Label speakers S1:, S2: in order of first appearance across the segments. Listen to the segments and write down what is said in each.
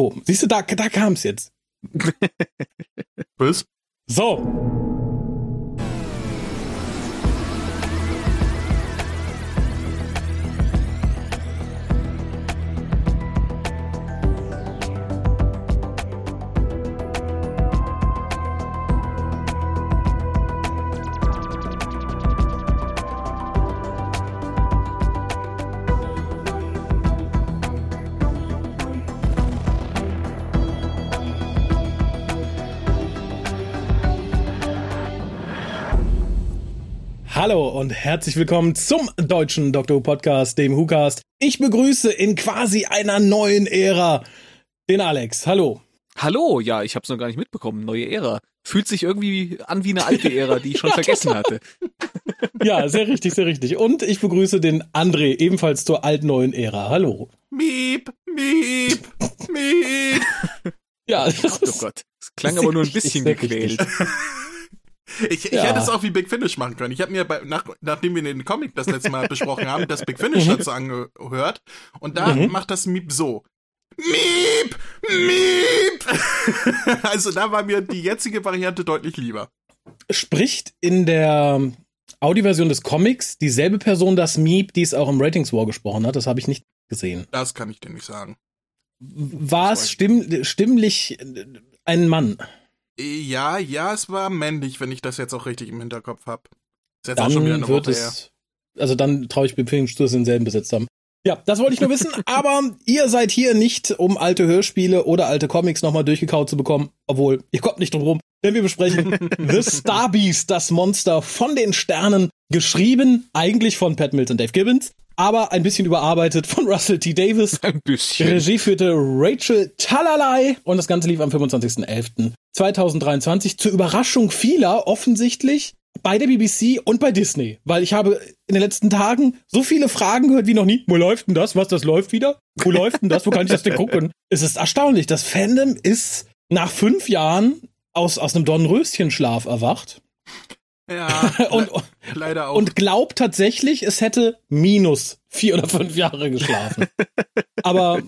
S1: Oh, siehst du, da, da kam's jetzt.
S2: Was?
S1: So. Und herzlich willkommen zum deutschen Dr. Who Podcast, dem WhoCast. Ich begrüße in quasi einer neuen Ära den Alex. Hallo.
S3: Hallo, ja, ich hab's noch gar nicht mitbekommen. Neue Ära. Fühlt sich irgendwie an wie eine alte Ära, die ich schon vergessen hatte.
S1: Ja, sehr richtig, sehr richtig. Und ich begrüße den André ebenfalls zur altneuen Ära. Hallo.
S2: Miep, miep, miep.
S1: Ja,
S3: das oh, oh Gott. Das klang aber nur ein bisschen gequält.
S2: Ich, ich ja. hätte es auch wie Big Finish machen können. Ich habe mir, bei, nach, nachdem wir den Comic das letzte Mal besprochen haben, das Big Finish mhm. dazu angehört. Und da mhm. macht das Miep so. Miep! Miep! also da war mir die jetzige Variante deutlich lieber.
S1: Spricht in der Audioversion des Comics dieselbe Person das Miep, die es auch im Ratings War gesprochen hat? Das habe ich nicht gesehen.
S2: Das kann ich dir nicht sagen.
S1: War es stimm, stimmlich ein Mann?
S2: Ja, ja, es war männlich, wenn ich das jetzt auch richtig im Hinterkopf habe.
S1: Ist jetzt dann auch schon wieder eine wird Woche es, her. Also dann traue ich mir sie denselben besetzt haben. Ja, das wollte ich nur wissen, aber ihr seid hier nicht, um alte Hörspiele oder alte Comics nochmal durchgekaut zu bekommen, obwohl ihr kommt nicht drum rum, denn wir besprechen The Star Beast, das Monster von den Sternen, geschrieben eigentlich von Pat Mills und Dave Gibbons, aber ein bisschen überarbeitet von Russell T. Davis.
S3: Ein bisschen.
S1: Regie führte Rachel Talalay und das Ganze lief am 25.11.2023 zur Überraschung vieler offensichtlich bei der BBC und bei Disney, weil ich habe in den letzten Tagen so viele Fragen gehört wie noch nie. Wo läuft denn das? Was, das läuft wieder? Wo läuft denn das? Wo kann ich das denn gucken? Es ist erstaunlich. Das Fandom ist nach fünf Jahren aus, aus einem Dornröschenschlaf erwacht.
S2: Ja,
S1: und, leider auch. Und glaubt tatsächlich, es hätte minus vier oder fünf Jahre geschlafen. Aber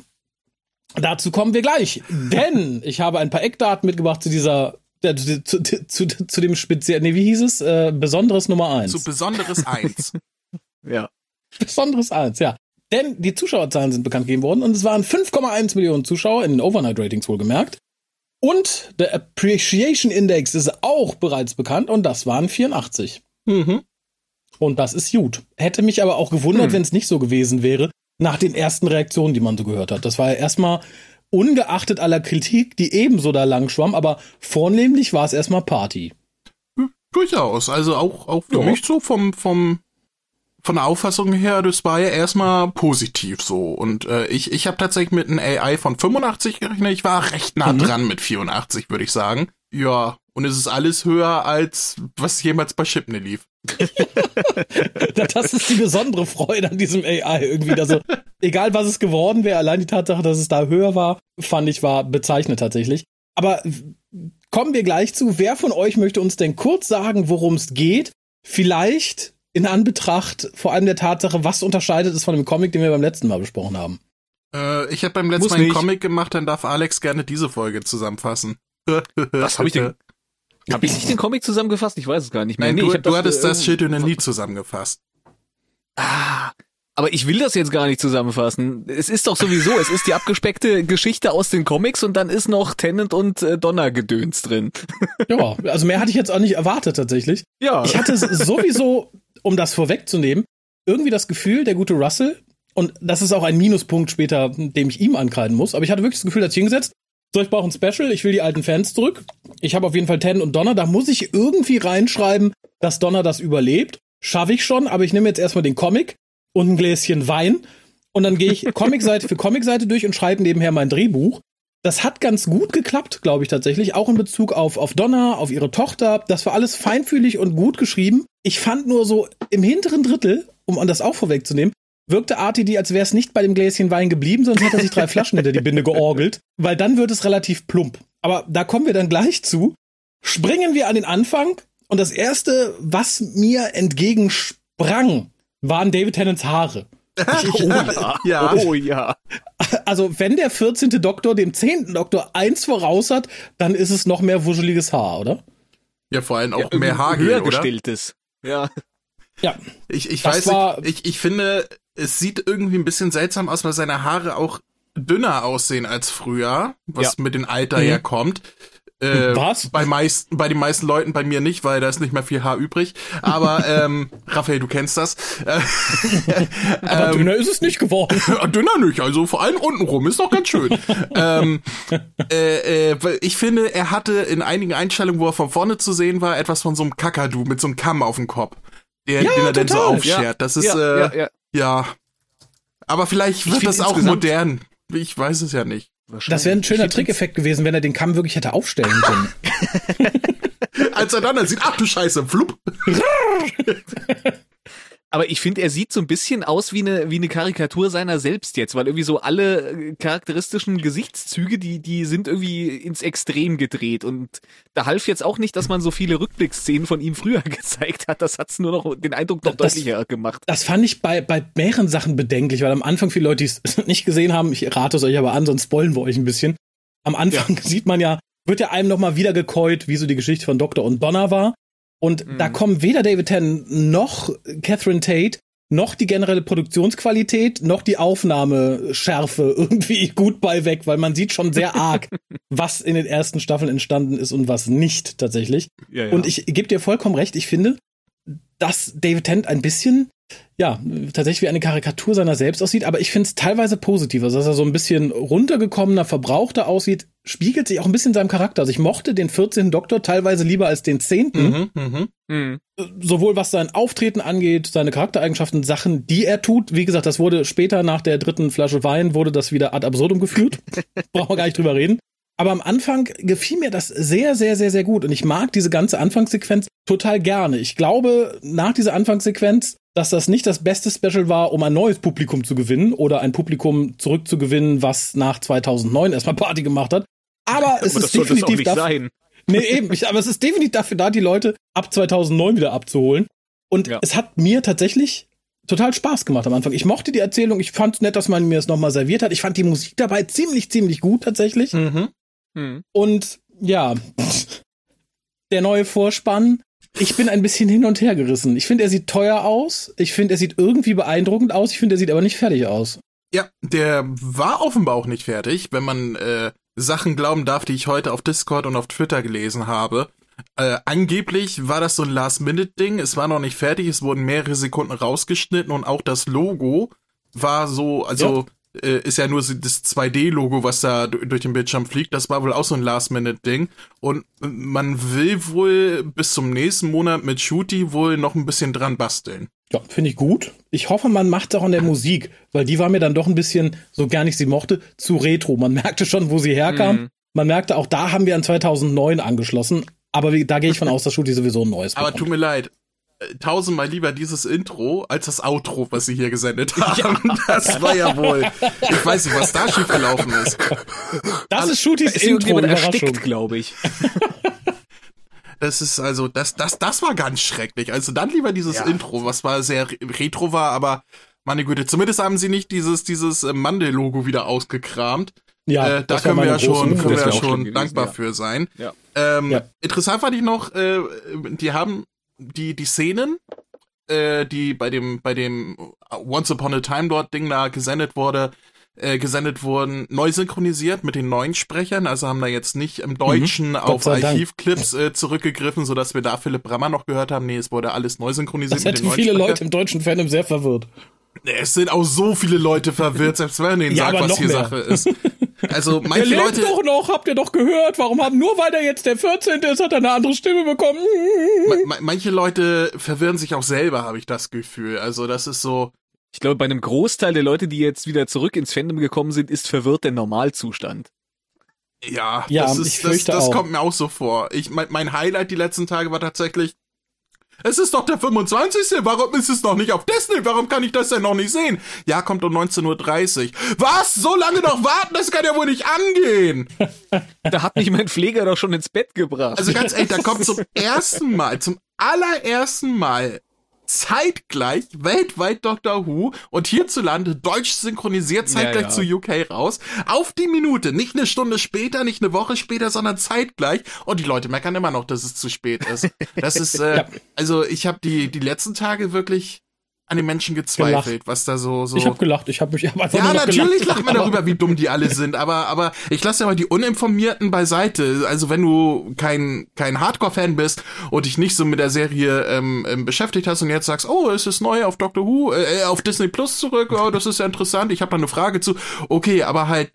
S1: dazu kommen wir gleich. Denn ich habe ein paar Eckdaten mitgebracht zu dieser äh, zu, zu, zu, zu dem speziellen, nee, wie hieß es? Äh, Besonderes Nummer eins.
S2: Zu Besonderes eins.
S1: ja. Besonderes eins, ja. Denn die Zuschauerzahlen sind bekannt gegeben worden und es waren 5,1 Millionen Zuschauer in den Overnight-Ratings wohlgemerkt. Und der Appreciation Index ist auch bereits bekannt und das waren 84. Mhm. Und das ist gut. Hätte mich aber auch gewundert, mhm. wenn es nicht so gewesen wäre, nach den ersten Reaktionen, die man so gehört hat. Das war ja erstmal ungeachtet aller Kritik, die ebenso da lang schwamm, aber vornehmlich war es erstmal Party.
S2: Durchaus. Also auch, auch für ja. mich so vom, vom von der Auffassung her, das war ja erstmal positiv so. Und äh, ich, ich habe tatsächlich mit einem AI von 85 gerechnet. Ich war recht nah mhm. dran mit 84, würde ich sagen. Ja, und es ist alles höher als was jemals bei Chipne lief.
S1: das ist die besondere Freude an diesem AI irgendwie. Also, egal was es geworden wäre, allein die Tatsache, dass es da höher war, fand ich war bezeichnet tatsächlich. Aber kommen wir gleich zu. Wer von euch möchte uns denn kurz sagen, worum es geht? Vielleicht in Anbetracht vor allem der Tatsache, was unterscheidet es von dem Comic, den wir beim letzten Mal besprochen haben?
S2: Äh, ich habe beim letzten Muss Mal einen nicht. Comic gemacht, dann darf Alex gerne diese Folge zusammenfassen.
S3: Was habe ich denn? Habe ich nicht den Comic zusammengefasst? Ich weiß es gar nicht mehr.
S2: Nein, nee, du, du das, hattest äh, das Schild in nie zusammengefasst.
S3: Ah, aber ich will das jetzt gar nicht zusammenfassen. Es ist doch sowieso, es ist die abgespeckte Geschichte aus den Comics und dann ist noch Tennant und äh, Donner gedöns drin.
S1: Ja, also mehr hatte ich jetzt auch nicht erwartet tatsächlich. Ja. Ich hatte sowieso um das vorwegzunehmen, irgendwie das Gefühl, der gute Russell, und das ist auch ein Minuspunkt später, dem ich ihm ankreiden muss, aber ich hatte wirklich das Gefühl, er hat hingesetzt, so, ich brauche ein Special, ich will die alten Fans zurück. Ich habe auf jeden Fall Ten und Donner, da muss ich irgendwie reinschreiben, dass Donner das überlebt. Schaffe ich schon, aber ich nehme jetzt erstmal den Comic und ein Gläschen Wein und dann gehe ich Comicseite für Comicseite durch und schreibe nebenher mein Drehbuch. Das hat ganz gut geklappt, glaube ich tatsächlich, auch in Bezug auf, auf Donna, auf ihre Tochter. Das war alles feinfühlig und gut geschrieben. Ich fand nur so im hinteren Drittel, um das auch vorwegzunehmen, wirkte RTD, als wäre es nicht bei dem Gläschen Wein geblieben, sonst hätte er sich drei Flaschen hinter die Binde georgelt, weil dann wird es relativ plump. Aber da kommen wir dann gleich zu. Springen wir an den Anfang und das erste, was mir entgegensprang, waren David Tennants Haare.
S3: Oh ja. ja. Oh ja.
S1: Also, wenn der 14. Doktor dem 10. Doktor eins voraus hat, dann ist es noch mehr wuscheliges Haar, oder?
S2: Ja, vor allem auch ja, mehr Haar, höher
S3: gestelltes. Ja.
S2: Ja. Ich, ich weiß nicht, ich, ich finde, es sieht irgendwie ein bisschen seltsam aus, weil seine Haare auch dünner aussehen als früher, was ja. mit dem Alter mhm. herkommt. Äh, Was? Bei, meist, bei den meisten Leuten, bei mir nicht, weil da ist nicht mehr viel Haar übrig. Aber, ähm, Raphael, du kennst das.
S1: Aber ähm, dünner ist es nicht geworden.
S2: dünner nicht, also vor allem untenrum, ist doch ganz schön. ähm, äh, äh, ich finde, er hatte in einigen Einstellungen, wo er von vorne zu sehen war, etwas von so einem Kakadu mit so einem Kamm auf dem Kopf. Der, ja, den er dann so aufschert. Ja. Das ist, ja, äh, ja, ja. ja. Aber vielleicht wird das auch modern. Ich weiß es ja nicht.
S1: Das wäre ein schöner Trickeffekt gewesen, wenn er den Kamm wirklich hätte aufstellen können.
S2: Als er dann sieht, ach du Scheiße, flupp.
S3: Aber ich finde, er sieht so ein bisschen aus wie eine, wie eine Karikatur seiner selbst jetzt, weil irgendwie so alle äh, charakteristischen Gesichtszüge, die, die sind irgendwie ins Extrem gedreht. Und da half jetzt auch nicht, dass man so viele Rückblickszenen von ihm früher gezeigt hat. Das hat's nur noch den Eindruck noch das, deutlicher gemacht.
S1: Das fand ich bei, bei mehreren Sachen bedenklich, weil am Anfang viele Leute, die es nicht gesehen haben, ich rate es euch aber an, sonst spoilen wir euch ein bisschen. Am Anfang ja. sieht man ja, wird ja einem nochmal wieder gekäut, wie so die Geschichte von Doktor und Donner war. Und mhm. da kommen weder David Tennant noch Catherine Tate noch die generelle Produktionsqualität, noch die Aufnahmeschärfe irgendwie gut bei weg, weil man sieht schon sehr arg, was in den ersten Staffeln entstanden ist und was nicht tatsächlich. Ja, ja. Und ich gebe dir vollkommen recht, ich finde, dass David Tennant ein bisschen ja, tatsächlich wie eine Karikatur seiner selbst aussieht, aber ich finde es teilweise positiv. Also, dass er so ein bisschen runtergekommener, verbrauchter aussieht, spiegelt sich auch ein bisschen in seinem Charakter. Also, ich mochte den 14. Doktor teilweise lieber als den 10. Mhm, mh. Mhm. Sowohl was sein Auftreten angeht, seine Charaktereigenschaften, Sachen, die er tut. Wie gesagt, das wurde später nach der dritten Flasche Wein, wurde das wieder ad absurdum geführt. Brauchen wir gar nicht drüber reden. Aber am Anfang gefiel mir das sehr, sehr, sehr, sehr gut. Und ich mag diese ganze Anfangssequenz total gerne. Ich glaube, nach dieser Anfangssequenz dass das nicht das beste Special war, um ein neues Publikum zu gewinnen oder ein Publikum zurückzugewinnen, was nach 2009 erstmal Party gemacht hat. Aber es aber ist definitiv dafür. Nee, eben, ich, aber es ist definitiv dafür da, die Leute ab 2009 wieder abzuholen. Und ja. es hat mir tatsächlich total Spaß gemacht am Anfang. Ich mochte die Erzählung, ich fand es nett, dass man mir es nochmal serviert hat. Ich fand die Musik dabei ziemlich, ziemlich gut tatsächlich. Mhm. Mhm. Und ja, der neue Vorspann ich bin ein bisschen hin und her gerissen. Ich finde, er sieht teuer aus. Ich finde, er sieht irgendwie beeindruckend aus. Ich finde, er sieht aber nicht fertig aus.
S2: Ja, der war offenbar auch nicht fertig, wenn man äh, Sachen glauben darf, die ich heute auf Discord und auf Twitter gelesen habe. Äh, angeblich war das so ein Last-Minute-Ding. Es war noch nicht fertig. Es wurden mehrere Sekunden rausgeschnitten und auch das Logo war so, also ja äh, ist ja nur das 2D-Logo, was da durch den Bildschirm fliegt. Das war wohl auch so ein Last-Minute-Ding. Und man will wohl bis zum nächsten Monat mit Shooty wohl noch ein bisschen dran basteln.
S1: Ja, finde ich gut. Ich hoffe, man macht auch an der Musik, weil die war mir dann doch ein bisschen, so gar nicht sie mochte, zu retro. Man merkte schon, wo sie herkam. Mhm. Man merkte, auch da haben wir an 2009 angeschlossen. Aber da gehe ich von aus, dass Shooty sowieso ein neues
S2: Aber tut mir leid, tausendmal lieber dieses Intro als das Outro, was sie hier gesendet haben. Ja. Das war ja wohl. Ich weiß nicht, was da schiefgelaufen ist.
S1: Das ist Shooties ist Intro, Überraschung, glaube ich.
S2: Das ist also, das, das, das war ganz schrecklich. Also dann lieber dieses ja. Intro, was war sehr retro war, aber meine Güte, zumindest haben sie nicht dieses, dieses äh, Mandel-Logo wieder ausgekramt. Ja, äh, da können wir ja schon, können wir ja schon dankbar ja. für sein. Ja. Ähm, ja. Interessant fand ich noch, äh, die haben die, die Szenen, äh, die bei dem, bei dem Once Upon a Time dort Ding da gesendet wurde, äh, gesendet wurden, neu synchronisiert mit den neuen Sprechern, also haben da jetzt nicht im Deutschen mhm, auf Archivclips äh, zurückgegriffen, so dass wir da Philipp Brammer noch gehört haben. Nee, es wurde alles neu synchronisiert. Das
S1: hätte viele Leute im deutschen Fandom sehr verwirrt.
S2: Es sind auch so viele Leute verwirrt, selbst wenn man denen ja, sagt, was hier mehr. Sache ist. Also manche der lebt Leute
S1: doch noch, habt ihr doch gehört? Warum haben nur weil der jetzt der 14. ist, hat er eine andere Stimme bekommen?
S2: Ma manche Leute verwirren sich auch selber, habe ich das Gefühl. Also das ist so.
S3: Ich glaube, bei einem Großteil der Leute, die jetzt wieder zurück ins Fandom gekommen sind, ist verwirrt der Normalzustand.
S2: Ja, ja das, ist, das, das kommt mir auch so vor. Ich, mein, mein Highlight die letzten Tage war tatsächlich es ist doch der 25. Warum ist es noch nicht auf Disney? Warum kann ich das denn noch nicht sehen? Ja, kommt um 19.30 Uhr. Was? So lange noch warten? Das kann ja wohl nicht angehen.
S3: Da hat mich mein Pfleger doch schon ins Bett gebracht.
S2: Also ganz ehrlich, da kommt zum ersten Mal, zum allerersten Mal zeitgleich weltweit Doctor Who und hierzulande deutsch synchronisiert zeitgleich ja, ja. zu UK raus. Auf die Minute, nicht eine Stunde später, nicht eine Woche später, sondern zeitgleich. Und die Leute meckern immer noch, dass es zu spät ist. Das ist, äh, ja. also ich habe die die letzten Tage wirklich an den Menschen gezweifelt, gelacht. was da so so.
S1: Ich habe gelacht, ich habe mich
S2: einfach Ja, natürlich lacht man darüber, wie dumm die alle sind, aber aber ich lasse ja mal die uninformierten beiseite. Also wenn du kein kein Hardcore Fan bist und dich nicht so mit der Serie ähm, ähm, beschäftigt hast und jetzt sagst, oh, es ist neu auf Doctor Who, äh, auf Disney Plus zurück, oh, das ist ja interessant, ich habe da eine Frage zu. Okay, aber halt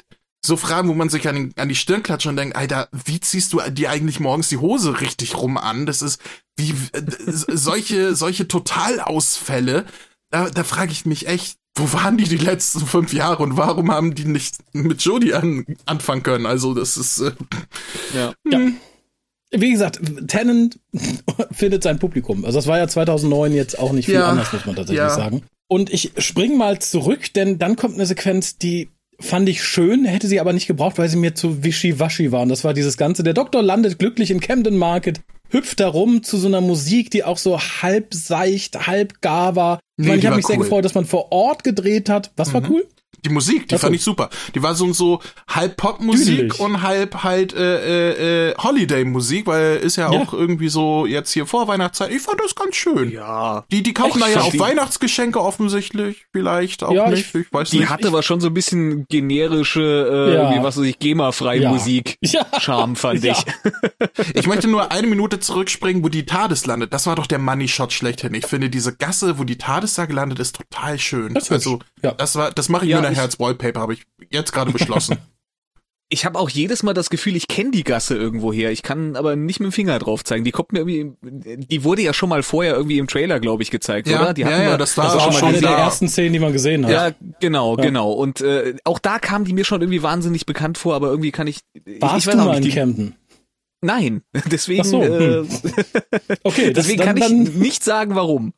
S2: so Fragen, wo man sich an, den, an die Stirn klatscht und denkt, Alter, wie ziehst du dir eigentlich morgens die Hose richtig rum an? Das ist wie äh, solche solche Totalausfälle da, da frage ich mich echt, wo waren die die letzten fünf Jahre und warum haben die nicht mit Jodie an, anfangen können? Also das ist äh,
S1: ja. ja. Wie gesagt, Tennant findet sein Publikum. Also das war ja 2009 jetzt auch nicht viel ja, anders, muss man tatsächlich ja. sagen. Und ich spring mal zurück, denn dann kommt eine Sequenz, die fand ich schön, hätte sie aber nicht gebraucht, weil sie mir zu wischiwaschi war. Und das war dieses Ganze, der Doktor landet glücklich in Camden Market, hüpft da rum zu so einer Musik, die auch so halb seicht, halb gar war. Ich nee, meine, ich habe mich cool. sehr gefreut, dass man vor Ort gedreht hat. Was mhm. war cool?
S2: Die Musik, die fand ich super. Die war so so halb Popmusik und halb halt äh, äh, Holiday-Musik, weil ist ja, ja, auch irgendwie so jetzt hier vor Weihnachtszeit. Ich fand das ganz schön.
S3: Ja.
S2: Die die kaufen da ja auch Weihnachtsgeschenke offensichtlich, vielleicht auch ja, nicht. Ich, weiß
S3: die
S2: nicht.
S3: hatte aber schon so ein bisschen generische, äh, ja. irgendwie was weiß ich, GEMA-freie ja. Musik. Ja. Charme fand ich.
S2: ich möchte nur eine Minute zurückspringen, wo die TARDIS landet. Das war doch der Money Shot schlechthin. Ich finde diese Gasse, wo die TARDIS da gelandet ist, total schön. Das also ja. das war, das mache ich ja, Herz Wallpaper, habe ich jetzt gerade beschlossen.
S3: Ich habe auch jedes Mal das Gefühl, ich kenne die Gasse irgendwo her. Ich kann aber nicht mit dem Finger drauf zeigen. Die kommt mir irgendwie, die wurde ja schon mal vorher irgendwie im Trailer, glaube ich, gezeigt,
S2: ja,
S3: oder? Die
S2: hatten ja, ja, das war
S1: das auch schon eine der ersten Szenen, die man gesehen hat.
S3: Ja, genau, ja. genau. Und äh, auch da kam die mir schon irgendwie wahnsinnig bekannt vor, aber irgendwie kann ich.
S1: Warst
S3: ich,
S1: ich du mal in die, Camden?
S3: Nein, deswegen.
S1: So,
S3: hm. äh, okay, deswegen dann, kann ich nicht sagen, warum.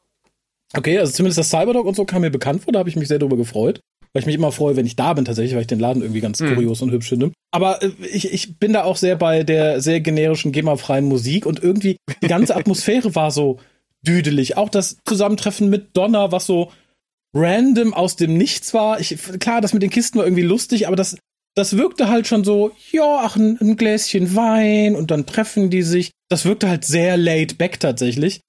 S1: Okay, also zumindest das Cyberdog und so kam mir bekannt vor, da habe ich mich sehr drüber gefreut weil ich mich immer freue, wenn ich da bin tatsächlich, weil ich den Laden irgendwie ganz mhm. kurios und hübsch finde. Aber äh, ich, ich bin da auch sehr bei der sehr generischen GEMA-freien Musik und irgendwie die ganze Atmosphäre war so düdelig. Auch das Zusammentreffen mit Donner, was so random aus dem Nichts war. Ich, klar, das mit den Kisten war irgendwie lustig, aber das, das wirkte halt schon so, ja, ach, ein, ein Gläschen Wein und dann treffen die sich. Das wirkte halt sehr laid back tatsächlich.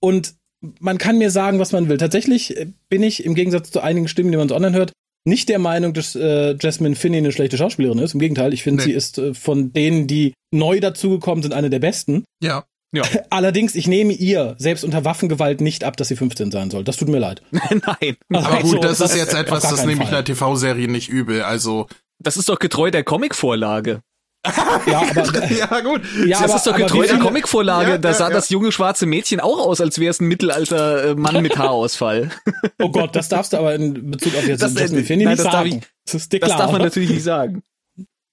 S1: Und man kann mir sagen, was man will. Tatsächlich äh, bin ich im Gegensatz zu einigen Stimmen, die man so online hört, nicht der Meinung, dass äh, Jasmine Finney eine schlechte Schauspielerin ist. Im Gegenteil, ich finde, nee. sie ist äh, von denen, die neu dazugekommen sind, eine der besten.
S2: Ja.
S1: Ja. Allerdings, ich nehme ihr selbst unter Waffengewalt nicht ab, dass sie 15 sein soll. Das tut mir leid.
S3: Nein.
S2: Aber also, gut, das, das ist jetzt etwas, das nehme ich einer TV-Serie nicht übel. Also.
S3: Das ist doch getreu der Comicvorlage
S1: ja, aber,
S2: ja, gut.
S3: Ja, das aber, ist doch getreu der Comicvorlage. Ja, da sah ja, das junge schwarze Mädchen auch aus, als wäre es ein Mittelalter-Mann mit Haarausfall.
S1: oh Gott, das darfst du aber in Bezug auf jetzt das, Finney nicht das sagen. Darf ich,
S3: das, ist klar, das darf man natürlich nicht sagen.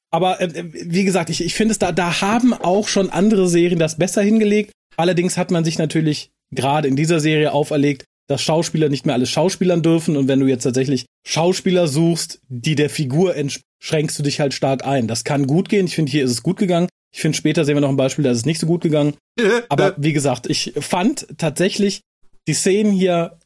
S1: Aber äh, wie gesagt, ich, ich finde es da, da haben auch schon andere Serien das besser hingelegt. Allerdings hat man sich natürlich gerade in dieser Serie auferlegt, dass Schauspieler nicht mehr alles Schauspielern dürfen und wenn du jetzt tatsächlich Schauspieler suchst, die der Figur schränkst du dich halt stark ein. Das kann gut gehen. Ich finde, hier ist es gut gegangen. Ich finde, später sehen wir noch ein Beispiel, da ist es nicht so gut gegangen. Aber wie gesagt, ich fand tatsächlich die Szenen hier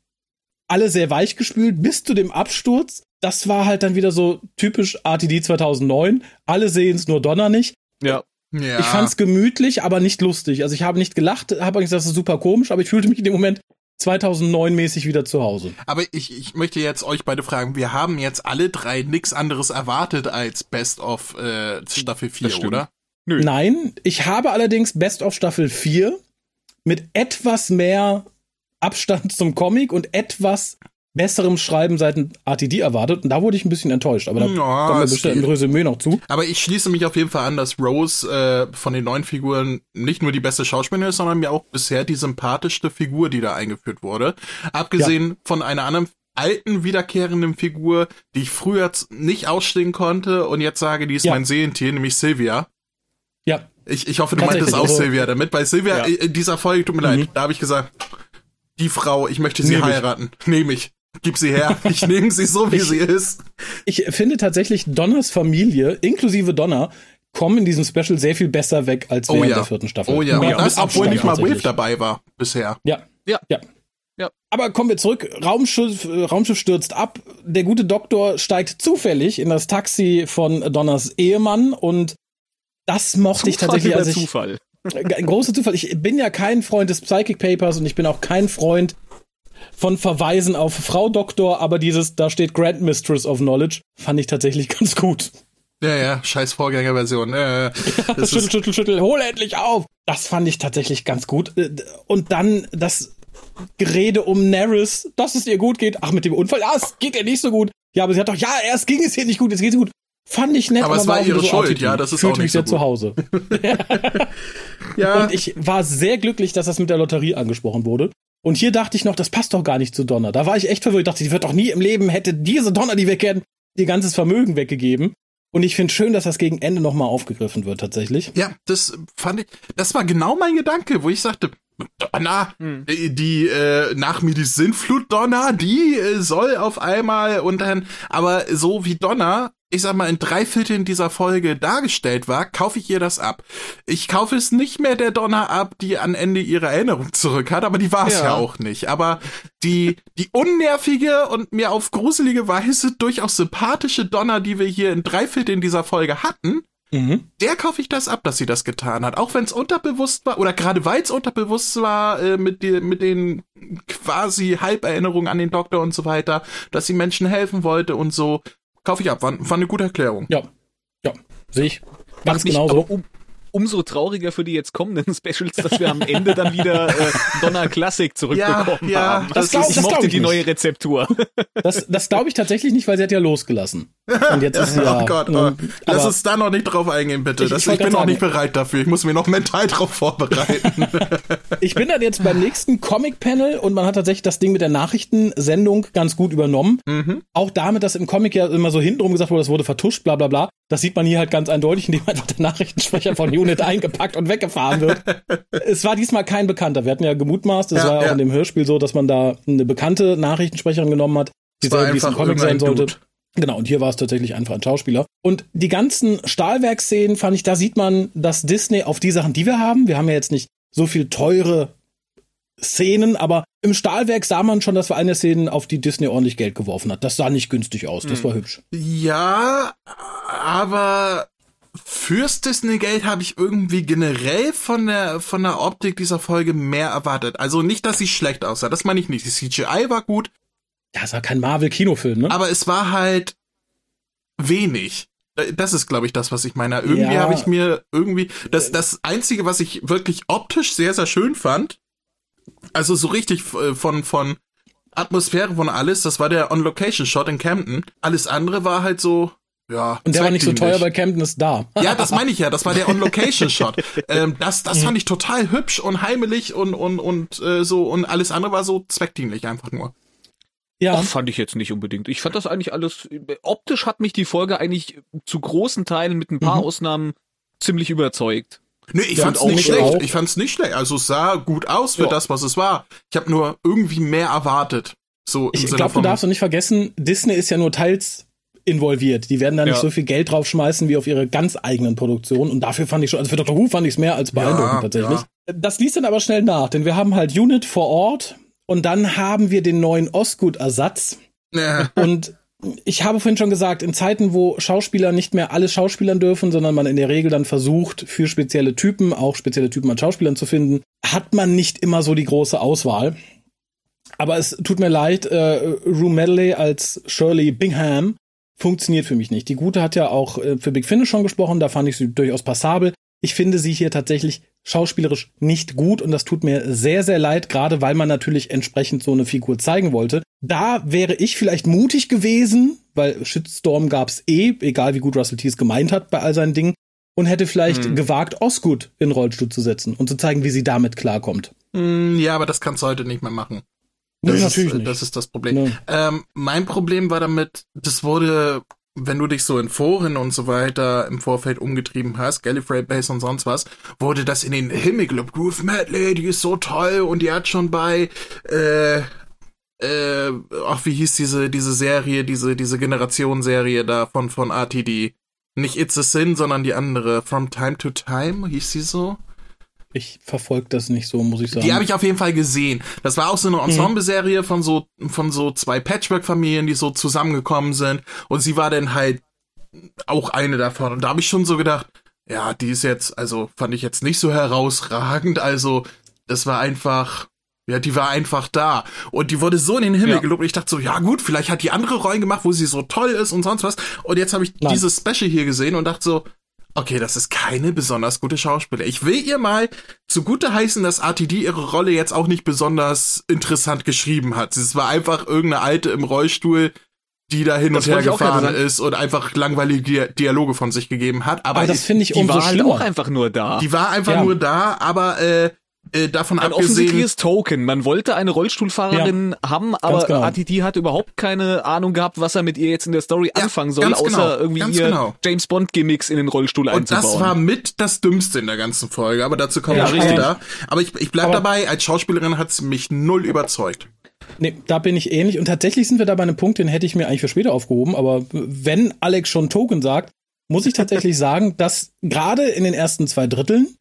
S1: alle sehr weich gespült bis zu dem Absturz. Das war halt dann wieder so typisch RTD 2009. Alle sehen es, nur Donner nicht.
S3: Ja.
S1: Ja. Ich fand's gemütlich, aber nicht lustig. Also ich habe nicht gelacht, habe eigentlich gesagt, das ist super komisch, aber ich fühlte mich in dem Moment 2009-mäßig wieder zu Hause.
S2: Aber ich, ich möchte jetzt euch beide fragen, wir haben jetzt alle drei nichts anderes erwartet als Best of äh, Staffel 4, oder?
S1: Nö. Nein, ich habe allerdings Best of Staffel 4 mit etwas mehr Abstand zum Comic und etwas besserem Schreiben seit RTD erwartet und da wurde ich ein bisschen enttäuscht, aber da ja, kommen wir bestimmt im Resümee noch zu.
S2: Aber ich schließe mich auf jeden Fall an, dass Rose äh, von den neuen Figuren nicht nur die beste Schauspielerin ist, sondern mir auch bisher die sympathischste Figur, die da eingeführt wurde. Abgesehen ja. von einer anderen alten wiederkehrenden Figur, die ich früher nicht ausstehen konnte und jetzt sage, die ist ja. mein Seelentier, nämlich Sylvia.
S1: Ja.
S2: Ich, ich hoffe, du meintest auch also, Sylvia damit. Bei Sylvia in dieser Folge, tut mir mhm. leid, da habe ich gesagt, die Frau, ich möchte sie Nehm heiraten. Nehme ich. Gib sie her. Ich nehme sie so, wie ich, sie ist.
S1: Ich finde tatsächlich Donners Familie, inklusive Donner, kommen in diesem Special sehr viel besser weg als während oh ja. der vierten Staffel.
S2: Oh ja, und das, obwohl nicht mal Wave dabei war bisher.
S1: Ja, ja, ja. Ja. Aber kommen wir zurück. Raumschiff, Raumschiff stürzt ab. Der gute Doktor steigt zufällig in das Taxi von Donners Ehemann und das mochte Zufall ich tatsächlich als ich,
S3: Zufall.
S1: Ein großer Zufall. Ich bin ja kein Freund des Psychic Papers und ich bin auch kein Freund von Verweisen auf Frau Doktor, aber dieses, da steht Grand Mistress of Knowledge, fand ich tatsächlich ganz gut.
S2: Ja, ja, scheiß Vorgängerversion. Äh,
S1: schüttel, schüttel, schüttel, hol endlich auf! Das fand ich tatsächlich ganz gut. Äh, und dann das Gerede um Neris, dass es ihr gut geht. Ach, mit dem Unfall, ja, es geht ihr nicht so gut. Ja, aber sie hat doch, ja, erst ging es ihr nicht gut, jetzt geht es gut. Fand ich nett.
S2: Aber es war ihre so Schuld, ja, das ist
S1: Fühlte
S2: auch nicht
S1: mich
S2: so
S1: sehr
S2: gut.
S1: zu Hause. ja. Und ich war sehr glücklich, dass das mit der Lotterie angesprochen wurde. Und hier dachte ich noch, das passt doch gar nicht zu Donner. Da war ich echt verwirrt. Ich dachte, die wird doch nie im Leben, hätte diese Donner, die wir kennen, ihr ganzes Vermögen weggegeben. Und ich finde schön, dass das gegen Ende nochmal aufgegriffen wird, tatsächlich.
S2: Ja, das fand ich, das war genau mein Gedanke, wo ich sagte, Donner, hm. die, äh, nach mir die Sintflut Donner, die äh, soll auf einmal und dann, aber so wie Donner ich sag mal, in drei Vierteln dieser Folge dargestellt war, kaufe ich ihr das ab. Ich kaufe es nicht mehr der Donner ab, die an Ende ihre Erinnerung zurück hat, aber die war es ja. ja. auch nicht. Aber die, die unnervige und mir auf gruselige Weise durchaus sympathische Donner, die wir hier in drei Vierteln dieser Folge hatten, mhm. der kaufe ich das ab, dass sie das getan hat. Auch wenn es unterbewusst war, oder gerade weil es unterbewusst war, äh, mit, die, mit den quasi Halberinnerungen an den Doktor und so weiter, dass sie Menschen helfen wollte und so kaufe ich ab. War, war eine gute Erklärung.
S1: Ja. Ja, sehe ich. Ganz genau so.
S3: Um, umso trauriger für die jetzt kommenden Specials, dass wir am Ende dann wieder äh, Donner Classic zurückbekommen
S2: ja, ja,
S3: haben. Das, das, glaub, ich mochte ich die nicht. neue Rezeptur.
S1: Das, das glaube ich tatsächlich nicht, weil sie hat ja losgelassen.
S2: Und jetzt ist ja, oh Gott, oh. lass uns da noch nicht drauf eingehen, bitte. Ich, das, ich, ich bin noch nicht bereit dafür. Ich muss mir noch mental drauf vorbereiten.
S1: ich bin dann jetzt beim nächsten Comic-Panel und man hat tatsächlich das Ding mit der Nachrichtensendung ganz gut übernommen. Mhm. Auch damit, dass im Comic ja immer so hintenrum gesagt wurde, das wurde vertuscht, bla bla bla. Das sieht man hier halt ganz eindeutig, indem einfach der Nachrichtensprecher von Unit eingepackt und weggefahren wird. es war diesmal kein Bekannter. Wir hatten ja gemutmaßt, es ja, war ja auch in dem Hörspiel so, dass man da eine bekannte Nachrichtensprecherin genommen hat, die selber diesen Comic sein sollte. Dude. Genau, und hier war es tatsächlich einfach ein Schauspieler. Und die ganzen Stahlwerkszenen fand ich, da sieht man, dass Disney auf die Sachen, die wir haben, wir haben ja jetzt nicht so viel teure Szenen, aber im Stahlwerk sah man schon, dass wir eine Szene, auf die Disney ordentlich Geld geworfen hat. Das sah nicht günstig aus, das hm. war hübsch.
S2: Ja, aber fürs Disney-Geld habe ich irgendwie generell von der, von der Optik dieser Folge mehr erwartet. Also nicht, dass sie schlecht aussah, das meine ich nicht. Die CGI war gut,
S1: ja, es war kein Marvel-Kinofilm, ne?
S2: Aber es war halt wenig. Äh, das ist, glaube ich, das, was ich meine. Irgendwie ja. habe ich mir irgendwie das das einzige, was ich wirklich optisch sehr sehr schön fand, also so richtig äh, von von Atmosphäre von alles, das war der On-Location-Shot in Camden. Alles andere war halt so ja,
S1: und der war nicht so teuer, weil Camden ist da.
S2: Ja, das meine ich ja. Das war der On-Location-Shot. ähm, das das fand ich total hübsch und heimelig und und und äh, so und alles andere war so zweckdienlich einfach nur.
S3: Ja. Och, fand ich jetzt nicht unbedingt. Ich fand das eigentlich alles, optisch hat mich die Folge eigentlich zu großen Teilen mit ein paar mhm. Ausnahmen ziemlich überzeugt.
S2: Nee, ich ja, fand's nicht schlecht. Auch. Ich fand's nicht schlecht. Also es sah gut aus für ja. das, was es war. Ich habe nur irgendwie mehr erwartet. So
S1: ich glaube, du darfst doch nicht vergessen, Disney ist ja nur teils involviert. Die werden da nicht ja. so viel Geld draufschmeißen wie auf ihre ganz eigenen Produktionen. Und dafür fand ich schon, also für Dr. Who fand ich es mehr als beeindruckend ja, tatsächlich. Ja. Das ließ dann aber schnell nach, denn wir haben halt Unit vor Ort, und dann haben wir den neuen Osgood-Ersatz. Ja. Und ich habe vorhin schon gesagt, in Zeiten, wo Schauspieler nicht mehr alles Schauspielern dürfen, sondern man in der Regel dann versucht, für spezielle Typen, auch spezielle Typen an Schauspielern zu finden, hat man nicht immer so die große Auswahl. Aber es tut mir leid, äh, Rue Medley als Shirley Bingham funktioniert für mich nicht. Die Gute hat ja auch äh, für Big Finish schon gesprochen, da fand ich sie durchaus passabel. Ich finde sie hier tatsächlich schauspielerisch nicht gut und das tut mir sehr, sehr leid, gerade weil man natürlich entsprechend so eine Figur zeigen wollte. Da wäre ich vielleicht mutig gewesen, weil Shitstorm gab's eh, egal wie gut Russell T es gemeint hat bei all seinen Dingen, und hätte vielleicht hm. gewagt, Osgood in Rollstuhl zu setzen und zu zeigen, wie sie damit klarkommt.
S2: Hm, ja, aber das kannst du heute nicht mehr machen. Das, nee, natürlich ist, nicht. das ist das Problem. Nee. Ähm, mein Problem war damit, das wurde wenn du dich so in Foren und so weiter im Vorfeld umgetrieben hast, Gallifrey Base und sonst was, wurde das in den Himmel gelobt. Groove Medley, die ist so toll und die hat schon bei, äh, äh, ach, wie hieß diese, diese Serie, diese, diese Generation-Serie da von, von RTD? Nicht It's a Sin, sondern die andere. From Time to Time, hieß sie so?
S1: Ich verfolge das nicht so, muss ich sagen.
S2: Die habe ich auf jeden Fall gesehen. Das war auch so eine mhm. Ensemble-Serie von so, von so zwei Patchwork-Familien, die so zusammengekommen sind. Und sie war dann halt auch eine davon. Und da habe ich schon so gedacht, ja, die ist jetzt, also fand ich jetzt nicht so herausragend. Also, das war einfach, ja, die war einfach da. Und die wurde so in den Himmel ja. gelobt. Und ich dachte so, ja gut, vielleicht hat die andere Rollen gemacht, wo sie so toll ist und sonst was. Und jetzt habe ich Nein. dieses Special hier gesehen und dachte so, okay, das ist keine besonders gute Schauspieler. Ich will ihr mal zugute heißen, dass RTD ihre Rolle jetzt auch nicht besonders interessant geschrieben hat. Es war einfach irgendeine Alte im Rollstuhl, die da hin das und her gefahren ist und einfach langweilige Dialoge von sich gegeben hat. Aber,
S1: aber das finde ich
S3: die war halt auch einfach nur da.
S2: Die war einfach ja. nur da, aber äh, äh, davon ein abgesehen. offensichtliches
S3: Token. Man wollte eine Rollstuhlfahrerin ja, haben, aber genau. ATT hat überhaupt keine Ahnung gehabt, was er mit ihr jetzt in der Story ja, anfangen soll, außer genau, irgendwie ihr genau. James Bond Gimmicks in den Rollstuhl
S2: Und
S3: einzubauen.
S2: Und das war mit das Dümmste in der ganzen Folge, aber dazu kommen wir ja, später. Aber ich, ich bleib aber dabei, als Schauspielerin hat's mich null überzeugt.
S1: Nee, da bin ich ähnlich. Und tatsächlich sind wir da bei einem Punkt, den hätte ich mir eigentlich für später aufgehoben. Aber wenn Alex schon Token sagt, muss ich tatsächlich sagen, dass gerade in den ersten zwei Dritteln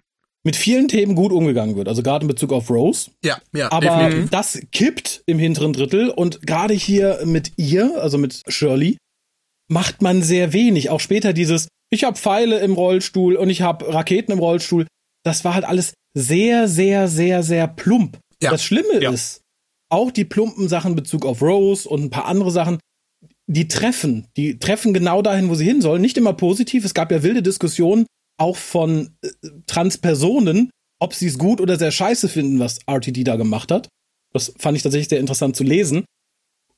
S1: mit vielen Themen gut umgegangen wird. Also gerade in Bezug auf Rose.
S2: Ja, ja.
S1: Aber definitiv. das kippt im hinteren Drittel und gerade hier mit ihr, also mit Shirley, macht man sehr wenig. Auch später dieses, ich habe Pfeile im Rollstuhl und ich habe Raketen im Rollstuhl. Das war halt alles sehr, sehr, sehr, sehr plump. Ja. Das Schlimme ja. ist, auch die plumpen Sachen in Bezug auf Rose und ein paar andere Sachen, die treffen, die treffen genau dahin, wo sie hin sollen. Nicht immer positiv. Es gab ja wilde Diskussionen, auch von äh, Transpersonen, ob sie es gut oder sehr scheiße finden, was RTD da gemacht hat. Das fand ich tatsächlich sehr interessant zu lesen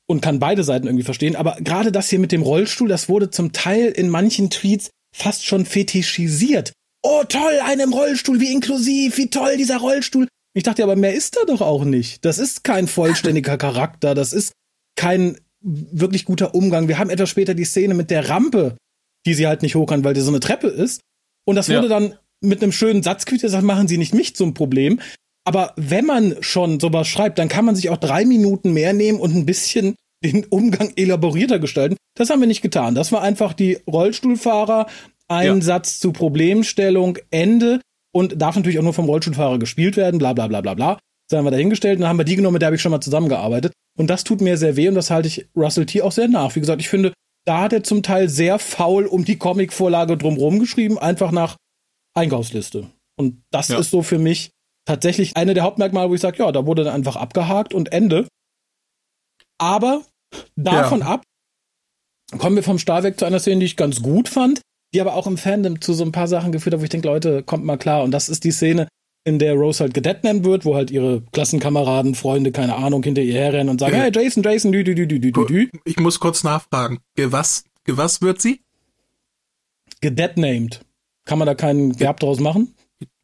S1: und kann beide Seiten irgendwie verstehen. Aber gerade das hier mit dem Rollstuhl, das wurde zum Teil in manchen Tweets fast schon fetischisiert. Oh toll, einem Rollstuhl, wie inklusiv, wie toll dieser Rollstuhl. Ich dachte, aber mehr ist da doch auch nicht. Das ist kein vollständiger Charakter, das ist kein wirklich guter Umgang. Wir haben etwas später die Szene mit der Rampe, die sie halt nicht hoch kann, weil die so eine Treppe ist. Und das wurde ja. dann mit einem schönen Satz gesagt, machen Sie nicht mich zum Problem. Aber wenn man schon sowas schreibt, dann kann man sich auch drei Minuten mehr nehmen und ein bisschen den Umgang elaborierter gestalten. Das haben wir nicht getan. Das war einfach die Rollstuhlfahrer, ein ja. Satz zu Problemstellung, Ende und darf natürlich auch nur vom Rollstuhlfahrer gespielt werden, bla bla bla bla bla. Haben wir dahingestellt und dann haben wir die genommen, mit der habe ich schon mal zusammengearbeitet. Und das tut mir sehr weh und das halte ich Russell T. auch sehr nach. Wie gesagt, ich finde, da hat er zum Teil sehr faul um die Comicvorlage drumherum geschrieben, einfach nach Einkaufsliste. Und das ja. ist so für mich tatsächlich eine der Hauptmerkmale, wo ich sage, ja, da wurde dann einfach abgehakt und Ende. Aber davon ja. ab kommen wir vom Stahl weg zu einer Szene, die ich ganz gut fand, die aber auch im Fandom zu so ein paar Sachen geführt hat, wo ich denke, Leute, kommt mal klar. Und das ist die Szene, in der Rose halt gedeadnamed wird, wo halt ihre Klassenkameraden, Freunde, keine Ahnung, hinter ihr herrennen und sagen, hey Jason, Jason, dü, dü, dü, dü, dü, dü.
S2: Ich muss kurz nachfragen. Was, was wird sie?
S1: Gedeadnamed. Kann man da keinen Verb draus machen?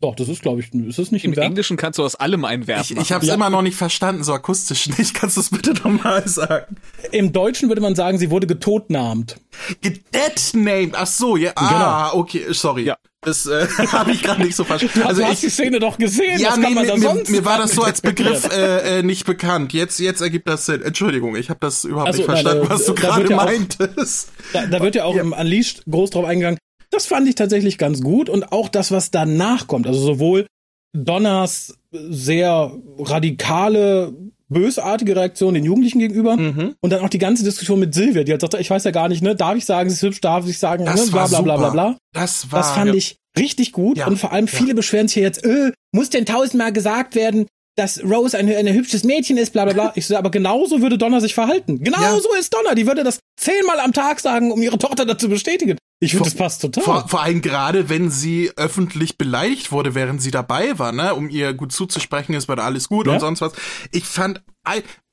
S1: Doch, das ist, glaube ich, ist das nicht
S3: Im Englischen kannst du aus allem ein Verb
S2: Ich, ich habe es ja. immer noch nicht verstanden, so akustisch nicht. Kannst du es bitte nochmal sagen?
S1: Im Deutschen würde man sagen, sie wurde getotnamt.
S2: Gedeadnamed. Ach so, ja. Ah, genau. okay, sorry. Ja. Das äh, habe ich gerade nicht so verstanden.
S1: Also du hast ich, die Szene doch gesehen.
S2: Ja, Was nee, mir, mir, mir, war das so als Begriff äh, äh, nicht bekannt. Jetzt, jetzt ergibt das Sinn. Entschuldigung, ich habe das überhaupt also, nicht verstanden, nein, was du gerade meintest.
S1: da, da, wird ja auch ja. im Unleashed groß drauf eingegangen. Das fand ich tatsächlich ganz gut und auch das, was danach kommt. Also sowohl Donners sehr radikale bösartige Reaktion den Jugendlichen gegenüber mhm. und dann auch die ganze Diskussion mit Silvia, die halt sagte, ich weiß ja gar nicht, ne, darf ich sagen, sie ist hübsch, darf ich sagen,
S2: das
S1: ne, bla bla bla bla bla.
S2: Das war
S1: Das fand ja. ich richtig gut ja. und vor allem viele ja. beschweren sich hier jetzt, äh, muss denn tausendmal gesagt werden, dass Rose ein, ein hübsches Mädchen ist, bla bla bla. Ich so, aber genauso würde Donna sich verhalten. Genauso ja. ist Donna. Die würde das zehnmal am Tag sagen, um ihre Tochter dazu bestätigen. Ich finde, das passt total.
S2: Vor, vor allem gerade, wenn sie öffentlich beleidigt wurde, während sie dabei war, ne, um ihr gut zuzusprechen, ist war da alles gut ja. und sonst was. Ich fand,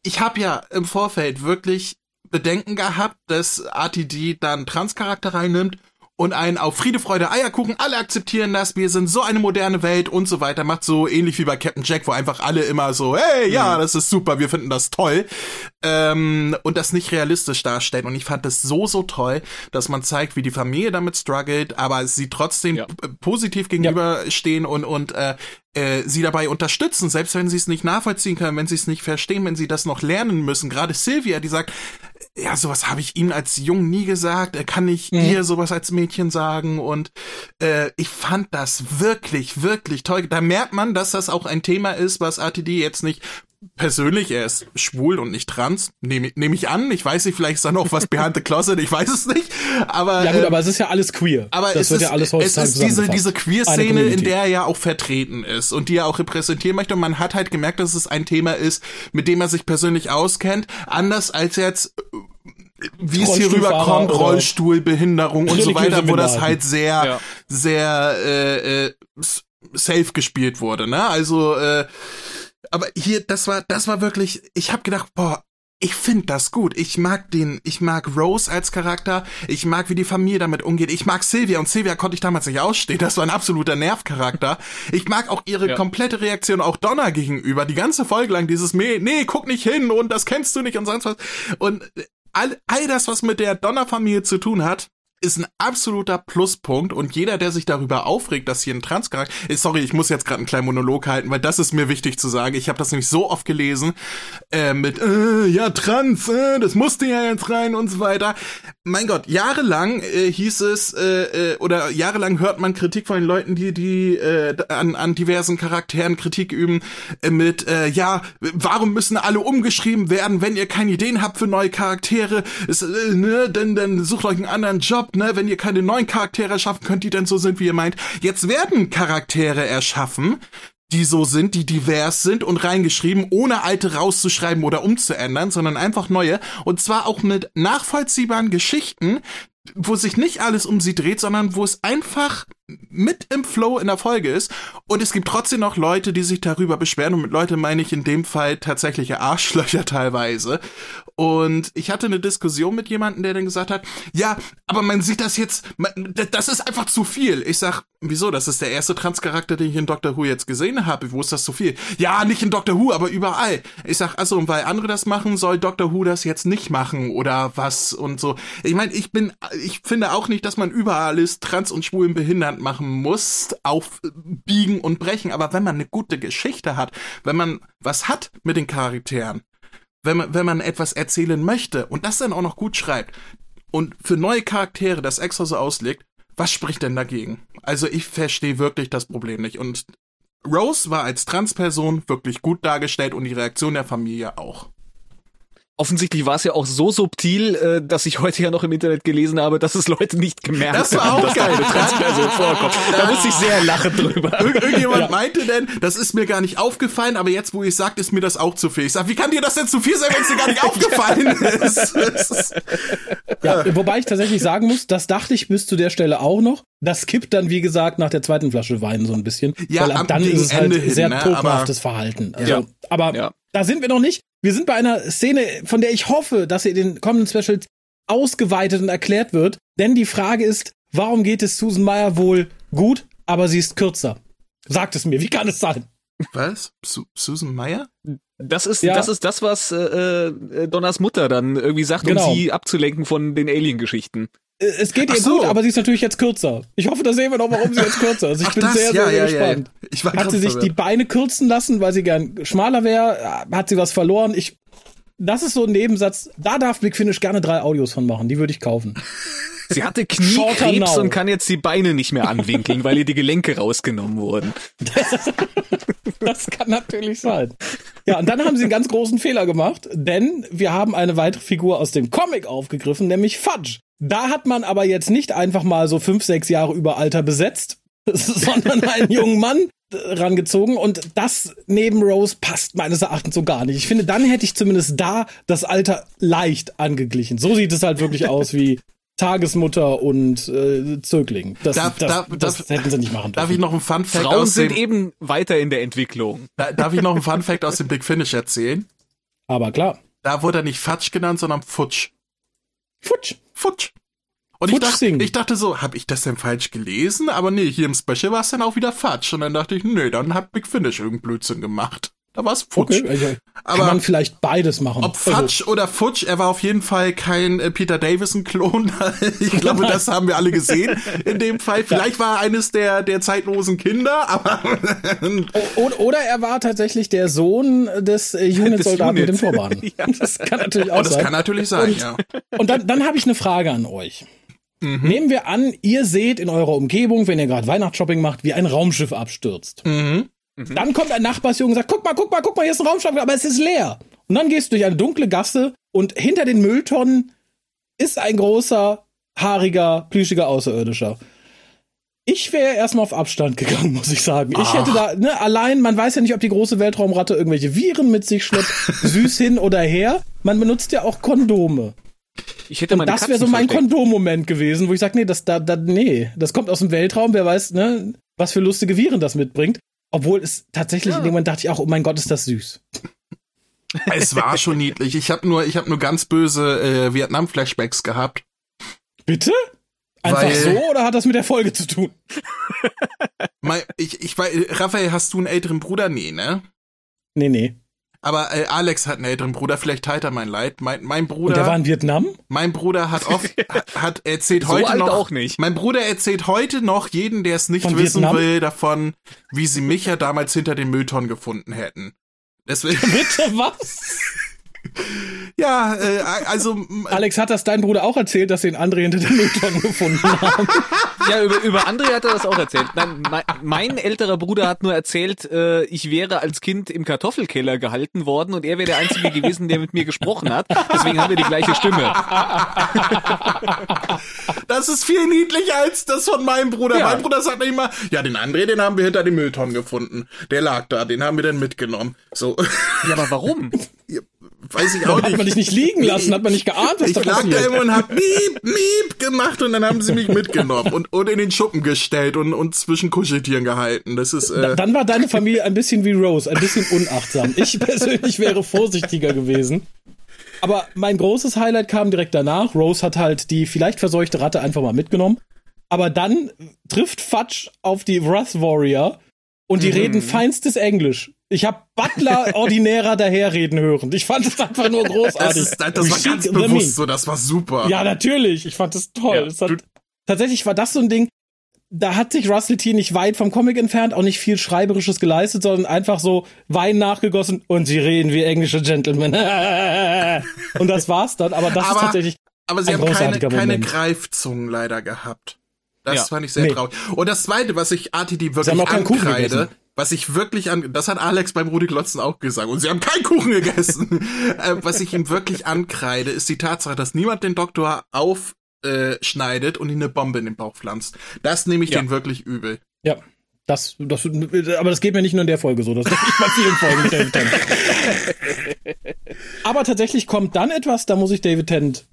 S2: ich habe ja im Vorfeld wirklich Bedenken gehabt, dass ATD dann Transcharakter reinnimmt und ein auf Friede, Freude, Eierkuchen, alle akzeptieren das, wir sind so eine moderne Welt und so weiter, macht so ähnlich wie bei Captain Jack, wo einfach alle immer so, hey, ja, mhm. das ist super, wir finden das toll ähm, und das nicht realistisch darstellen und ich fand das so, so toll, dass man zeigt, wie die Familie damit struggelt, aber sie trotzdem ja. positiv gegenüberstehen ja. und, und äh, äh, sie dabei unterstützen, selbst wenn sie es nicht nachvollziehen können, wenn sie es nicht verstehen, wenn sie das noch lernen müssen. Gerade Sylvia, die sagt, ja, sowas habe ich ihm als Jung nie gesagt. Er kann nicht mhm. ihr sowas als Mädchen sagen. Und äh, ich fand das wirklich, wirklich toll. Da merkt man, dass das auch ein Thema ist, was RTD jetzt nicht persönlich, er ist schwul und nicht trans, nehme nehm ich an. Ich weiß nicht, vielleicht ist da noch was behind the closet, ich weiß es nicht. Aber
S1: ja gut, äh, aber es ist ja alles queer.
S2: Aber das es wird ist, ja alles es ist diese diese Queer-Szene, in der er ja auch vertreten ist und die er auch repräsentieren möchte. Und man hat halt gemerkt, dass es ein Thema ist, mit dem er sich persönlich auskennt, anders als jetzt wie es hier rüberkommt, Rollstuhlbehinderung und so weiter, wo das halt sehr, ja. sehr äh, äh, safe gespielt wurde. Ne? Also äh, aber hier, das war, das war wirklich, ich habe gedacht, boah, ich finde das gut. Ich mag den, ich mag Rose als Charakter. Ich mag, wie die Familie damit umgeht. Ich mag Sylvia und Sylvia konnte ich damals nicht ausstehen. Das war ein absoluter Nervcharakter. Ich mag auch ihre ja. komplette Reaktion auch Donna gegenüber. Die ganze Folge lang dieses, nee, nee, guck nicht hin und das kennst du nicht und sonst was. Und all, all das, was mit der Donner-Familie zu tun hat, ist ein absoluter Pluspunkt und jeder, der sich darüber aufregt, dass hier ein Transcharakter ist, sorry, ich muss jetzt gerade einen kleinen Monolog halten, weil das ist mir wichtig zu sagen. Ich habe das nämlich so oft gelesen äh, mit äh, ja Trans, äh, das musste ja jetzt rein und so weiter. Mein Gott, jahrelang äh, hieß es äh, äh, oder jahrelang hört man Kritik von den Leuten, die die äh, an, an diversen Charakteren Kritik üben äh, mit äh, ja, warum müssen alle umgeschrieben werden, wenn ihr keine Ideen habt für neue Charaktere, ist, äh, ne, dann dann sucht euch einen anderen Job ne, wenn ihr keine neuen Charaktere erschaffen könnt, die dann so sind, wie ihr meint. Jetzt werden Charaktere erschaffen, die so sind, die divers sind und reingeschrieben, ohne alte rauszuschreiben oder umzuändern, sondern einfach neue. Und zwar auch mit nachvollziehbaren Geschichten, wo sich nicht alles um sie dreht, sondern wo es einfach mit im Flow in der Folge ist. Und es gibt trotzdem noch Leute, die sich darüber beschweren. Und mit Leute meine ich in dem Fall tatsächliche Arschlöcher teilweise. Und ich hatte eine Diskussion mit jemandem, der dann gesagt hat, ja, aber man sieht das jetzt, das ist einfach zu viel. Ich sag, wieso? Das ist der erste Transcharakter, den ich in Doctor Who jetzt gesehen habe. Wo ist das zu viel? Ja, nicht in Doctor Who, aber überall. Ich sag, also, und weil andere das machen, soll Doctor Who das jetzt nicht machen oder was und so. Ich meine, ich bin, ich finde auch nicht, dass man überall ist, trans und schwulen behindert machen muss, auf Biegen und Brechen. Aber wenn man eine gute Geschichte hat, wenn man was hat mit den Charakteren, wenn man, wenn man etwas erzählen möchte und das dann auch noch gut schreibt und für neue Charaktere das extra so auslegt, was spricht denn dagegen? Also ich verstehe wirklich das Problem nicht. Und Rose war als Transperson wirklich gut dargestellt und die Reaktion der Familie auch
S3: offensichtlich war es ja auch so subtil, äh, dass ich heute ja noch im Internet gelesen habe, dass es Leute nicht gemerkt
S2: das war auch
S3: dass
S2: geil.
S3: da eine Transperson vorkommt. Da muss ich sehr lachen drüber.
S2: Ir irgendjemand ja. meinte denn, das ist mir gar nicht aufgefallen, aber jetzt, wo ich sag, ist mir das auch zu viel. Ich sag, wie kann dir das denn zu viel sein, wenn es dir gar nicht aufgefallen ist?
S1: ja, wobei ich tatsächlich sagen muss, das dachte ich bis zu der Stelle auch noch. Das kippt dann, wie gesagt, nach der zweiten Flasche Wein so ein bisschen. Ja, weil ab dann ist es halt hin, sehr ne? totenhaftes Verhalten. Also, ja. Aber ja. Da sind wir noch nicht. Wir sind bei einer Szene, von der ich hoffe, dass sie in den kommenden Specials ausgeweitet und erklärt wird. Denn die Frage ist, warum geht es Susan Meyer wohl gut, aber sie ist kürzer? Sagt es mir, wie kann es sein?
S2: Was? Su Susan Meyer?
S3: Das ist, ja. das ist das, was äh, äh, Donners Mutter dann irgendwie sagt, genau. um sie abzulenken von den Alien-Geschichten.
S1: Äh, es geht ihr so. gut, aber sie ist natürlich jetzt kürzer. Ich hoffe, da sehen wir noch, warum sie jetzt kürzer ist. Ich Ach, bin das? sehr, sehr, ja, sehr ja, gespannt. Ja, ich war hat sie sich verwirrt. die Beine kürzen lassen, weil sie gern schmaler wäre? Hat sie was verloren? Ich, das ist so ein Nebensatz. Da darf Big Finish gerne drei Audios von machen. Die würde ich kaufen.
S3: Sie hatte Kniekrebs und kann jetzt die Beine nicht mehr anwinkeln, weil ihr die Gelenke rausgenommen wurden.
S1: Das, das kann natürlich sein. Ja, und dann haben sie einen ganz großen Fehler gemacht, denn wir haben eine weitere Figur aus dem Comic aufgegriffen, nämlich Fudge. Da hat man aber jetzt nicht einfach mal so fünf, sechs Jahre über Alter besetzt, sondern einen jungen Mann rangezogen und das neben Rose passt meines Erachtens so gar nicht. Ich finde, dann hätte ich zumindest da das Alter leicht angeglichen. So sieht es halt wirklich aus wie Tagesmutter und äh, Zögling. Das, darf, das, darf, das darf, hätten sie nicht machen
S2: dürfen. Darf ich noch einen Fun Fact
S3: Frauen aus sind dem, eben weiter in der Entwicklung.
S2: Da, darf ich noch einen Fun Fact aus dem Big Finish erzählen?
S1: Aber klar.
S2: Da wurde er nicht Fatsch genannt, sondern Futsch.
S1: Futsch.
S2: Futsch. Und ich, dachte, ich dachte so, habe ich das denn falsch gelesen? Aber nee, hier im Special war es dann auch wieder Fatsch. Und dann dachte ich, nee, dann hat Big Finish irgendeinen Blödsinn gemacht. Da war es Futsch. Okay, also
S1: aber kann man vielleicht beides machen.
S2: Ob also Fatsch also. oder Futsch, er war auf jeden Fall kein äh, Peter Davison-Klon. ich glaube, das haben wir alle gesehen in dem Fall. Vielleicht war er eines der, der zeitlosen Kinder, aber.
S1: oder, oder er war tatsächlich der Sohn des äh, Unit-Soldaten mit dem Turban. ja. Das kann natürlich auch
S2: oh, das
S1: sein.
S2: Das kann natürlich sein,
S1: und,
S2: ja.
S1: Und dann, dann habe ich eine Frage an euch. Mhm. Nehmen wir an, ihr seht in eurer Umgebung, wenn ihr gerade Weihnachtsshopping macht, wie ein Raumschiff abstürzt. Mhm. Mhm. Dann kommt ein Nachbarsjunge und sagt, guck mal, guck mal, guck mal, hier ist ein Raumschiff, aber es ist leer. Und dann gehst du durch eine dunkle Gasse und hinter den Mülltonnen ist ein großer, haariger, plüschiger Außerirdischer. Ich wäre erstmal auf Abstand gegangen, muss ich sagen. Ich hätte da, ne, allein, man weiß ja nicht, ob die große Weltraumratte irgendwelche Viren mit sich schleppt, süß hin oder her. Man benutzt ja auch Kondome. Ich hätte und das wäre so mein Kondommoment gewesen, wo ich sage, nee, das da, da, nee, das kommt aus dem Weltraum, wer weiß, ne, was für lustige Viren das mitbringt. Obwohl es tatsächlich ja. in dem Moment dachte ich auch, oh mein Gott, ist das süß.
S2: Es war schon niedlich. Ich habe nur, ich habe nur ganz böse äh, Vietnam-Flashbacks gehabt.
S1: Bitte? Einfach Weil, so oder hat das mit der Folge zu tun?
S2: mein, ich, ich weiß, Raphael, hast du einen älteren Bruder? Nee, ne?
S1: Nee, nee.
S2: Aber äh, Alex hat einen älteren Bruder, vielleicht teilt er mein Leid. Mein, mein Bruder. Und
S1: der war in Vietnam?
S2: Mein Bruder hat oft, hat erzählt so heute noch.
S3: auch nicht.
S2: Mein Bruder erzählt heute noch jeden, der es nicht Von wissen Vietnam? will, davon, wie sie mich ja damals hinter den Mülltonnen gefunden hätten.
S1: Deswegen. Bitte was?
S2: Ja, äh, also.
S1: Alex, hat das dein Bruder auch erzählt, dass sie den André hinter den Mülltonnen gefunden haben?
S3: Ja, über, über André hat er das auch erzählt. Nein, mein, mein älterer Bruder hat nur erzählt, äh, ich wäre als Kind im Kartoffelkeller gehalten worden und er wäre der Einzige gewesen, der mit mir gesprochen hat. Deswegen haben wir die gleiche Stimme.
S2: Das ist viel niedlicher als das von meinem Bruder. Ja. Mein Bruder sagt immer, ja, den André, den haben wir hinter den Mülltonnen gefunden. Der lag da, den haben wir dann mitgenommen. So.
S3: Ja, aber warum?
S2: Weiß ich auch
S1: nicht. Hat man dich nicht liegen lassen, hat man nicht geahnt, was
S2: ich
S1: da passiert. Ich
S2: lag da immer und hab miep, miep gemacht und dann haben sie mich mitgenommen und, und in den Schuppen gestellt und, und zwischen Kuscheltieren gehalten. Das ist,
S1: äh Dann war deine Familie ein bisschen wie Rose, ein bisschen unachtsam. Ich persönlich wäre vorsichtiger gewesen. Aber mein großes Highlight kam direkt danach. Rose hat halt die vielleicht verseuchte Ratte einfach mal mitgenommen. Aber dann trifft Fudge auf die Wrath Warrior und die mhm. reden feinstes Englisch. Ich habe Butler ordinärer daherreden hören. Ich fand es einfach nur großartig.
S2: Das, ist, das war ganz bewusst so, das war super.
S1: Ja, natürlich. Ich fand es toll. Ja, hat, tatsächlich war das so ein Ding, da hat sich Russell T nicht weit vom Comic entfernt, auch nicht viel Schreiberisches geleistet, sondern einfach so Wein nachgegossen und sie reden wie englische Gentlemen. und das war's dann, aber das aber, ist tatsächlich.
S2: Aber sie haben keine, keine Greifzungen leider gehabt. Das ja. fand ich sehr nee. traurig. Und das zweite, was ich RTD wirklich ankreide, was ich wirklich an, das hat Alex beim Rudi Glotzen auch gesagt, und sie haben keinen Kuchen gegessen. äh, was ich ihm wirklich ankreide, ist die Tatsache, dass niemand den Doktor aufschneidet äh, und ihm eine Bombe in den Bauch pflanzt. Das nehme ich ja. den wirklich übel.
S1: Ja. Das, das, aber das geht mir nicht nur in der Folge so, das geht bei vielen Folgen David Tennant. aber tatsächlich kommt dann etwas, da muss ich David Tennant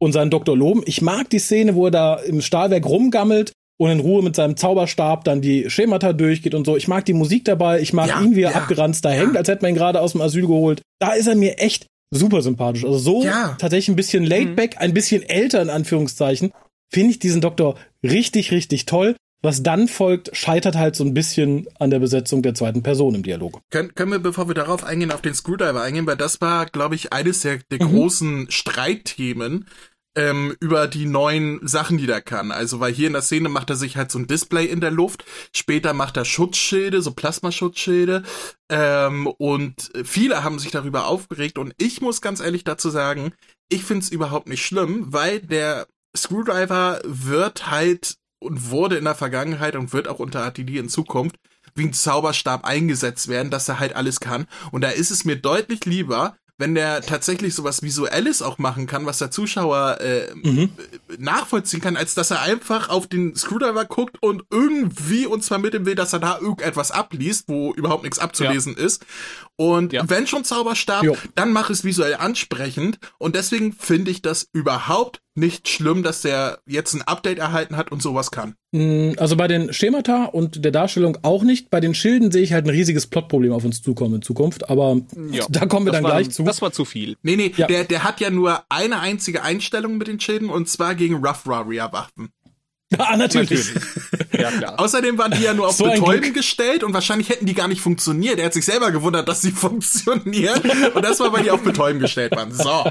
S1: und seinen Doktor loben. Ich mag die Szene, wo er da im Stahlwerk rumgammelt und in Ruhe mit seinem Zauberstab dann die Schemata durchgeht und so. Ich mag die Musik dabei, ich mag ja, ihn, wie er ja, abgeranzt da ja. hängt, als hätte man ihn gerade aus dem Asyl geholt. Da ist er mir echt super sympathisch. Also so ja. tatsächlich ein bisschen laid mhm. back, ein bisschen älter in Anführungszeichen, finde ich diesen Doktor richtig, richtig toll. Was dann folgt, scheitert halt so ein bisschen an der Besetzung der zweiten Person im Dialog.
S2: Können, können wir, bevor wir darauf eingehen, auf den Screwdriver eingehen, weil das war, glaube ich, eines der, der mhm. großen Streitthemen ähm, über die neuen Sachen, die der kann. Also, weil hier in der Szene macht er sich halt so ein Display in der Luft, später macht er Schutzschilde, so Plasmaschutzschilde. Ähm, und viele haben sich darüber aufgeregt und ich muss ganz ehrlich dazu sagen, ich find's überhaupt nicht schlimm, weil der Screwdriver wird halt und wurde in der Vergangenheit und wird auch unter ATD in Zukunft wie ein Zauberstab eingesetzt werden, dass er halt alles kann. Und da ist es mir deutlich lieber, wenn der tatsächlich sowas Visuelles auch machen kann, was der Zuschauer äh, mhm. nachvollziehen kann, als dass er einfach auf den Screwdriver guckt und irgendwie uns vermitteln will, dass er da irgendetwas abliest, wo überhaupt nichts abzulesen ja. ist. Und ja. wenn schon Zauberstab, jo. dann mach es visuell ansprechend. Und deswegen finde ich das überhaupt nicht schlimm, dass der jetzt ein Update erhalten hat und sowas kann.
S1: Mm, also bei den Schemata und der Darstellung auch nicht. Bei den Schilden sehe ich halt ein riesiges Plotproblem auf uns zukommen in Zukunft, aber ja, da kommen wir dann
S3: war,
S1: gleich zu.
S3: Das war zu viel.
S2: Nee, nee, ja. der, der hat ja nur eine einzige Einstellung mit den Schilden und zwar gegen Rough Warrior Waffen.
S1: Ah, natürlich. natürlich.
S2: Ja, klar. Außerdem waren die ja nur auf so Betäuben gestellt und wahrscheinlich hätten die gar nicht funktioniert. Er hat sich selber gewundert, dass sie funktionieren. Und das war, weil die auf Betäuben gestellt waren. So.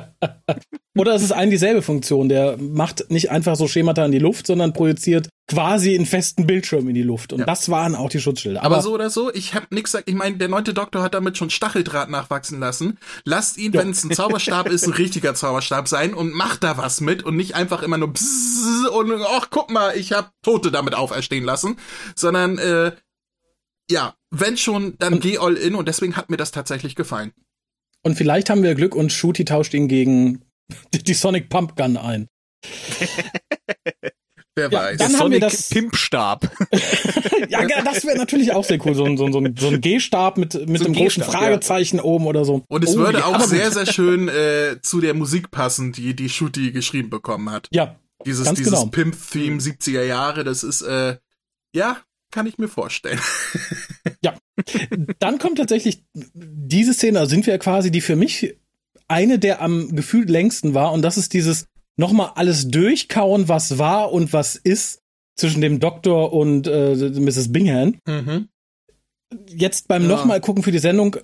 S1: Oder es ist ein dieselbe Funktion. Der macht nicht einfach so Schemata in die Luft, sondern projiziert quasi einen festen Bildschirm in die Luft. Und ja. das waren auch die Schutzschilder.
S2: Aber, Aber so oder so, ich habe nichts gesagt. Ich meine, der neunte Doktor hat damit schon Stacheldraht nachwachsen lassen. Lasst ihn, ja. wenn es ein Zauberstab ist, ein richtiger Zauberstab sein und macht da was mit und nicht einfach immer nur bzzz und ach, guck mal, ich habe Tote damit auferstehen lassen, sondern äh, ja, wenn schon, dann und, geh all in und deswegen hat mir das tatsächlich gefallen.
S1: Und vielleicht haben wir Glück und Shooty tauscht ihn gegen die Sonic Pump Gun ein.
S2: Wer ja, weiß.
S3: Dann haben Sonic wir das Pimpstab.
S1: ja, das wäre natürlich auch sehr cool. So ein, so ein, so ein G-Stab mit, mit so einem großen Fragezeichen ja. oben oder so.
S2: Und es oh, würde auch sehr, sehr schön äh, zu der Musik passen, die die Shooty geschrieben bekommen hat.
S1: Ja.
S2: Dieses, dieses genau. Pimp-Theme 70er Jahre, das ist, äh, ja, kann ich mir vorstellen.
S1: ja. Dann kommt tatsächlich diese Szene, also sind wir quasi die für mich eine der am gefühlt längsten war und das ist dieses nochmal alles durchkauen, was war und was ist zwischen dem Doktor und äh, Mrs. Bingham. Mhm. Jetzt beim ja. nochmal gucken für die Sendung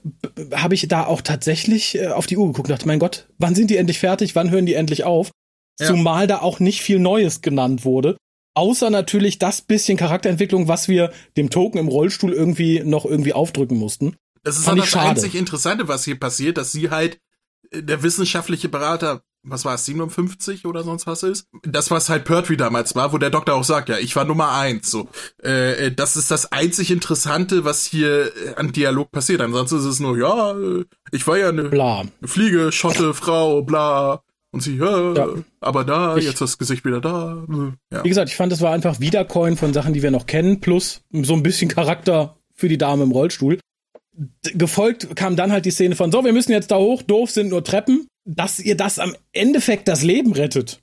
S1: habe ich da auch tatsächlich äh, auf die Uhr geguckt und dachte, mein Gott, wann sind die endlich fertig? Wann hören die endlich auf? Ja. Zumal da auch nicht viel Neues genannt wurde. Außer natürlich das bisschen Charakterentwicklung, was wir dem Token im Rollstuhl irgendwie noch irgendwie aufdrücken mussten.
S2: Das ist Fand auch das einzig Interessante, was hier passiert, dass sie halt der wissenschaftliche Berater was war es, 57 oder sonst was ist. Das, was halt Pertwee damals war, wo der Doktor auch sagt, ja, ich war Nummer eins. So, äh, äh, das ist das einzig Interessante, was hier äh, an Dialog passiert. Ansonsten ist es nur, ja, äh, ich war ja eine, bla. Fliege, Schotte, Frau, bla. Und sie, ja, ja. aber da, ich, jetzt das Gesicht wieder da.
S1: Ja. Wie gesagt, ich fand, es war einfach Wiedercoin von Sachen, die wir noch kennen, plus so ein bisschen Charakter für die Dame im Rollstuhl. Gefolgt kam dann halt die Szene von, so, wir müssen jetzt da hoch, doof sind nur Treppen dass ihr das am Endeffekt das Leben rettet.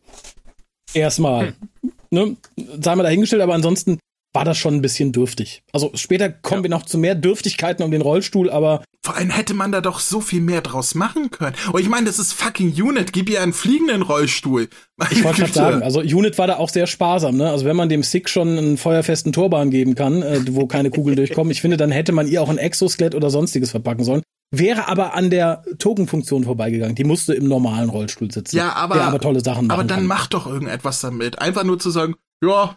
S1: Erstmal. Hm. Ne? Sei mal dahingestellt, aber ansonsten war das schon ein bisschen dürftig. Also später kommen ja. wir noch zu mehr Dürftigkeiten um den Rollstuhl, aber.
S2: Vor allem hätte man da doch so viel mehr draus machen können. Und ich meine, das ist fucking Unit. Gib ihr einen fliegenden Rollstuhl.
S1: ich wollte gerade sagen, also Unit war da auch sehr sparsam, ne? Also wenn man dem Sick schon einen feuerfesten Torbahn geben kann, äh, wo keine Kugeln durchkommen, ich finde, dann hätte man ihr auch ein Exoskelett oder sonstiges verpacken sollen wäre aber an der Token-Funktion vorbeigegangen. Die musste im normalen Rollstuhl sitzen.
S2: Ja, aber,
S1: der aber tolle Sachen
S2: Aber dann kann. mach doch irgendetwas damit. Einfach nur zu sagen, ja,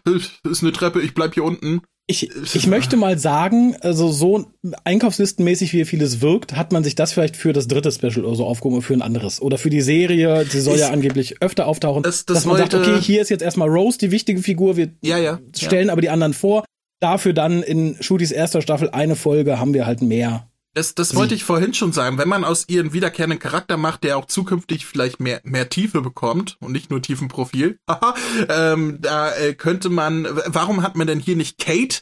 S2: ist eine Treppe, ich bleib hier unten.
S1: Ich, ich möchte mal sagen, also so einkaufslistenmäßig wie vieles wirkt, hat man sich das vielleicht für das dritte Special oder so aufgehoben für ein anderes. Oder für die Serie, sie soll ich, ja angeblich öfter auftauchen, das, das dass man wollte, sagt, okay, hier ist jetzt erstmal Rose, die wichtige Figur, wir
S2: ja, ja,
S1: stellen
S2: ja.
S1: aber die anderen vor. Dafür dann in Shooties erster Staffel eine Folge haben wir halt mehr
S2: das, das wollte ich vorhin schon sagen. Wenn man aus ihren wiederkehrenden Charakter macht, der auch zukünftig vielleicht mehr, mehr Tiefe bekommt und nicht nur Tiefenprofil, ähm, da äh, könnte man, warum hat man denn hier nicht Kate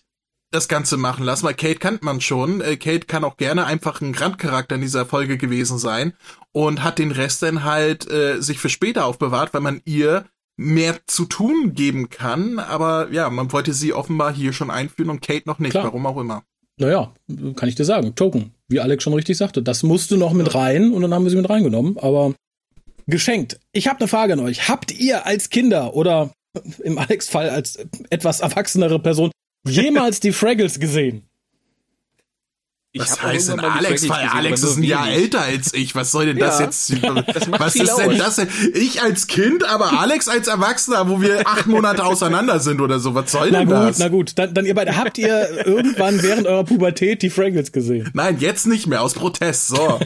S2: das Ganze machen lassen? Weil Kate kennt man schon. Äh, Kate kann auch gerne einfach ein Randcharakter in dieser Folge gewesen sein und hat den Rest dann halt äh, sich für später aufbewahrt, weil man ihr mehr zu tun geben kann. Aber ja, man wollte sie offenbar hier schon einführen und Kate noch nicht, Klar. warum auch immer.
S1: Naja, kann ich dir sagen. Token, wie Alex schon richtig sagte. Das musste noch mit rein und dann haben wir sie mit reingenommen. Aber geschenkt. Ich habe eine Frage an euch. Habt ihr als Kinder oder im Alex-Fall als etwas erwachsenere Person jemals die Fraggles gesehen?
S2: Ich was heißt denn Alex? Weil Alex ist ein Jahr älter als ich. Was soll denn ja, das jetzt? Das was ist denn das denn? Ich als Kind, aber Alex als Erwachsener, wo wir acht Monate auseinander sind oder so. Was soll
S1: na
S2: denn
S1: gut,
S2: das?
S1: Na gut, dann, dann ihr beide, habt ihr irgendwann während eurer Pubertät die Fraggles gesehen?
S2: Nein, jetzt nicht mehr, aus Protest, so.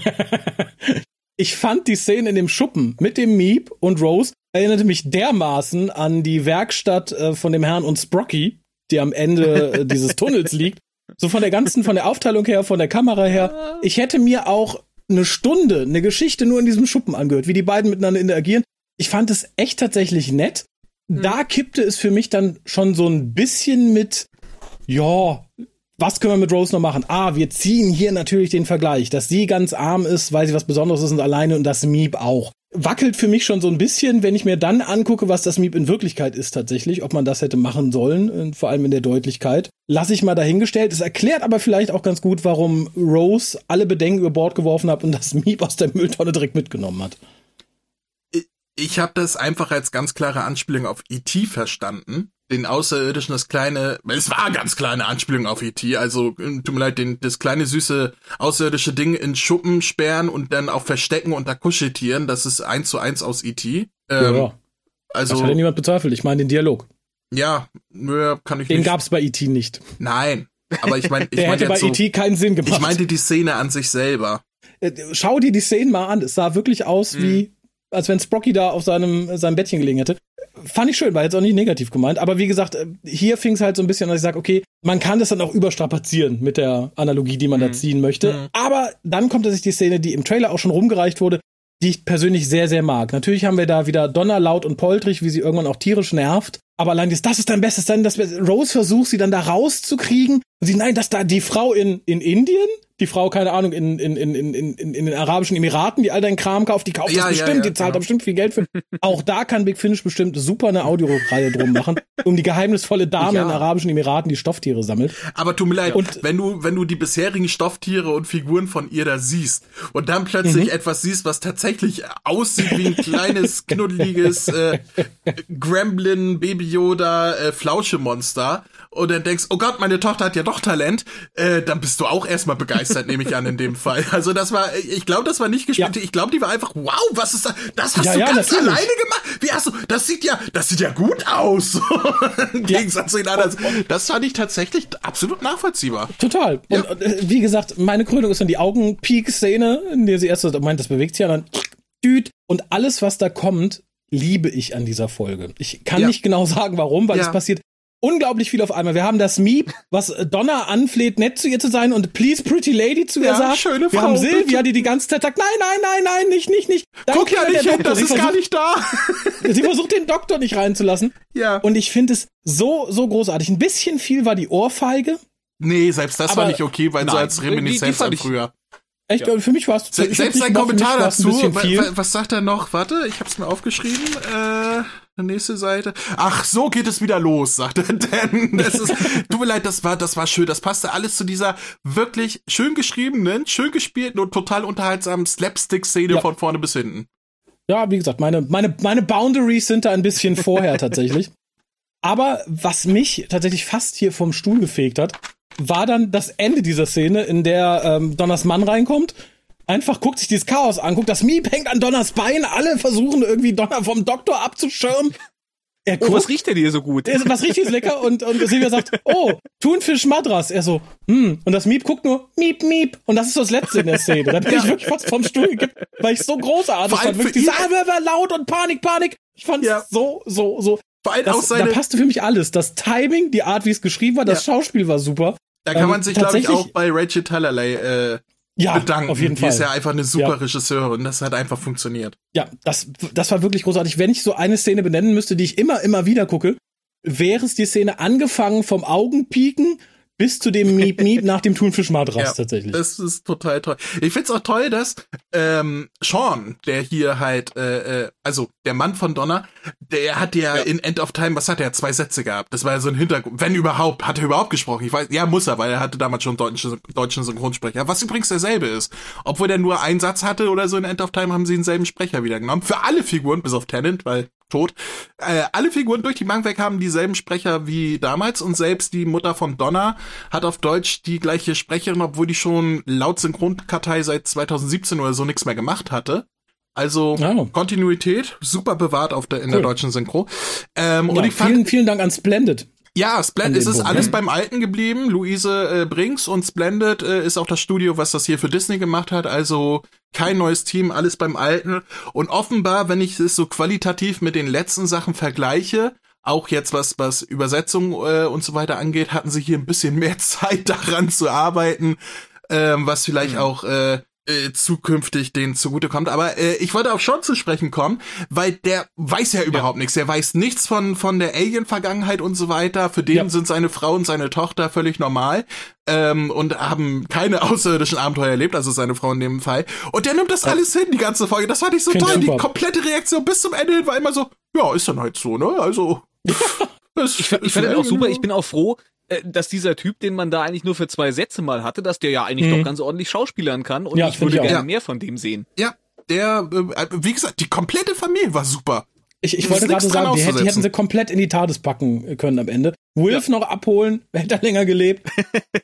S1: ich fand die Szene in dem Schuppen mit dem Meep und Rose erinnerte mich dermaßen an die Werkstatt äh, von dem Herrn und Sprocky, die am Ende äh, dieses Tunnels liegt so von der ganzen, von der Aufteilung her, von der Kamera her. Ich hätte mir auch eine Stunde, eine Geschichte nur in diesem Schuppen angehört, wie die beiden miteinander interagieren. Ich fand es echt tatsächlich nett. Da hm. kippte es für mich dann schon so ein bisschen mit, ja, was können wir mit Rose noch machen? Ah, wir ziehen hier natürlich den Vergleich, dass sie ganz arm ist, weil sie was Besonderes ist und alleine und das Miep auch wackelt für mich schon so ein bisschen, wenn ich mir dann angucke, was das Miep in Wirklichkeit ist tatsächlich, ob man das hätte machen sollen, äh, vor allem in der Deutlichkeit. Lasse ich mal dahingestellt. Es erklärt aber vielleicht auch ganz gut, warum Rose alle Bedenken über Bord geworfen hat und das Miep aus der Mülltonne direkt mitgenommen hat.
S2: Ich habe das einfach als ganz klare Anspielung auf E.T. verstanden, den Außerirdischen das kleine, es war ganz kleine Anspielung auf E.T., also tut mir leid, den, das kleine süße außerirdische Ding in Schuppen sperren und dann auch verstecken unter Kuscheltieren, das ist eins zu eins aus E.T.
S1: Ähm, ja, also, das hat ja niemand bezweifelt, ich meine den Dialog.
S2: Ja, nö, kann ich
S1: den nicht. Den gab's bei E.T. nicht.
S2: Nein, aber ich meine, ich
S1: Der hätte bei so, E.T. keinen Sinn gemacht.
S2: Ich meinte die Szene an sich selber.
S1: Äh, schau dir die Szenen mal an, es sah wirklich aus mhm. wie als wenn Sprocky da auf seinem, seinem Bettchen gelegen hätte. Fand ich schön, war jetzt auch nicht negativ gemeint. Aber wie gesagt, äh, hier fing es halt so ein bisschen, dass ich sage, okay, man kann das dann auch überstrapazieren mit der Analogie, die man mhm. da ziehen möchte. Mhm. Aber dann kommt sich die Szene, die im Trailer auch schon rumgereicht wurde, die ich persönlich sehr, sehr mag. Natürlich haben wir da wieder Donner laut und poltrig, wie sie irgendwann auch tierisch nervt. Aber allein das, das ist dein Bestes, dann das Rose versucht, sie dann da rauszukriegen. Und sie, nein, dass da die Frau in, in Indien, die Frau, keine Ahnung, in, in, in, in, in, in den Arabischen Emiraten, die all deinen Kram kauft, die kauft ja, das bestimmt, ja, die zahlt genau. da bestimmt viel Geld für. Auch da kann Big Finish bestimmt super eine Audioreihe drum machen, um die geheimnisvolle Dame in den Arabischen Emiraten, die Stofftiere sammelt.
S2: Aber tut mir leid, und, wenn du, wenn du die bisherigen Stofftiere und Figuren von ihr da siehst und dann plötzlich mhm. etwas siehst, was tatsächlich aussieht wie ein kleines, knuddeliges äh, Gremlin, Baby Yoda, äh, Flauschemonster und dann denkst, oh Gott, meine Tochter hat ja doch Talent, äh, dann bist du auch erstmal begeistert, nehme ich an in dem Fall. Also das war, ich glaube, das war nicht gespielt. Ja. Ich glaube, die war einfach, wow, was ist das? Das hast ja, du ja, ganz alleine gemacht. Wie hast du? Das sieht ja, das sieht ja gut aus. Im Gegensatz zu den anderen. Das fand ich tatsächlich absolut nachvollziehbar.
S1: Total. Und äh, wie gesagt, meine Krönung ist dann die Augenpeak-Szene, in der sie erst so meint, das bewegt sich ja dann düt und alles, was da kommt, liebe ich an dieser Folge. Ich kann ja. nicht genau sagen, warum, weil ja. es passiert unglaublich viel auf einmal. Wir haben das Miep, was Donna anfleht, nett zu ihr zu sein und please pretty lady zu ihr ja, sagt. Schöne Frau, Wir haben Silvia, die die ganze Zeit sagt, nein, nein, nein, nein, nicht, nicht, nicht.
S2: Dann Guck ja nicht hin, das ist gar nicht da.
S1: sie versucht den Doktor nicht reinzulassen. Ja. Und ich finde es so, so großartig. Ein bisschen viel war die Ohrfeige.
S2: Nee, selbst das war nicht okay, weil nein, so als Reminiszenz an früher.
S1: Echt, ja. für mich war es
S2: Se Selbst ein Kommentar dazu, was sagt er noch? Warte, ich hab's mir aufgeschrieben. Äh nächste Seite. Ach, so geht es wieder los, sagte Dan. Das ist, tut mir leid, das war, das war schön. Das passte alles zu dieser wirklich schön geschriebenen, schön gespielten und total unterhaltsamen Slapstick-Szene ja. von vorne bis hinten.
S1: Ja, wie gesagt, meine, meine, meine Boundaries sind da ein bisschen vorher tatsächlich. Aber was mich tatsächlich fast hier vom Stuhl gefegt hat, war dann das Ende dieser Szene, in der ähm, Donners Mann reinkommt einfach guckt sich dieses Chaos an, guckt, das Miep hängt an Donners Bein, alle versuchen irgendwie Donner vom Doktor abzuschirmen.
S3: Er guckt, oh, was riecht denn hier so gut?
S1: Er, was riecht hier so lecker? Und, und Silvia sagt, oh, Thunfisch Madras. Er so, hm. Und das Miep guckt nur, Miep, Miep. Und das ist so das Letzte in der Szene. Da bin ich wirklich fast vom Stuhl gekippt, weil ich so großartig fand. Wirklich diese, ah, war laut und Panik, Panik. Ich fand ja. so, so, so. Vor allem das, auch seine... Da passte für mich alles. Das Timing, die Art, wie es geschrieben war, das ja. Schauspiel war super.
S2: Da kann man ähm, sich, glaube ich, auch bei Rachel Talalay äh, ja, bedanken. Auf jeden die Fall. ist ja einfach eine super ja. Regisseurin. Das hat einfach funktioniert.
S1: Ja, das, das war wirklich großartig. Wenn ich so eine Szene benennen müsste, die ich immer, immer wieder gucke, wäre es die Szene angefangen vom Augenpieken bis zu dem Miep Miep nach dem Thunfischmadras ja, tatsächlich.
S2: Das ist total toll. Ich find's auch toll, dass ähm, Sean, der hier halt, äh, äh, also der Mann von Donner, der hat ja, ja, in End of Time, was hat er, zwei Sätze gehabt. Das war ja so ein Hintergrund. Wenn überhaupt, hat er überhaupt gesprochen. Ich weiß, ja, muss er, weil er hatte damals schon deutschen, deutschen Synchronsprecher. Was übrigens derselbe ist. Obwohl der nur einen Satz hatte oder so in End of Time, haben sie denselben Sprecher wieder genommen. Für alle Figuren, bis auf Tennant, weil tot. Äh, alle Figuren durch die Bank weg haben dieselben Sprecher wie damals und selbst die Mutter von Donna hat auf Deutsch die gleiche Sprecherin, obwohl die schon laut Synchronkartei seit 2017 oder so nichts mehr gemacht hatte. Also oh. Kontinuität super bewahrt auf der in cool. der deutschen Synchro.
S1: Ähm, ja, und ich fand, vielen vielen Dank an Splendid.
S2: Ja, Splendid, es ist alles beim Alten geblieben. Luise äh, Brinks und Splendid äh, ist auch das Studio, was das hier für Disney gemacht hat. Also kein neues Team, alles beim Alten. Und offenbar, wenn ich es so qualitativ mit den letzten Sachen vergleiche, auch jetzt was was Übersetzung äh, und so weiter angeht, hatten sie hier ein bisschen mehr Zeit daran zu arbeiten, ähm, was vielleicht mhm. auch äh, äh, zukünftig denen zugutekommt. Aber äh, ich wollte auch schon zu sprechen kommen, weil der weiß ja überhaupt ja. nichts. Der weiß nichts von von der Alien-Vergangenheit und so weiter. Für den ja. sind seine Frau und seine Tochter völlig normal ähm, und haben keine außerirdischen Abenteuer erlebt, also seine Frau in dem Fall. Und der nimmt das ja. alles hin, die ganze Folge. Das fand ich so Find toll. Die komplette Reaktion bis zum Ende hin war immer so, ja, ist dann halt so, ne? Also.
S3: ich, ich fand das auch super. Ich bin auch froh, dass dieser Typ, den man da eigentlich nur für zwei Sätze mal hatte, dass der ja eigentlich mhm. doch ganz ordentlich schauspielern kann und ja, ich würde ich gerne ja. mehr von dem sehen.
S2: Ja, der, äh, wie gesagt, die komplette Familie war super.
S1: Ich, ich wollte gerade sagen, die, hätten, die hätten sie komplett in die TARDIS packen können am Ende. Wolf ja. noch abholen, hätte er länger gelebt.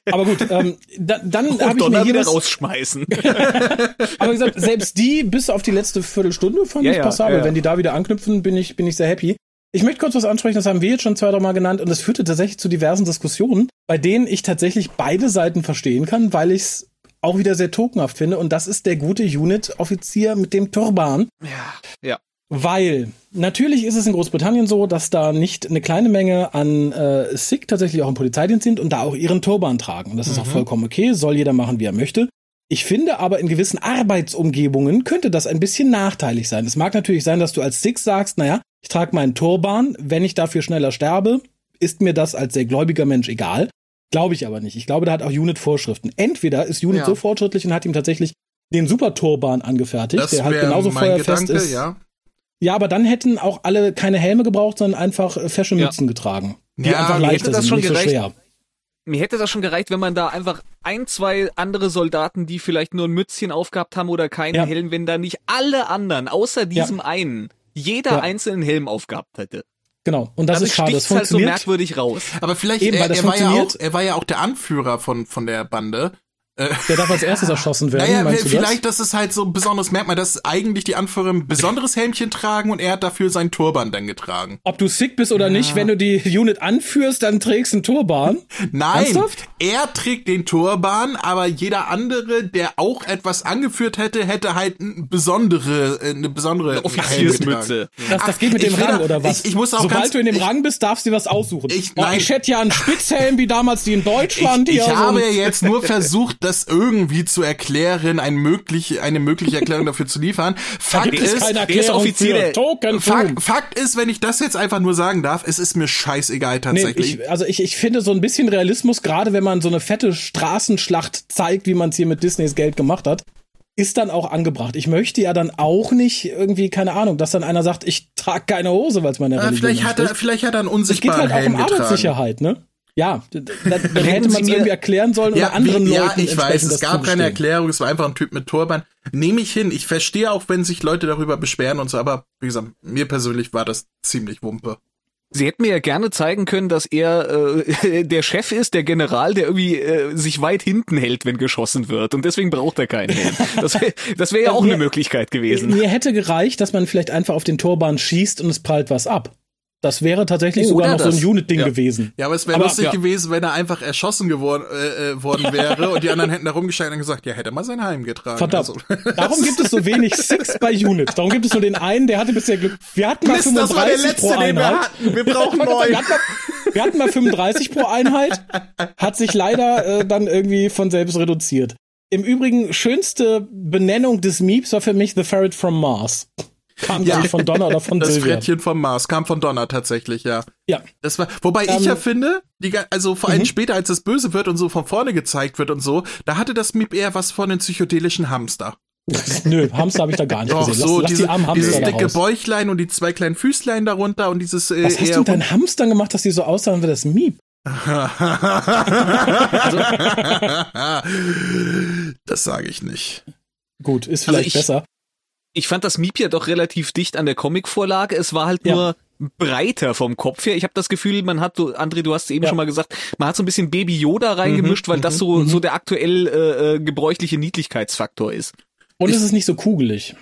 S1: Aber gut, ähm, da, dann habe ich mir
S3: hier rausschmeißen.
S1: Aber wie gesagt, selbst die bis auf die letzte Viertelstunde fand ja, ich passabel. Ja, Wenn die da wieder anknüpfen, bin ich bin ich sehr happy. Ich möchte kurz was ansprechen, das haben wir jetzt schon zwei, drei Mal genannt und das führte tatsächlich zu diversen Diskussionen, bei denen ich tatsächlich beide Seiten verstehen kann, weil ich es auch wieder sehr tokenhaft finde und das ist der gute Unit-Offizier mit dem Turban.
S3: Ja, ja.
S1: Weil natürlich ist es in Großbritannien so, dass da nicht eine kleine Menge an äh, Sikh tatsächlich auch im Polizeidienst sind und da auch ihren Turban tragen. Und das ist mhm. auch vollkommen okay, soll jeder machen, wie er möchte. Ich finde aber in gewissen Arbeitsumgebungen könnte das ein bisschen nachteilig sein. Es mag natürlich sein, dass du als Sikh sagst, naja, ich trage meinen Turban, wenn ich dafür schneller sterbe, ist mir das als sehr gläubiger Mensch egal. Glaube ich aber nicht. Ich glaube, da hat auch Unit Vorschriften. Entweder ist Unit ja. so fortschrittlich und hat ihm tatsächlich den Super Turban angefertigt, das der halt genauso feuerfest Gedanke, ist. Ja. Ja, aber dann hätten auch alle keine Helme gebraucht, sondern einfach äh, fesche Mützen ja. getragen.
S3: Die ja, einfach leichter sind, nicht gereicht. so schwer. Mir hätte das schon gereicht, wenn man da einfach ein, zwei andere Soldaten, die vielleicht nur ein Mützchen aufgehabt haben oder keinen ja. Helm, wenn da nicht alle anderen, außer diesem einen, jeder einzelnen Helm aufgehabt hätte.
S1: Genau. Und das Damit ist schade. Das funktioniert
S3: halt so merkwürdig raus.
S2: Aber vielleicht, Eben, er, er war ja auch, er war ja auch der Anführer von, von der Bande.
S1: Der darf als erstes erschossen werden. Naja,
S2: vielleicht, das? das ist halt so ein besonderes Merkmal, dass eigentlich die Anführer ein besonderes Helmchen tragen und er hat dafür seinen Turban dann getragen.
S1: Ob du sick bist oder ja. nicht, wenn du die Unit anführst, dann trägst du einen Turban.
S2: Nein, Ernsthaft? er trägt den Turban, aber jeder andere, der auch etwas angeführt hätte, hätte halt eine besondere, eine besondere
S3: Offiziersmütze.
S1: Das, das geht mit dem Rang oder was?
S2: Ich, ich muss auch
S1: Sobald
S2: ganz,
S1: du in dem
S2: ich,
S1: Rang bist, darfst du was aussuchen.
S2: Ich, nein.
S1: Oh, ich hätte ja einen Spitzhelm wie damals die in Deutschland.
S2: Ich, ich habe ja jetzt nur versucht, das irgendwie zu erklären, ein möglich, eine mögliche Erklärung dafür zu liefern. Fakt ist, ist keine
S1: Erklärung ist Token
S2: Fakt, Fakt, ist, wenn ich das jetzt einfach nur sagen darf, es ist mir scheißegal tatsächlich.
S1: Nee, ich, also ich, ich finde so ein bisschen Realismus, gerade wenn man so eine fette Straßenschlacht zeigt, wie man es hier mit Disneys Geld gemacht hat, ist dann auch angebracht. Ich möchte ja dann auch nicht irgendwie, keine Ahnung, dass dann einer sagt, ich trage keine Hose, weil es meine
S2: ja, Religion vielleicht hat er, Vielleicht hat er einen unsichtbaren
S1: Es geht halt auch um Arbeitssicherheit, ne? Ja, dann, dann hätte man es irgendwie erklären sollen ja, oder anderen wie, Leuten.
S2: Ja, ich weiß, es gab keine Erklärung, es war einfach ein Typ mit Turban. Nehme ich hin. Ich verstehe auch, wenn sich Leute darüber beschweren und so, aber wie gesagt, mir persönlich war das ziemlich Wumpe.
S3: Sie hätten mir ja gerne zeigen können, dass er äh, der Chef ist, der General, der irgendwie äh, sich weit hinten hält, wenn geschossen wird. Und deswegen braucht er keinen Helm. Das wäre das wär ja auch mir, eine Möglichkeit gewesen.
S1: Mir hätte gereicht, dass man vielleicht einfach auf den Turban schießt und es prallt was ab. Das wäre tatsächlich oh, sogar noch das. so ein Unit-Ding
S2: ja.
S1: gewesen.
S2: Ja, aber es wäre lustig ja. gewesen, wenn er einfach erschossen geworden äh, äh worden wäre und die anderen hätten da rumgeschrien und gesagt, ja, hätte mal sein Heim getragen.
S1: Verdammt. Also. Darum gibt es so wenig Six bei Unit. Darum gibt es nur den einen, der hatte bisher Glück. Wir hatten mal Mist, 35 das war der letzte, pro Einheit. wir
S2: hatten. Wir brauchen neun.
S1: Wir hatten, mal, wir hatten mal 35 pro Einheit. Hat sich leider äh, dann irgendwie von selbst reduziert. Im Übrigen, schönste Benennung des Meeps war für mich The Ferret from Mars. Kam ja. von Donner oder von
S2: Das
S1: Silvia.
S2: Frettchen vom Mars kam von Donner tatsächlich, ja.
S1: Ja.
S2: Das war, wobei ähm, ich ja finde, die, also vor allem mhm. später, als das Böse wird und so von vorne gezeigt wird und so, da hatte das Miep eher was von einem psychedelischen Hamster.
S1: Nö, Hamster habe ich da gar nicht
S2: Doch,
S1: gesehen.
S2: Lass, so lass diese, die dieses dicke Bäuchlein und die zwei kleinen Füßlein darunter und dieses.
S1: Äh, Was hast du mit deinen Hamstern gemacht, dass die so aussahen wie das Miep?
S2: also, das sage ich nicht.
S1: Gut, ist vielleicht also ich, besser
S3: ich fand das Miep ja doch relativ dicht an der Comicvorlage. Es war halt ja. nur breiter vom Kopf her. Ich habe das Gefühl, man hat so, André, du hast es eben ja. schon mal gesagt, man hat so ein bisschen Baby Yoda reingemischt, mhm, weil das so mhm. so der aktuell äh, äh, gebräuchliche Niedlichkeitsfaktor ist.
S1: Und ich, es ist nicht so kugelig.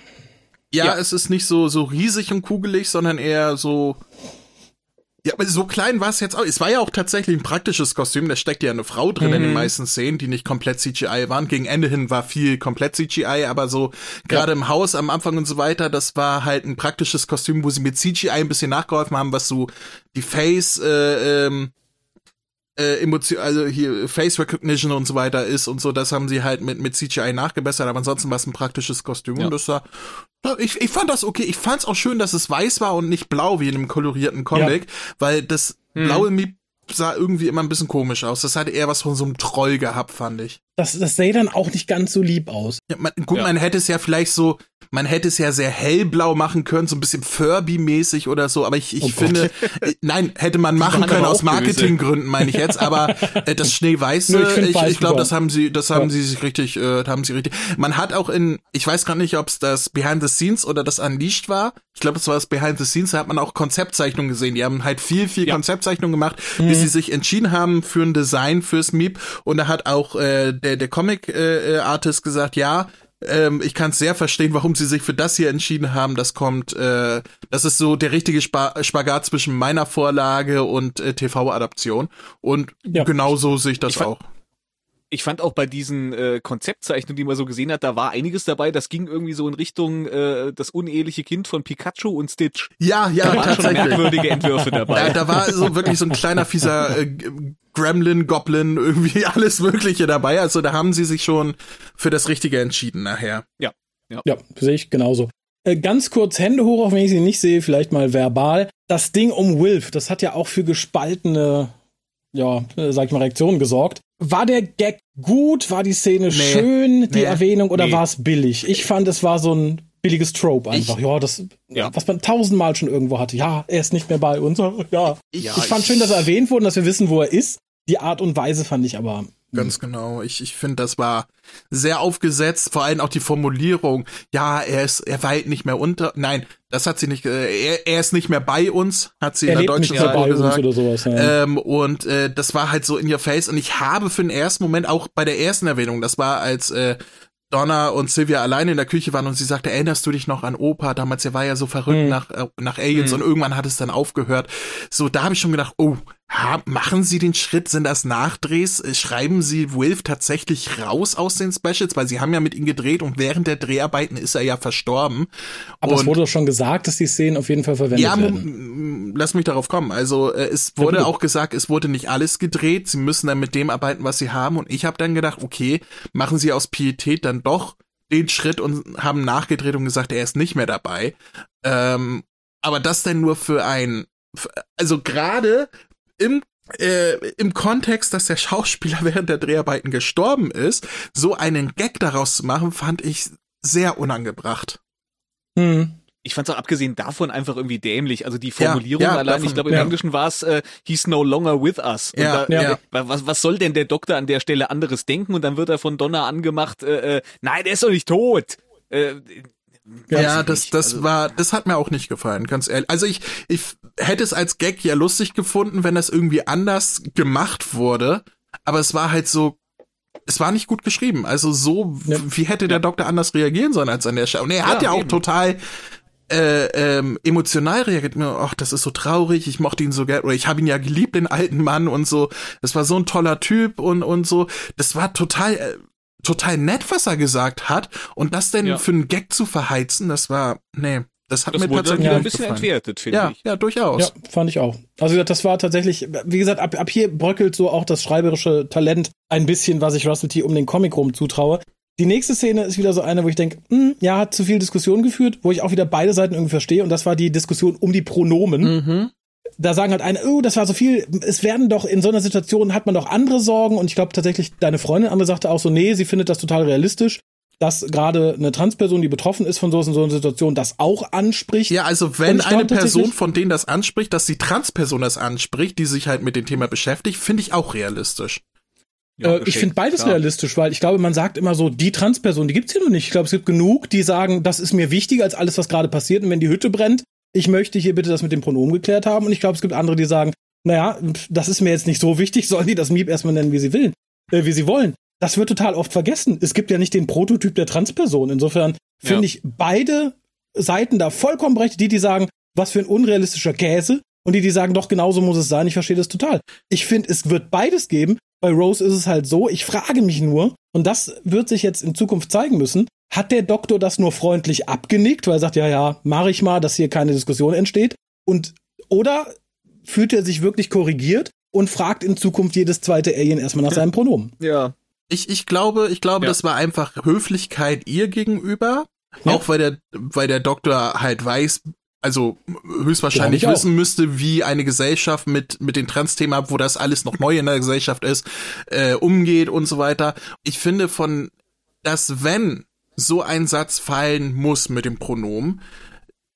S2: Ja, ja, es ist nicht so so riesig und kugelig, sondern eher so ja, aber so klein war es jetzt auch. Es war ja auch tatsächlich ein praktisches Kostüm. Da steckt ja eine Frau drin mhm. in den mhm. meisten Szenen, die nicht komplett CGI waren. Gegen Ende hin war viel komplett CGI, aber so gerade ja. im Haus am Anfang und so weiter, das war halt ein praktisches Kostüm, wo sie mit CGI ein bisschen nachgeholfen haben, was so die Face äh, ähm, äh, Emotion, also hier Face Recognition und so weiter ist und so, das haben sie halt mit mit CGI nachgebessert, aber ansonsten war es ein praktisches Kostüm ja. und das sah ich, ich fand das okay. Ich fand es auch schön, dass es weiß war und nicht blau wie in einem kolorierten Comic, ja. weil das hm. blaue Miep sah irgendwie immer ein bisschen komisch aus. Das hatte eher was von so einem Troll gehabt, fand ich.
S1: Das, das sähe dann auch nicht ganz so lieb aus.
S2: Ja, man, gut, ja. man hätte es ja vielleicht so, man hätte es ja sehr hellblau machen können, so ein bisschen Furby-mäßig oder so, aber ich, ich oh finde, äh, nein, hätte man machen können aus Marketinggründen, meine ich jetzt, aber äh, das Schneeweiße, ich, ich, ich glaube, das haben sie, das haben ja. sie sich richtig, äh, haben sie richtig. Man hat auch in, ich weiß gar nicht, ob es das Behind the Scenes oder das Unleashed war. Ich glaube, das war das Behind the Scenes, da hat man auch Konzeptzeichnungen gesehen. Die haben halt viel, viel ja. Konzeptzeichnungen gemacht, mhm. bis sie sich entschieden haben für ein Design fürs Meep. Und da hat auch äh, der, der Comic-Artist äh, gesagt, ja, ähm, ich kann es sehr verstehen, warum sie sich für das hier entschieden haben. Das kommt, äh, das ist so der richtige Sp Spagat zwischen meiner Vorlage und äh, TV-Adaption. Und ja. genauso sehe ich das ich auch
S3: ich fand auch bei diesen äh, Konzeptzeichnungen, die man so gesehen hat, da war einiges dabei. Das ging irgendwie so in Richtung äh, das uneheliche Kind von Pikachu und Stitch.
S2: Ja, ja,
S3: da waren schon merkwürdige Entwürfe dabei.
S2: Da, da war so wirklich so ein kleiner fieser äh, Gremlin, Goblin, irgendwie alles Mögliche dabei. Also da haben sie sich schon für das Richtige entschieden nachher.
S3: Ja,
S1: ja, ja sehe ich genauso. Äh, ganz kurz Hände hoch, auch wenn ich sie nicht sehe, vielleicht mal verbal. Das Ding um Wilf, das hat ja auch für gespaltene ja, sag ich mal, Reaktionen gesorgt. War der Gag gut? War die Szene nee, schön, die nee, Erwähnung, oder nee. war es billig? Ich fand, es war so ein billiges Trope einfach. Ich, ja, das, ja. was man tausendmal schon irgendwo hatte. Ja, er ist nicht mehr bei uns. Ja. Ich, ich fand ich, schön, dass er erwähnt wurde, dass wir wissen, wo er ist. Die Art und Weise fand ich aber
S2: Ganz hm. genau. Ich, ich finde, das war sehr aufgesetzt, vor allem auch die Formulierung, ja, er ist, er weilt nicht mehr unter. Nein, das hat sie nicht, äh, er, er ist nicht mehr bei uns, hat sie er in der deutschen Synchro gesagt. Oder sowas, ja. ähm, und äh, das war halt so in your face. Und ich habe für den ersten Moment, auch bei der ersten Erwähnung, das war als äh, Donna und Sylvia alleine in der Küche waren und sie sagte, erinnerst du dich noch an Opa? Damals, er war ja so verrückt mhm. nach, äh, nach Aliens mhm. und irgendwann hat es dann aufgehört. So, da habe ich schon gedacht, oh, machen sie den Schritt? Sind das Nachdrehs? Äh, schreiben sie Wilf tatsächlich raus aus den Specials? Weil sie haben ja mit ihm gedreht und während der Dreharbeiten ist er ja verstorben.
S1: Aber und es wurde doch schon gesagt, dass die Szenen auf jeden Fall verwendet ja, werden.
S2: lass mich darauf kommen. Also äh, es wurde ja, auch gesagt, es wurde nicht alles gedreht. Sie müssen dann mit dem arbeiten, was sie haben. Und ich habe dann gedacht, okay, machen sie aus Pietät dann doch den Schritt und haben nachgedreht und gesagt, er ist nicht mehr dabei. Ähm, aber das denn nur für ein, also gerade im äh, im Kontext, dass der Schauspieler während der Dreharbeiten gestorben ist, so einen Gag daraus zu machen, fand ich sehr unangebracht.
S3: Hm. Ich fand es auch abgesehen davon einfach irgendwie dämlich. Also die Formulierung ja, ja, allein, davon, ich glaube im ja. Englischen war es, äh, he's no longer with us. Und ja, da, ja. Was, was soll denn der Doktor an der Stelle anderes denken? Und dann wird er von Donner angemacht, äh, äh, nein, der ist doch nicht tot. Äh,
S2: ja, das, das also, war, das hat mir auch nicht gefallen, ganz ehrlich. Also ich, ich hätte es als Gag ja lustig gefunden, wenn das irgendwie anders gemacht wurde. Aber es war halt so, es war nicht gut geschrieben. Also so, ja. wie hätte der Doktor anders reagieren sollen als an der Stelle? Und er hat ja, ja auch eben. total äh, ähm, emotional reagiert. Ach, das ist so traurig. Ich mochte ihn so gerne oder ich habe ihn ja geliebt, den alten Mann und so. Das war so ein toller Typ und und so. Das war total äh, total nett, was er gesagt hat. Und das denn ja. für einen Gag zu verheizen, das war, nee. Das hat das mir tatsächlich
S3: ja, ein bisschen gefallen. entwertet, finde
S2: ja,
S3: ich.
S2: Ja, durchaus. Ja,
S1: fand ich auch. Also das war tatsächlich, wie gesagt, ab, ab hier bröckelt so auch das schreiberische Talent ein bisschen, was ich Russell T. um den Comic rum zutraue. Die nächste Szene ist wieder so eine, wo ich denke, hm, ja, hat zu viel Diskussion geführt, wo ich auch wieder beide Seiten irgendwie verstehe. Und das war die Diskussion um die Pronomen. Mhm da sagen halt eine, oh, das war so viel. Es werden doch in so einer Situation hat man doch andere Sorgen. Und ich glaube tatsächlich, deine Freundin andere sagte auch so, nee, sie findet das total realistisch dass gerade eine Transperson, die betroffen ist von so, so einer Situation, das auch anspricht.
S2: Ja, also wenn eine Person von denen das anspricht, dass die Transperson das anspricht, die sich halt mit dem Thema beschäftigt, finde ich auch realistisch.
S1: Ja, äh, ich finde beides klar. realistisch, weil ich glaube, man sagt immer so, die Transperson, die gibt's hier noch nicht. Ich glaube, es gibt genug, die sagen, das ist mir wichtiger als alles, was gerade passiert. Und wenn die Hütte brennt, ich möchte hier bitte das mit dem Pronomen geklärt haben. Und ich glaube, es gibt andere, die sagen, naja, das ist mir jetzt nicht so wichtig, sollen die das Miep erstmal nennen, wie sie will, äh, wie sie wollen. Das wird total oft vergessen. Es gibt ja nicht den Prototyp der Transperson. Insofern finde ja. ich beide Seiten da vollkommen recht. Die, die sagen, was für ein unrealistischer Käse. Und die, die sagen, doch, genauso muss es sein. Ich verstehe das total. Ich finde, es wird beides geben. Bei Rose ist es halt so. Ich frage mich nur, und das wird sich jetzt in Zukunft zeigen müssen, hat der Doktor das nur freundlich abgenickt, weil er sagt, ja, ja, mache ich mal, dass hier keine Diskussion entsteht? Und oder fühlt er sich wirklich korrigiert und fragt in Zukunft jedes zweite Alien erstmal nach seinem Pronomen?
S2: Ja. Ich, ich glaube, ich glaube, ja. das war einfach Höflichkeit ihr gegenüber. Ja. Auch weil der, weil der Doktor halt weiß, also höchstwahrscheinlich wissen müsste, wie eine Gesellschaft mit mit dem Trans-Thema, wo das alles noch neu in der Gesellschaft ist, äh, umgeht und so weiter. Ich finde von, dass wenn so ein Satz fallen muss mit dem Pronomen,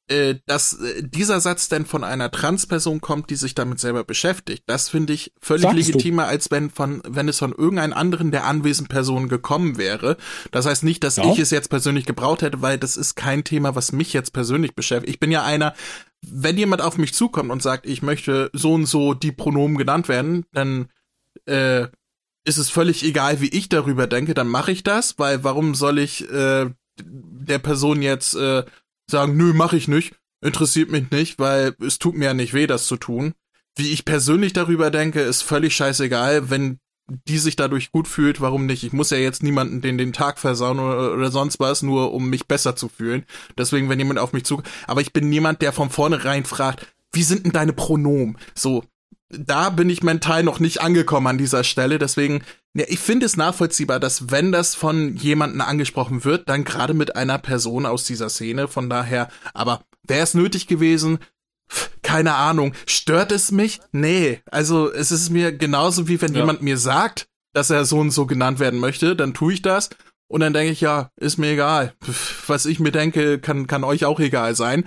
S2: äh, dass äh, dieser Satz denn von einer Transperson kommt, die sich damit selber beschäftigt, das finde ich völlig Sagst legitimer, du? als wenn von, wenn es von irgendeinem anderen der anwesenden Personen gekommen wäre. Das heißt nicht, dass ja. ich es jetzt persönlich gebraucht hätte, weil das ist kein Thema, was mich jetzt persönlich beschäftigt. Ich bin ja einer, wenn jemand auf mich zukommt und sagt, ich möchte so und so die Pronomen genannt werden, dann äh, ist es völlig egal, wie ich darüber denke, dann mache ich das, weil warum soll ich äh, der Person jetzt äh, sagen, nö, mach ich nicht, interessiert mich nicht, weil es tut mir ja nicht weh, das zu tun. Wie ich persönlich darüber denke, ist völlig scheißegal, wenn die sich dadurch gut fühlt, warum nicht? Ich muss ja jetzt niemanden den den Tag versauen oder, oder sonst was, nur um mich besser zu fühlen. Deswegen, wenn jemand auf mich zukommt. Aber ich bin niemand, der von vornherein fragt, wie sind denn deine Pronomen? So, da bin ich mental noch nicht angekommen an dieser Stelle. Deswegen, ja, ich finde es nachvollziehbar, dass wenn das von jemandem angesprochen wird, dann gerade mit einer Person aus dieser Szene. Von daher, aber wäre es nötig gewesen? Keine Ahnung. Stört es mich? Nee. Also es ist mir genauso wie wenn ja. jemand mir sagt, dass er so und so genannt werden möchte, dann tue ich das. Und dann denke ich, ja, ist mir egal. Was ich mir denke, kann, kann euch auch egal sein.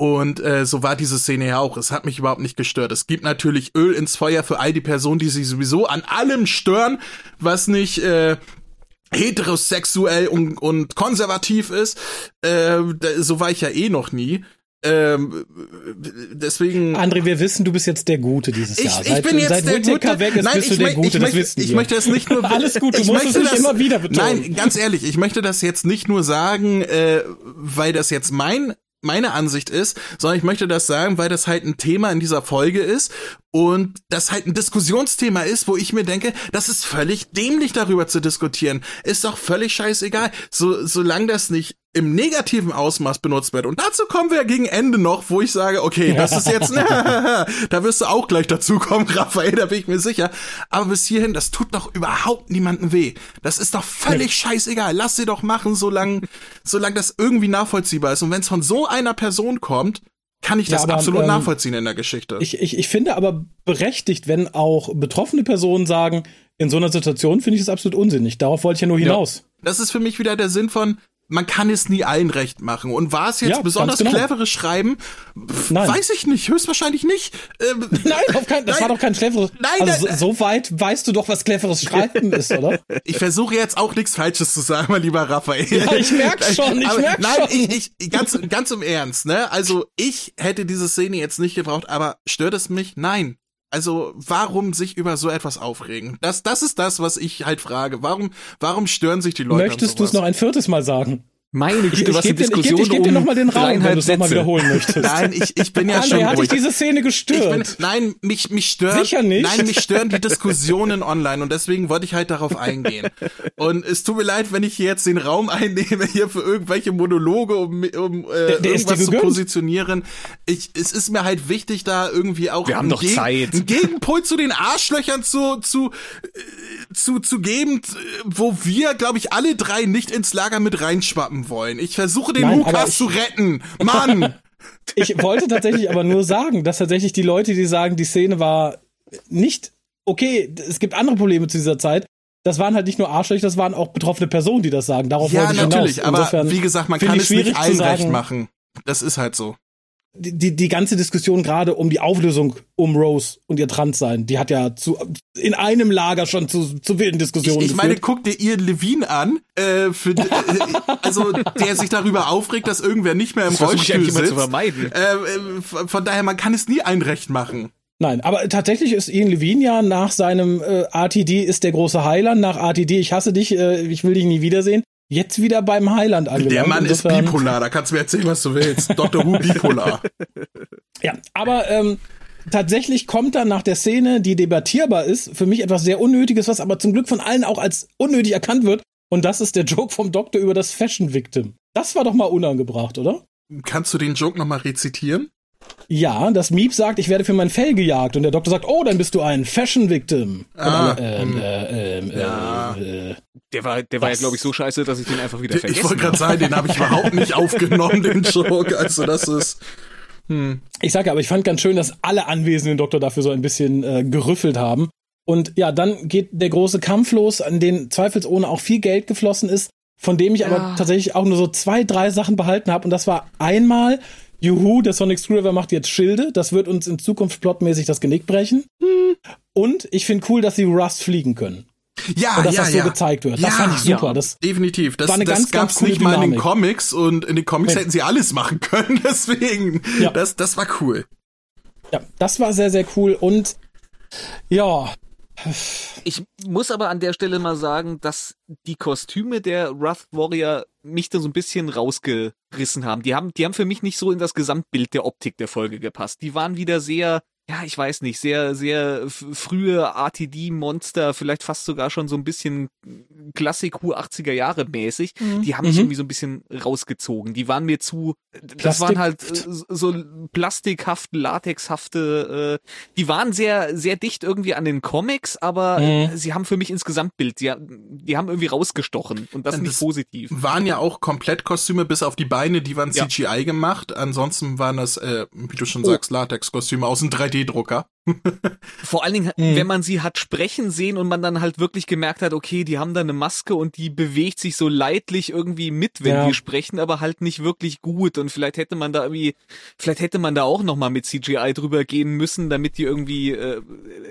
S2: Und äh, so war diese Szene ja auch. Es hat mich überhaupt nicht gestört. Es gibt natürlich Öl ins Feuer für all die Personen, die sich sowieso an allem stören, was nicht äh, heterosexuell und, und konservativ ist. Äh, so war ich ja eh noch nie. Ähm, deswegen.
S1: André, wir wissen, du bist jetzt der Gute dieses
S2: ich,
S1: Jahr.
S2: Ich seit, bin jetzt seit der Gute.
S1: weg ist, Nein, bist du der Gute, das wissen
S2: ich möchte es nicht nur.
S1: Alles gut, du musst es nicht immer wieder betonen.
S2: Nein, ganz ehrlich, ich möchte das jetzt nicht nur sagen, äh, weil das jetzt mein meine Ansicht ist, sondern ich möchte das sagen, weil das halt ein Thema in dieser Folge ist und das halt ein Diskussionsthema ist, wo ich mir denke, das ist völlig dämlich darüber zu diskutieren. Ist doch völlig scheißegal. So, solange das nicht im negativen Ausmaß benutzt wird. Und dazu kommen wir gegen Ende noch, wo ich sage, okay, das ist jetzt, da wirst du auch gleich dazu kommen, Raphael, da bin ich mir sicher. Aber bis hierhin, das tut doch überhaupt niemandem weh. Das ist doch völlig scheißegal. Lass sie doch machen, solange, solange das irgendwie nachvollziehbar ist. Und wenn es von so einer Person kommt, kann ich das ja, aber, absolut ähm, nachvollziehen in der Geschichte.
S1: Ich, ich, ich finde aber berechtigt, wenn auch betroffene Personen sagen, in so einer Situation finde ich es absolut unsinnig. Darauf wollte ich ja nur hinaus. Ja,
S2: das ist für mich wieder der Sinn von, man kann es nie allen recht machen. Und war es jetzt ja, besonders genau. cleveres Schreiben? Pff, nein. Weiß ich nicht, höchstwahrscheinlich nicht.
S1: Ähm, nein, auf kein, das nein, war doch kein cleveres. Nein, also so, so, weit weißt du doch, was cleveres Schreiben ist, oder?
S2: Ich versuche jetzt auch nichts Falsches zu sagen, mein lieber Raphael.
S1: Ja, ich merk schon, ich aber, merk
S2: nein,
S1: schon.
S2: Nein, ich, ich, ganz, ganz im Ernst, ne? Also ich hätte diese Szene jetzt nicht gebraucht, aber stört es mich? Nein. Also, warum sich über so etwas aufregen? Das, das ist das, was ich halt frage. Warum, warum stören sich die Leute?
S1: Möchtest du es noch ein viertes Mal sagen?
S3: Meine Güte, was eine Diskussion
S1: Ich gebe dir noch mal den Raum, wenn du es nochmal wiederholen möchtest.
S2: Nein, ich, ich bin ja André, schon
S1: hat dich diese Szene gestört?
S2: Bin, nein, mich, mich stört.
S1: Sicher nicht.
S2: Nein, mich stören die Diskussionen online und deswegen wollte ich halt darauf eingehen. Und es tut mir leid, wenn ich hier jetzt den Raum einnehme hier für irgendwelche Monologe, um, um äh, der, der irgendwas zu positionieren. Ich, es ist mir halt wichtig, da irgendwie auch
S3: Wir haben doch Geg Zeit.
S2: einen Gegenpol zu den Arschlöchern zu, zu, äh, zu, zu geben, wo wir, glaube ich, alle drei nicht ins Lager mit reinschwappen haben wollen. Ich versuche den Nein, Lukas zu retten. Mann!
S1: ich wollte tatsächlich aber nur sagen, dass tatsächlich die Leute, die sagen, die Szene war nicht okay, es gibt andere Probleme zu dieser Zeit. Das waren halt nicht nur Arschlöcher, das waren auch betroffene Personen, die das sagen. Darauf ja, wollte ich natürlich,
S2: hinaus. Insofern aber wie gesagt, man kann es nicht allen recht machen. Das ist halt so
S1: die, die ganze Diskussion gerade um die Auflösung um Rose und ihr Transsein, die hat ja zu, in einem Lager schon zu, zu wilden Diskussionen
S2: Ich, ich meine, guck dir Ian Levine an, äh, für, äh, also der sich darüber aufregt, dass irgendwer nicht mehr im das Rollstuhl sitzt. Zu vermeiden. Äh, äh von daher, man kann es nie ein Recht machen.
S1: Nein, aber tatsächlich ist Ian Levine ja nach seinem äh, RTD ist der große Heiland, nach RTD ich hasse dich, äh, ich will dich nie wiedersehen, jetzt wieder beim Highland angelangt.
S2: Der Mann Insofern, ist bipolar, da kannst du mir erzählen, was du willst. Dr. Who bipolar.
S1: Ja, aber ähm, tatsächlich kommt dann nach der Szene, die debattierbar ist, für mich etwas sehr Unnötiges, was aber zum Glück von allen auch als unnötig erkannt wird. Und das ist der Joke vom Doktor über das Fashion Victim. Das war doch mal unangebracht, oder?
S2: Kannst du den Joke nochmal rezitieren?
S1: Ja, das Miep sagt, ich werde für mein Fell gejagt und der Doktor sagt, oh, dann bist du ein Fashion Victim.
S3: Ah, ähm, äh, ähm, ja. Äh, der war, der war ja, glaube ich, so scheiße, dass ich den einfach wieder vergessen
S2: Ich wollte gerade sagen, den habe ich überhaupt nicht aufgenommen, den Joke. Also das ist.
S1: Hm. Ich sage aber, ich fand ganz schön, dass alle anwesenden Doktor dafür so ein bisschen äh, gerüffelt haben. Und ja, dann geht der große Kampf los, an den zweifelsohne auch viel Geld geflossen ist, von dem ich ja. aber tatsächlich auch nur so zwei, drei Sachen behalten habe. Und das war einmal, juhu, der Sonic Screwdriver macht jetzt Schilde. Das wird uns in Zukunft plotmäßig das Genick brechen. Hm. Und ich finde cool, dass sie Rust fliegen können.
S2: Ja,
S1: und dass
S2: ja,
S1: das so
S2: ja.
S1: gezeigt wird. Das fand ich super. Ja, das
S2: definitiv. Das, war eine das ganz, gab's ganz nicht mal in den Comics und in den Comics hätten sie alles machen können. Deswegen, ja. das, das war cool.
S1: Ja, das war sehr, sehr cool und ja.
S3: Ich muss aber an der Stelle mal sagen, dass die Kostüme der Wrath Warrior mich da so ein bisschen rausgerissen haben. Die haben, die haben für mich nicht so in das Gesamtbild der Optik der Folge gepasst. Die waren wieder sehr ja, ich weiß nicht, sehr, sehr frühe RTD-Monster, vielleicht fast sogar schon so ein bisschen Klassik Hu 80er Jahre mäßig. Mhm. Die haben mich mhm. irgendwie so ein bisschen rausgezogen. Die waren mir zu, das waren halt äh, so plastikhafte, latexhafte, äh, die waren sehr, sehr dicht irgendwie an den Comics, aber mhm. sie haben für mich ins Gesamtbild, die, die haben irgendwie rausgestochen und das, das nicht positiv.
S2: Waren ja auch komplett Kostüme bis auf die Beine, die waren CGI ja. gemacht. Ansonsten waren das, äh, wie du schon oh. sagst, Latex-Kostüme aus dem 3D 3D-Drucker.
S3: Vor allen Dingen, mhm. wenn man sie hat sprechen sehen und man dann halt wirklich gemerkt hat, okay, die haben da eine Maske und die bewegt sich so leidlich irgendwie mit, wenn ja. die sprechen, aber halt nicht wirklich gut. Und vielleicht hätte man da irgendwie, vielleicht hätte man da auch nochmal mit CGI drüber gehen müssen, damit die irgendwie äh,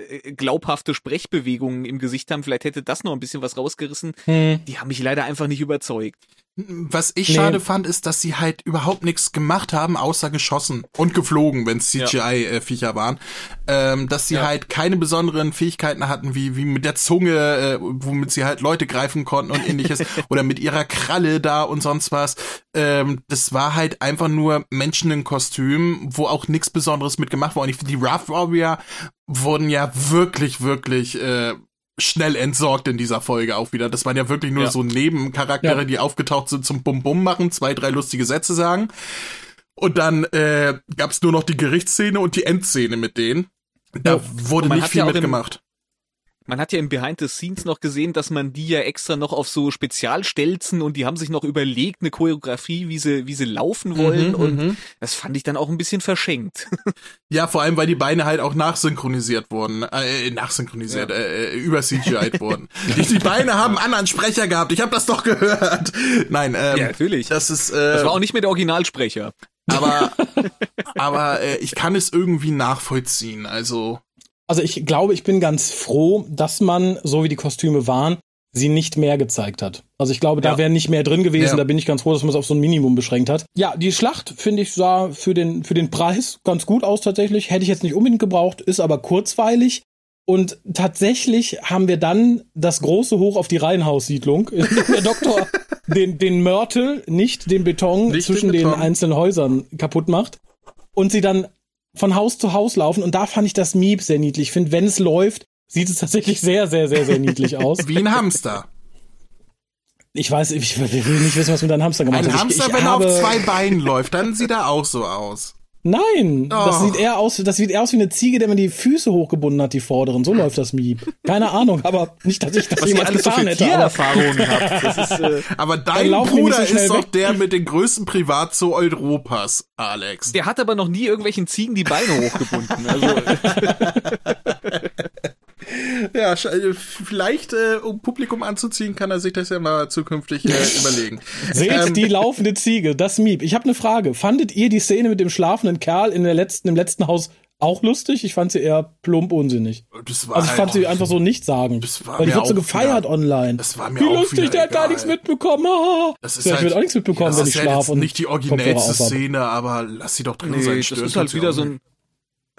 S3: äh, glaubhafte Sprechbewegungen im Gesicht haben. Vielleicht hätte das noch ein bisschen was rausgerissen. Mhm. Die haben mich leider einfach nicht überzeugt.
S2: Was ich nee. schade fand, ist, dass sie halt überhaupt nichts gemacht haben, außer geschossen und geflogen, wenn es CGI-Viecher ja. äh, waren. Ähm, dass sie ja. halt keine besonderen Fähigkeiten hatten, wie, wie mit der Zunge, äh, womit sie halt Leute greifen konnten und ähnliches. oder mit ihrer Kralle da und sonst was. Ähm, das war halt einfach nur Menschen in Kostüm, wo auch nichts Besonderes mitgemacht wurde. Und die Rough Warrior wurden ja wirklich, wirklich äh, schnell entsorgt in dieser Folge auch wieder. Das waren ja wirklich nur ja. so Nebencharaktere, ja. die aufgetaucht sind zum Bum-Bum machen, zwei, drei lustige Sätze sagen. Und dann äh, gab es nur noch die Gerichtsszene und die Endszene mit denen. Da ja. wurde nicht viel mitgemacht.
S3: Man hat ja im Behind the Scenes noch gesehen, dass man die ja extra noch auf so Spezialstelzen und die haben sich noch überlegt, eine Choreografie, wie sie, wie sie laufen wollen. Mhm, und mhm. das fand ich dann auch ein bisschen verschenkt.
S2: Ja, vor allem, weil die Beine halt auch nachsynchronisiert wurden. Äh, nachsynchronisiert, ja. äh, über CGI wurden. Die, die Beine haben einen anderen Sprecher gehabt. Ich habe das doch gehört. Nein, ähm,
S3: ja, natürlich.
S2: Das ist. Äh,
S3: das war auch nicht mehr der Originalsprecher.
S2: Aber, aber äh, ich kann es irgendwie nachvollziehen. Also
S1: also ich glaube, ich bin ganz froh, dass man, so wie die Kostüme waren, sie nicht mehr gezeigt hat. Also ich glaube, da ja. wäre nicht mehr drin gewesen. Ja. Da bin ich ganz froh, dass man es auf so ein Minimum beschränkt hat. Ja, die Schlacht, finde ich, sah für den, für den Preis ganz gut aus tatsächlich. Hätte ich jetzt nicht unbedingt gebraucht, ist aber kurzweilig. Und tatsächlich haben wir dann das große Hoch auf die Reihenhaussiedlung, in dem der Doktor den, den Mörtel, nicht den Beton nicht zwischen den, Beton. den einzelnen Häusern kaputt macht. Und sie dann von Haus zu Haus laufen und da fand ich das Miep sehr niedlich. Ich finde, wenn es läuft, sieht es tatsächlich sehr, sehr, sehr, sehr niedlich aus.
S2: Wie ein Hamster.
S1: Ich weiß, ich will nicht wissen, was mit einem Hamster gemacht
S2: hat. Ein Hamster, ich, ich wenn er auf zwei Beinen läuft, dann sieht er auch so aus.
S1: Nein, oh. das sieht eher aus, das sieht eher aus wie eine Ziege, der man die Füße hochgebunden hat, die vorderen. So läuft das Miep. Keine Ahnung, aber nicht, dass ich das
S3: Was jemals getan so hätte. Erfahrungen habt.
S2: Ist, äh, aber dein Bruder so ist doch der mit den größten Privatzoo Europas, Alex.
S3: Der hat aber noch nie irgendwelchen Ziegen die Beine hochgebunden. Also.
S2: ja, äh, vielleicht, äh, um Publikum anzuziehen, kann er sich das ja mal zukünftig äh, überlegen.
S1: Seht ähm, die laufende Ziege, das Miep. Ich habe eine Frage. Fandet ihr die Szene mit dem schlafenden Kerl in der letzten, im letzten Haus auch lustig? Ich fand sie eher plump unsinnig. Das war also ich fand sie einfach so nicht sagen. Weil die wird so gefeiert wieder, online.
S2: Das war mir
S1: Wie lustig, der hat gar nichts mitbekommen.
S2: Das ist ja,
S1: halt, ich würde auch nichts mitbekommen,
S2: ja,
S1: wenn ich
S2: ja
S1: schlafe.
S2: nicht die originellste Szene, aber lass sie doch drin nee, sein.
S3: Das ist halt wieder so ein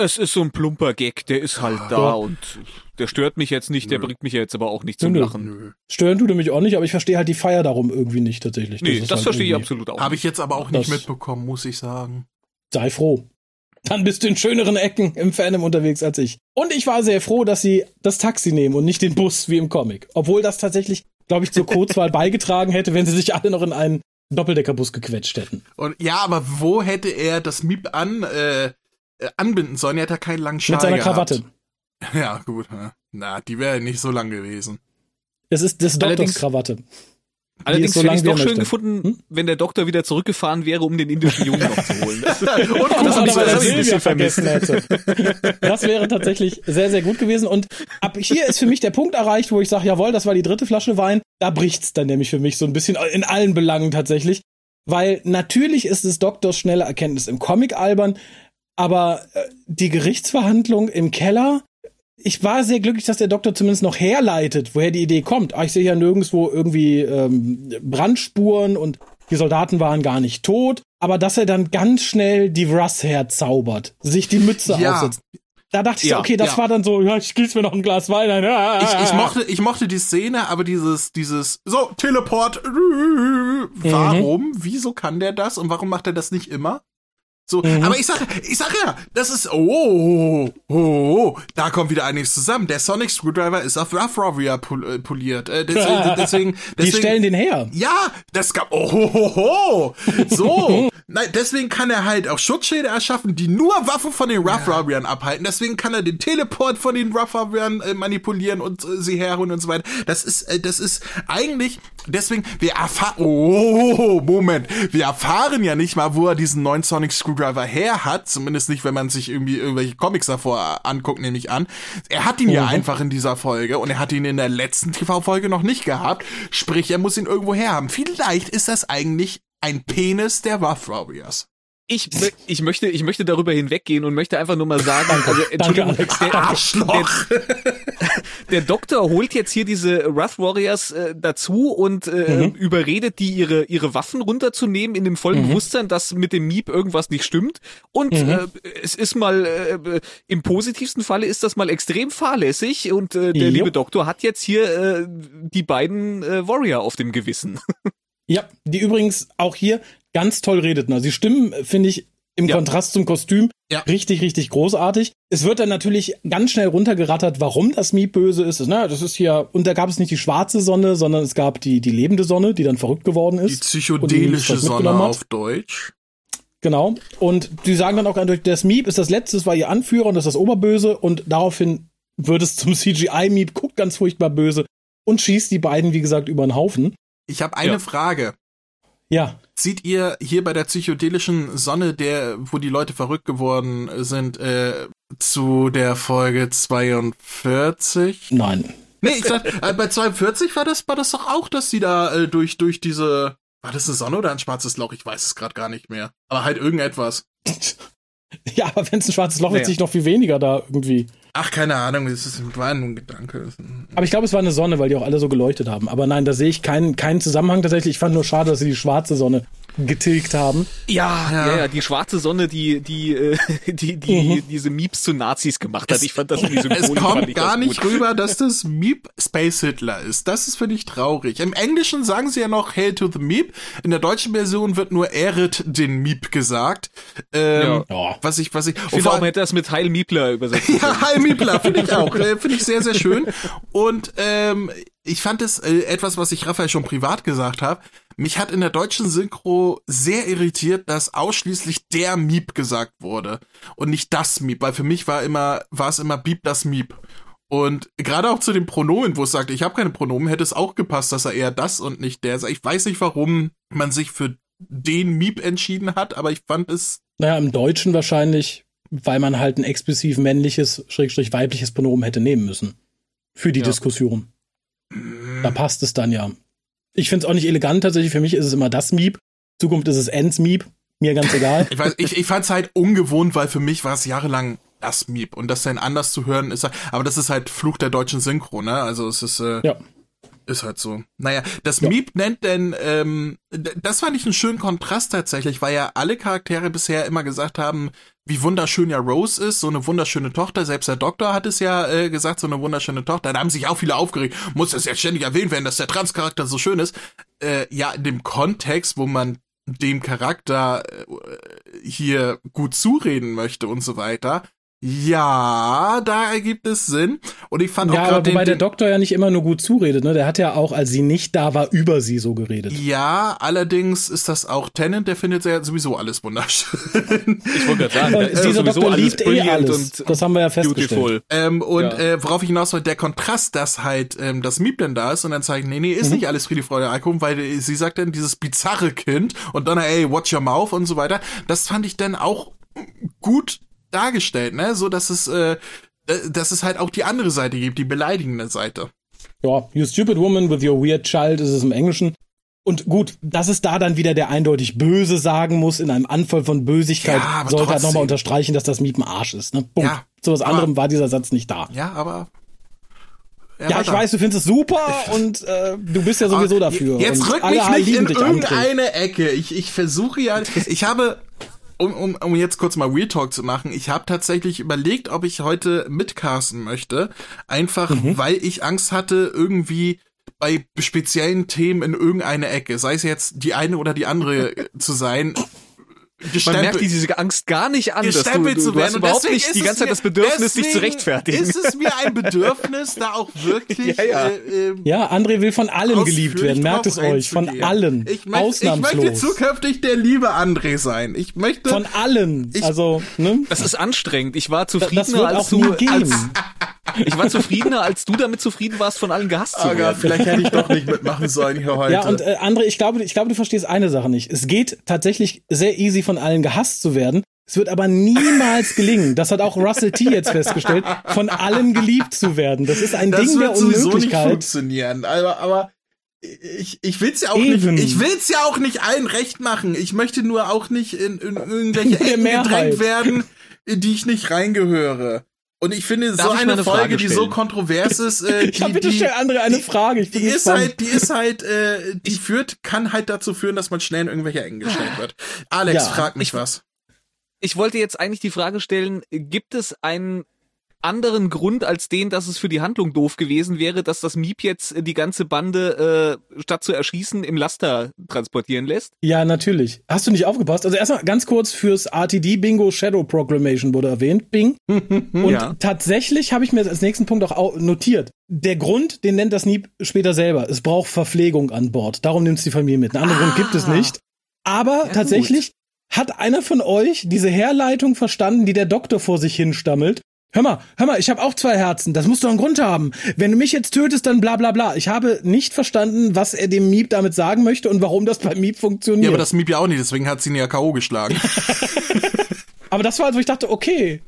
S3: es ist so ein plumper Gag, der ist halt da ja. und der stört mich jetzt nicht, der Nö. bringt mich jetzt aber auch nicht zum Nö. Lachen. Nö.
S1: Stören tut er mich auch nicht, aber ich verstehe halt die Feier darum irgendwie nicht tatsächlich.
S3: Nee, das, das halt verstehe ich absolut auch.
S2: Habe ich jetzt aber auch nicht mitbekommen, muss ich sagen.
S1: Sei froh. Dann bist du in schöneren Ecken im Fandom unterwegs als ich. Und ich war sehr froh, dass sie das Taxi nehmen und nicht den Bus wie im Comic. Obwohl das tatsächlich, glaube ich, zur Kurzwahl beigetragen hätte, wenn sie sich alle noch in einen Doppeldeckerbus gequetscht hätten.
S2: Und ja, aber wo hätte er das Miep an äh, anbinden sollen? Er hat ja keinen langen Schal
S1: Mit seiner gehabt. Krawatte.
S2: Ja, gut. Na, die wäre nicht so lang gewesen.
S1: Es ist des Doktors Krawatte.
S3: Allerdings so hätte ich es doch schön gefunden, hm? wenn der Doktor wieder zurückgefahren wäre, um den indischen Jungen noch zu holen. Das, und
S1: das, das, das ein bisschen vergessen hätte. Das wäre tatsächlich sehr, sehr gut gewesen. Und ab hier ist für mich der Punkt erreicht, wo ich sage, jawohl, das war die dritte Flasche Wein. Da bricht's dann nämlich für mich so ein bisschen in allen Belangen tatsächlich. Weil natürlich ist es Doktors schnelle Erkenntnis im Comic albern, aber äh, die Gerichtsverhandlung im Keller, ich war sehr glücklich, dass der Doktor zumindest noch herleitet, woher die Idee kommt. Aber ich sehe ja nirgendwo irgendwie ähm, Brandspuren und die Soldaten waren gar nicht tot. Aber dass er dann ganz schnell die Russ herzaubert, sich die Mütze ja. aufsetzt. Da dachte ich, ja, okay, das ja. war dann so, ja, ich gieß mir noch ein Glas Wein ein.
S2: Ich, ich, mochte, ich mochte die Szene, aber dieses, dieses, so, Teleport, mhm. warum? Mhm. Wieso kann der das und warum macht er das nicht immer? So, mhm. aber ich sag, ich sag ja, das ist, oh, oh, oh, da kommt wieder einiges zusammen. Der Sonic Screwdriver ist auf Rough Rovia äh, poliert. Äh, deswegen, deswegen, deswegen,
S1: Die stellen den her.
S2: Ja, das gab, oh, oh, oh, oh. so. Nein, deswegen kann er halt auch Schutzschilde erschaffen, die nur Waffen von den Rough ja. Rovian abhalten. Deswegen kann er den Teleport von den Rough Rovian äh, manipulieren und äh, sie herholen und so weiter. Das ist, äh, das ist eigentlich, deswegen, wir erfahren, oh, Moment, wir erfahren ja nicht mal, wo er diesen neuen Sonic Screwdriver Screwdriver her hat, zumindest nicht, wenn man sich irgendwie irgendwelche Comics davor anguckt, nehme ich an. Er hat ihn mhm. ja einfach in dieser Folge und er hat ihn in der letzten TV-Folge noch nicht gehabt. Sprich, er muss ihn irgendwo her haben. Vielleicht ist das eigentlich ein Penis der Rough Warriors
S3: ich, ich möchte, ich möchte darüber hinweggehen und möchte einfach nur mal sagen, also Entschuldigung,
S2: Danke, der, Arschloch.
S3: Der, der, Doktor holt jetzt hier diese Wrath Warriors äh, dazu und äh, mhm. überredet die ihre ihre Waffen runterzunehmen in dem vollen mhm. Bewusstsein, dass mit dem Miep irgendwas nicht stimmt. Und mhm. äh, es ist mal äh, im positivsten Falle ist das mal extrem fahrlässig und äh, der jo. liebe Doktor hat jetzt hier äh, die beiden äh, Warrior auf dem Gewissen.
S1: Ja, die übrigens auch hier ganz toll redeten. Also die Stimmen, finde ich, im ja. Kontrast zum Kostüm ja. richtig, richtig großartig. Es wird dann natürlich ganz schnell runtergerattert, warum das Miep böse ist. Na, das ist hier, und da gab es nicht die schwarze Sonne, sondern es gab die, die lebende Sonne, die dann verrückt geworden ist.
S2: Die psychedelische Sonne auf Deutsch.
S1: Genau. Und die sagen dann auch eindeutig, das Miep ist das Letzte, das war ihr Anführer und das ist das Oberböse und daraufhin wird es zum CGI-Miep, guckt ganz furchtbar böse und schießt die beiden, wie gesagt, über den Haufen.
S2: Ich habe eine ja. Frage.
S1: Ja.
S2: Sieht ihr hier bei der psychedelischen Sonne, der, wo die Leute verrückt geworden sind, äh, zu der Folge 42?
S1: Nein.
S2: Nee, ich sag, äh, bei 42 war das, war das doch auch, dass sie da äh, durch, durch diese, war das eine Sonne oder ein schwarzes Loch? Ich weiß es gerade gar nicht mehr. Aber halt irgendetwas.
S1: ja, aber wenn es ein schwarzes Loch naja. wird sich noch viel weniger da irgendwie.
S2: Ach, keine Ahnung, es ist war nur ein Gedanke.
S1: Aber ich glaube, es war eine Sonne, weil die auch alle so geleuchtet haben. Aber nein, da sehe ich keinen, keinen Zusammenhang tatsächlich. Ich fand nur schade, dass sie die schwarze Sonne getilgt haben.
S3: Ja, ja, ja, die schwarze Sonne, die, die, äh, die, die, mhm. diese Meeps zu Nazis gemacht hat. Ich fand das
S2: irgendwie symbolisch. Es kommt gar nicht rüber, dass das Meep Space Hitler ist. Das ist für dich traurig. Im Englischen sagen sie ja noch Hail to the Meep. In der deutschen Version wird nur Erit den Meep gesagt. Ähm, ja. Was ich, was ich,
S3: ich finde auch, hätte das mit Heil Miepler übersetzt.
S2: ja, Heil Miepler, finde ich auch. Äh, finde ich sehr, sehr schön. Und, ähm, ich fand es äh, etwas, was ich Raphael schon privat gesagt habe. Mich hat in der deutschen Synchro sehr irritiert, dass ausschließlich der Miep gesagt wurde und nicht das Miep, weil für mich war immer war es immer Beep das Miep. Und gerade auch zu den Pronomen, wo es sagt, ich habe keine Pronomen, hätte es auch gepasst, dass er eher das und nicht der sagt. Ich weiß nicht, warum man sich für den Miep entschieden hat, aber ich fand es.
S1: Naja, im Deutschen wahrscheinlich, weil man halt ein explizit männliches, schrägstrich weibliches Pronomen hätte nehmen müssen. Für die ja. Diskussion. Da passt es dann ja. Ich finde es auch nicht elegant tatsächlich. Für mich ist es immer das Miep. Zukunft ist es Ends Miep. Mir ganz egal.
S2: ich weiß, ich, ich fand es halt ungewohnt, weil für mich war es jahrelang das Miep und das dann anders zu hören ist. Aber das ist halt Fluch der deutschen Synchro, ne? Also es ist äh, ja. Ist halt so. Naja, das ja. Meep nennt denn, ähm, das fand ich einen schönen Kontrast tatsächlich, weil ja alle Charaktere bisher immer gesagt haben, wie wunderschön ja Rose ist, so eine wunderschöne Tochter. Selbst der Doktor hat es ja äh, gesagt, so eine wunderschöne Tochter. Da haben sich auch viele aufgeregt. Muss das jetzt ständig erwähnt werden, dass der Transcharakter so schön ist? Äh, ja, in dem Kontext, wo man dem Charakter äh, hier gut zureden möchte und so weiter, Ja, da ergibt es Sinn. Und ich fand
S1: ja,
S2: auch
S1: gerade. Wobei der Doktor ja nicht immer nur gut zuredet, ne? Der hat ja auch, als sie nicht da war, über sie so geredet.
S2: Ja, allerdings ist das auch Tennant, der findet ja sowieso alles wunderschön.
S3: ich wollte gerade sagen,
S1: und dieser Doktor liebt eh alles. Und das haben wir ja festgestellt.
S2: Ähm, und ja. äh, worauf ich hinaus wollte, der Kontrast, dass halt ähm, das Miep denn da ist und dann zeigen, nee, nee, ist mhm. nicht alles Friede, Freude, Eierkuchen, weil äh, sie sagt dann dieses bizarre Kind und dann, ey, watch your mouth und so weiter. Das fand ich dann auch gut dargestellt, ne? So dass es, äh, dass es halt auch die andere Seite gibt, die beleidigende Seite.
S1: Ja, you stupid woman with your weird child ist es im Englischen. Und gut, dass es da dann wieder der eindeutig Böse sagen muss, in einem Anfall von Bösigkeit, ja, sollte halt nochmal unterstreichen, dass das Miep ein Arsch ist. Ne? Punkt. Ja, Zu was anderem war dieser Satz nicht da.
S2: Ja, aber
S1: ja, ich da. weiß, du findest es super und äh, du bist ja sowieso dafür.
S2: Jetzt rück mich nicht in irgendeine Ecke. Ich, ich versuche ja, ich habe um, um, um jetzt kurz mal Real Talk zu machen, ich habe tatsächlich überlegt, ob ich heute mitcasten möchte. Einfach, mhm. weil ich Angst hatte, irgendwie bei speziellen Themen in irgendeine Ecke, sei es jetzt die eine oder die andere zu sein,
S3: man merkt diese Angst gar nicht an, dass du, du, zu werden. Hast überhaupt nicht die ganze Zeit das Bedürfnis, dich zu rechtfertigen.
S2: Ist es mir ein Bedürfnis, da auch wirklich...
S1: ja, ja. Äh, äh, ja, André will von allen geliebt werden, merkt es euch, von allen, ich möcht, ausnahmslos.
S2: Ich möchte zukünftig der liebe André sein. Ich möchte...
S1: Von allen, ich, also... Ne?
S3: Das ist anstrengend. Ich war zufriedener, als du... Als, ich war zufriedener, als du damit zufrieden warst, von allen gehasst zu werden. Oh
S2: vielleicht hätte ich doch nicht mitmachen sollen hier heute.
S1: Ja, und äh, André, ich glaube, ich glaube, du verstehst eine Sache nicht. Es geht tatsächlich sehr easy von allen gehasst zu werden. Es wird aber niemals gelingen, das hat auch Russell T. jetzt festgestellt, von allen geliebt zu werden. Das ist ein das Ding der Unmöglichkeit. Das wird nicht
S2: funktionieren, aber, aber ich, ich will's ja auch Eben. nicht, ich will's ja auch nicht allen recht machen. Ich möchte nur auch nicht in, in irgendwelche Ecken gedrängt werden, in die ich nicht reingehöre. Und ich finde, Darf so eine, eine Folge, die so kontrovers ist, äh, die,
S1: ja, bitte die, stell andere eine Frage. Ich
S2: die ist halt, die ist halt, äh, die führt, kann halt dazu führen, dass man schnell in irgendwelche Ecken gestellt wird. Alex, ja, frag mich
S3: ich,
S2: was.
S3: Ich wollte jetzt eigentlich die Frage stellen, gibt es einen anderen Grund als den, dass es für die Handlung doof gewesen wäre, dass das Miep jetzt die ganze Bande äh, statt zu erschießen im Laster transportieren lässt?
S1: Ja, natürlich. Hast du nicht aufgepasst? Also erstmal ganz kurz fürs RTD Bingo Shadow Proclamation wurde erwähnt, Bing. Und ja. tatsächlich habe ich mir als nächsten Punkt auch notiert. Der Grund, den nennt das Miep später selber. Es braucht Verpflegung an Bord. Darum nimmt es die Familie mit. Einen anderen ah. Grund gibt es ah. nicht. Aber ja, tatsächlich gut. hat einer von euch diese Herleitung verstanden, die der Doktor vor sich hinstammelt Hör mal, hör mal, ich habe auch zwei Herzen. Das muss doch einen Grund haben. Wenn du mich jetzt tötest, dann bla bla bla. Ich habe nicht verstanden, was er dem Miep damit sagen möchte und warum das bei Miep funktioniert. Ja,
S2: aber das Miep ja auch nicht, deswegen hat sie ihn ja K.O. geschlagen.
S1: aber das war, also ich dachte, okay,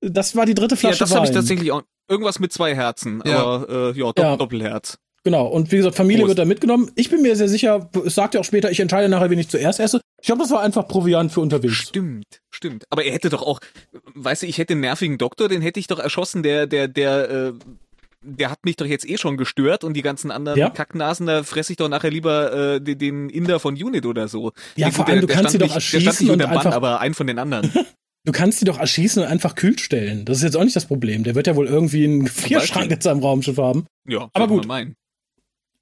S1: das war die dritte Flasche Ja,
S3: das habe ich tatsächlich auch. Irgendwas mit zwei Herzen, ja. aber äh, ja, Dopp ja. Doppelherz.
S1: Genau, und wie gesagt, Familie Prost. wird da mitgenommen. Ich bin mir sehr sicher, es sagt ja auch später, ich entscheide nachher, wen ich zuerst esse. Ich glaube, das war einfach Proviant für unterwegs.
S3: Stimmt, stimmt. Aber er hätte doch auch, weißt du, ich hätte den nervigen Doktor, den hätte ich doch erschossen, der, der, der, äh, der hat mich doch jetzt eh schon gestört und die ganzen anderen ja. Kacknasen, da fresse ich doch nachher lieber äh, den Inder von Unit oder so.
S1: Ja, nee, vor allem, der, du kannst sie doch erschießen der stand nicht
S3: unter
S1: Bann,
S3: aber einen von den anderen.
S1: Du kannst sie doch erschießen und einfach kühl stellen. Das ist jetzt auch nicht das Problem. Der wird ja wohl irgendwie einen Gefrierschrank in seinem Raumschiff haben.
S3: Ja,
S1: aber gut.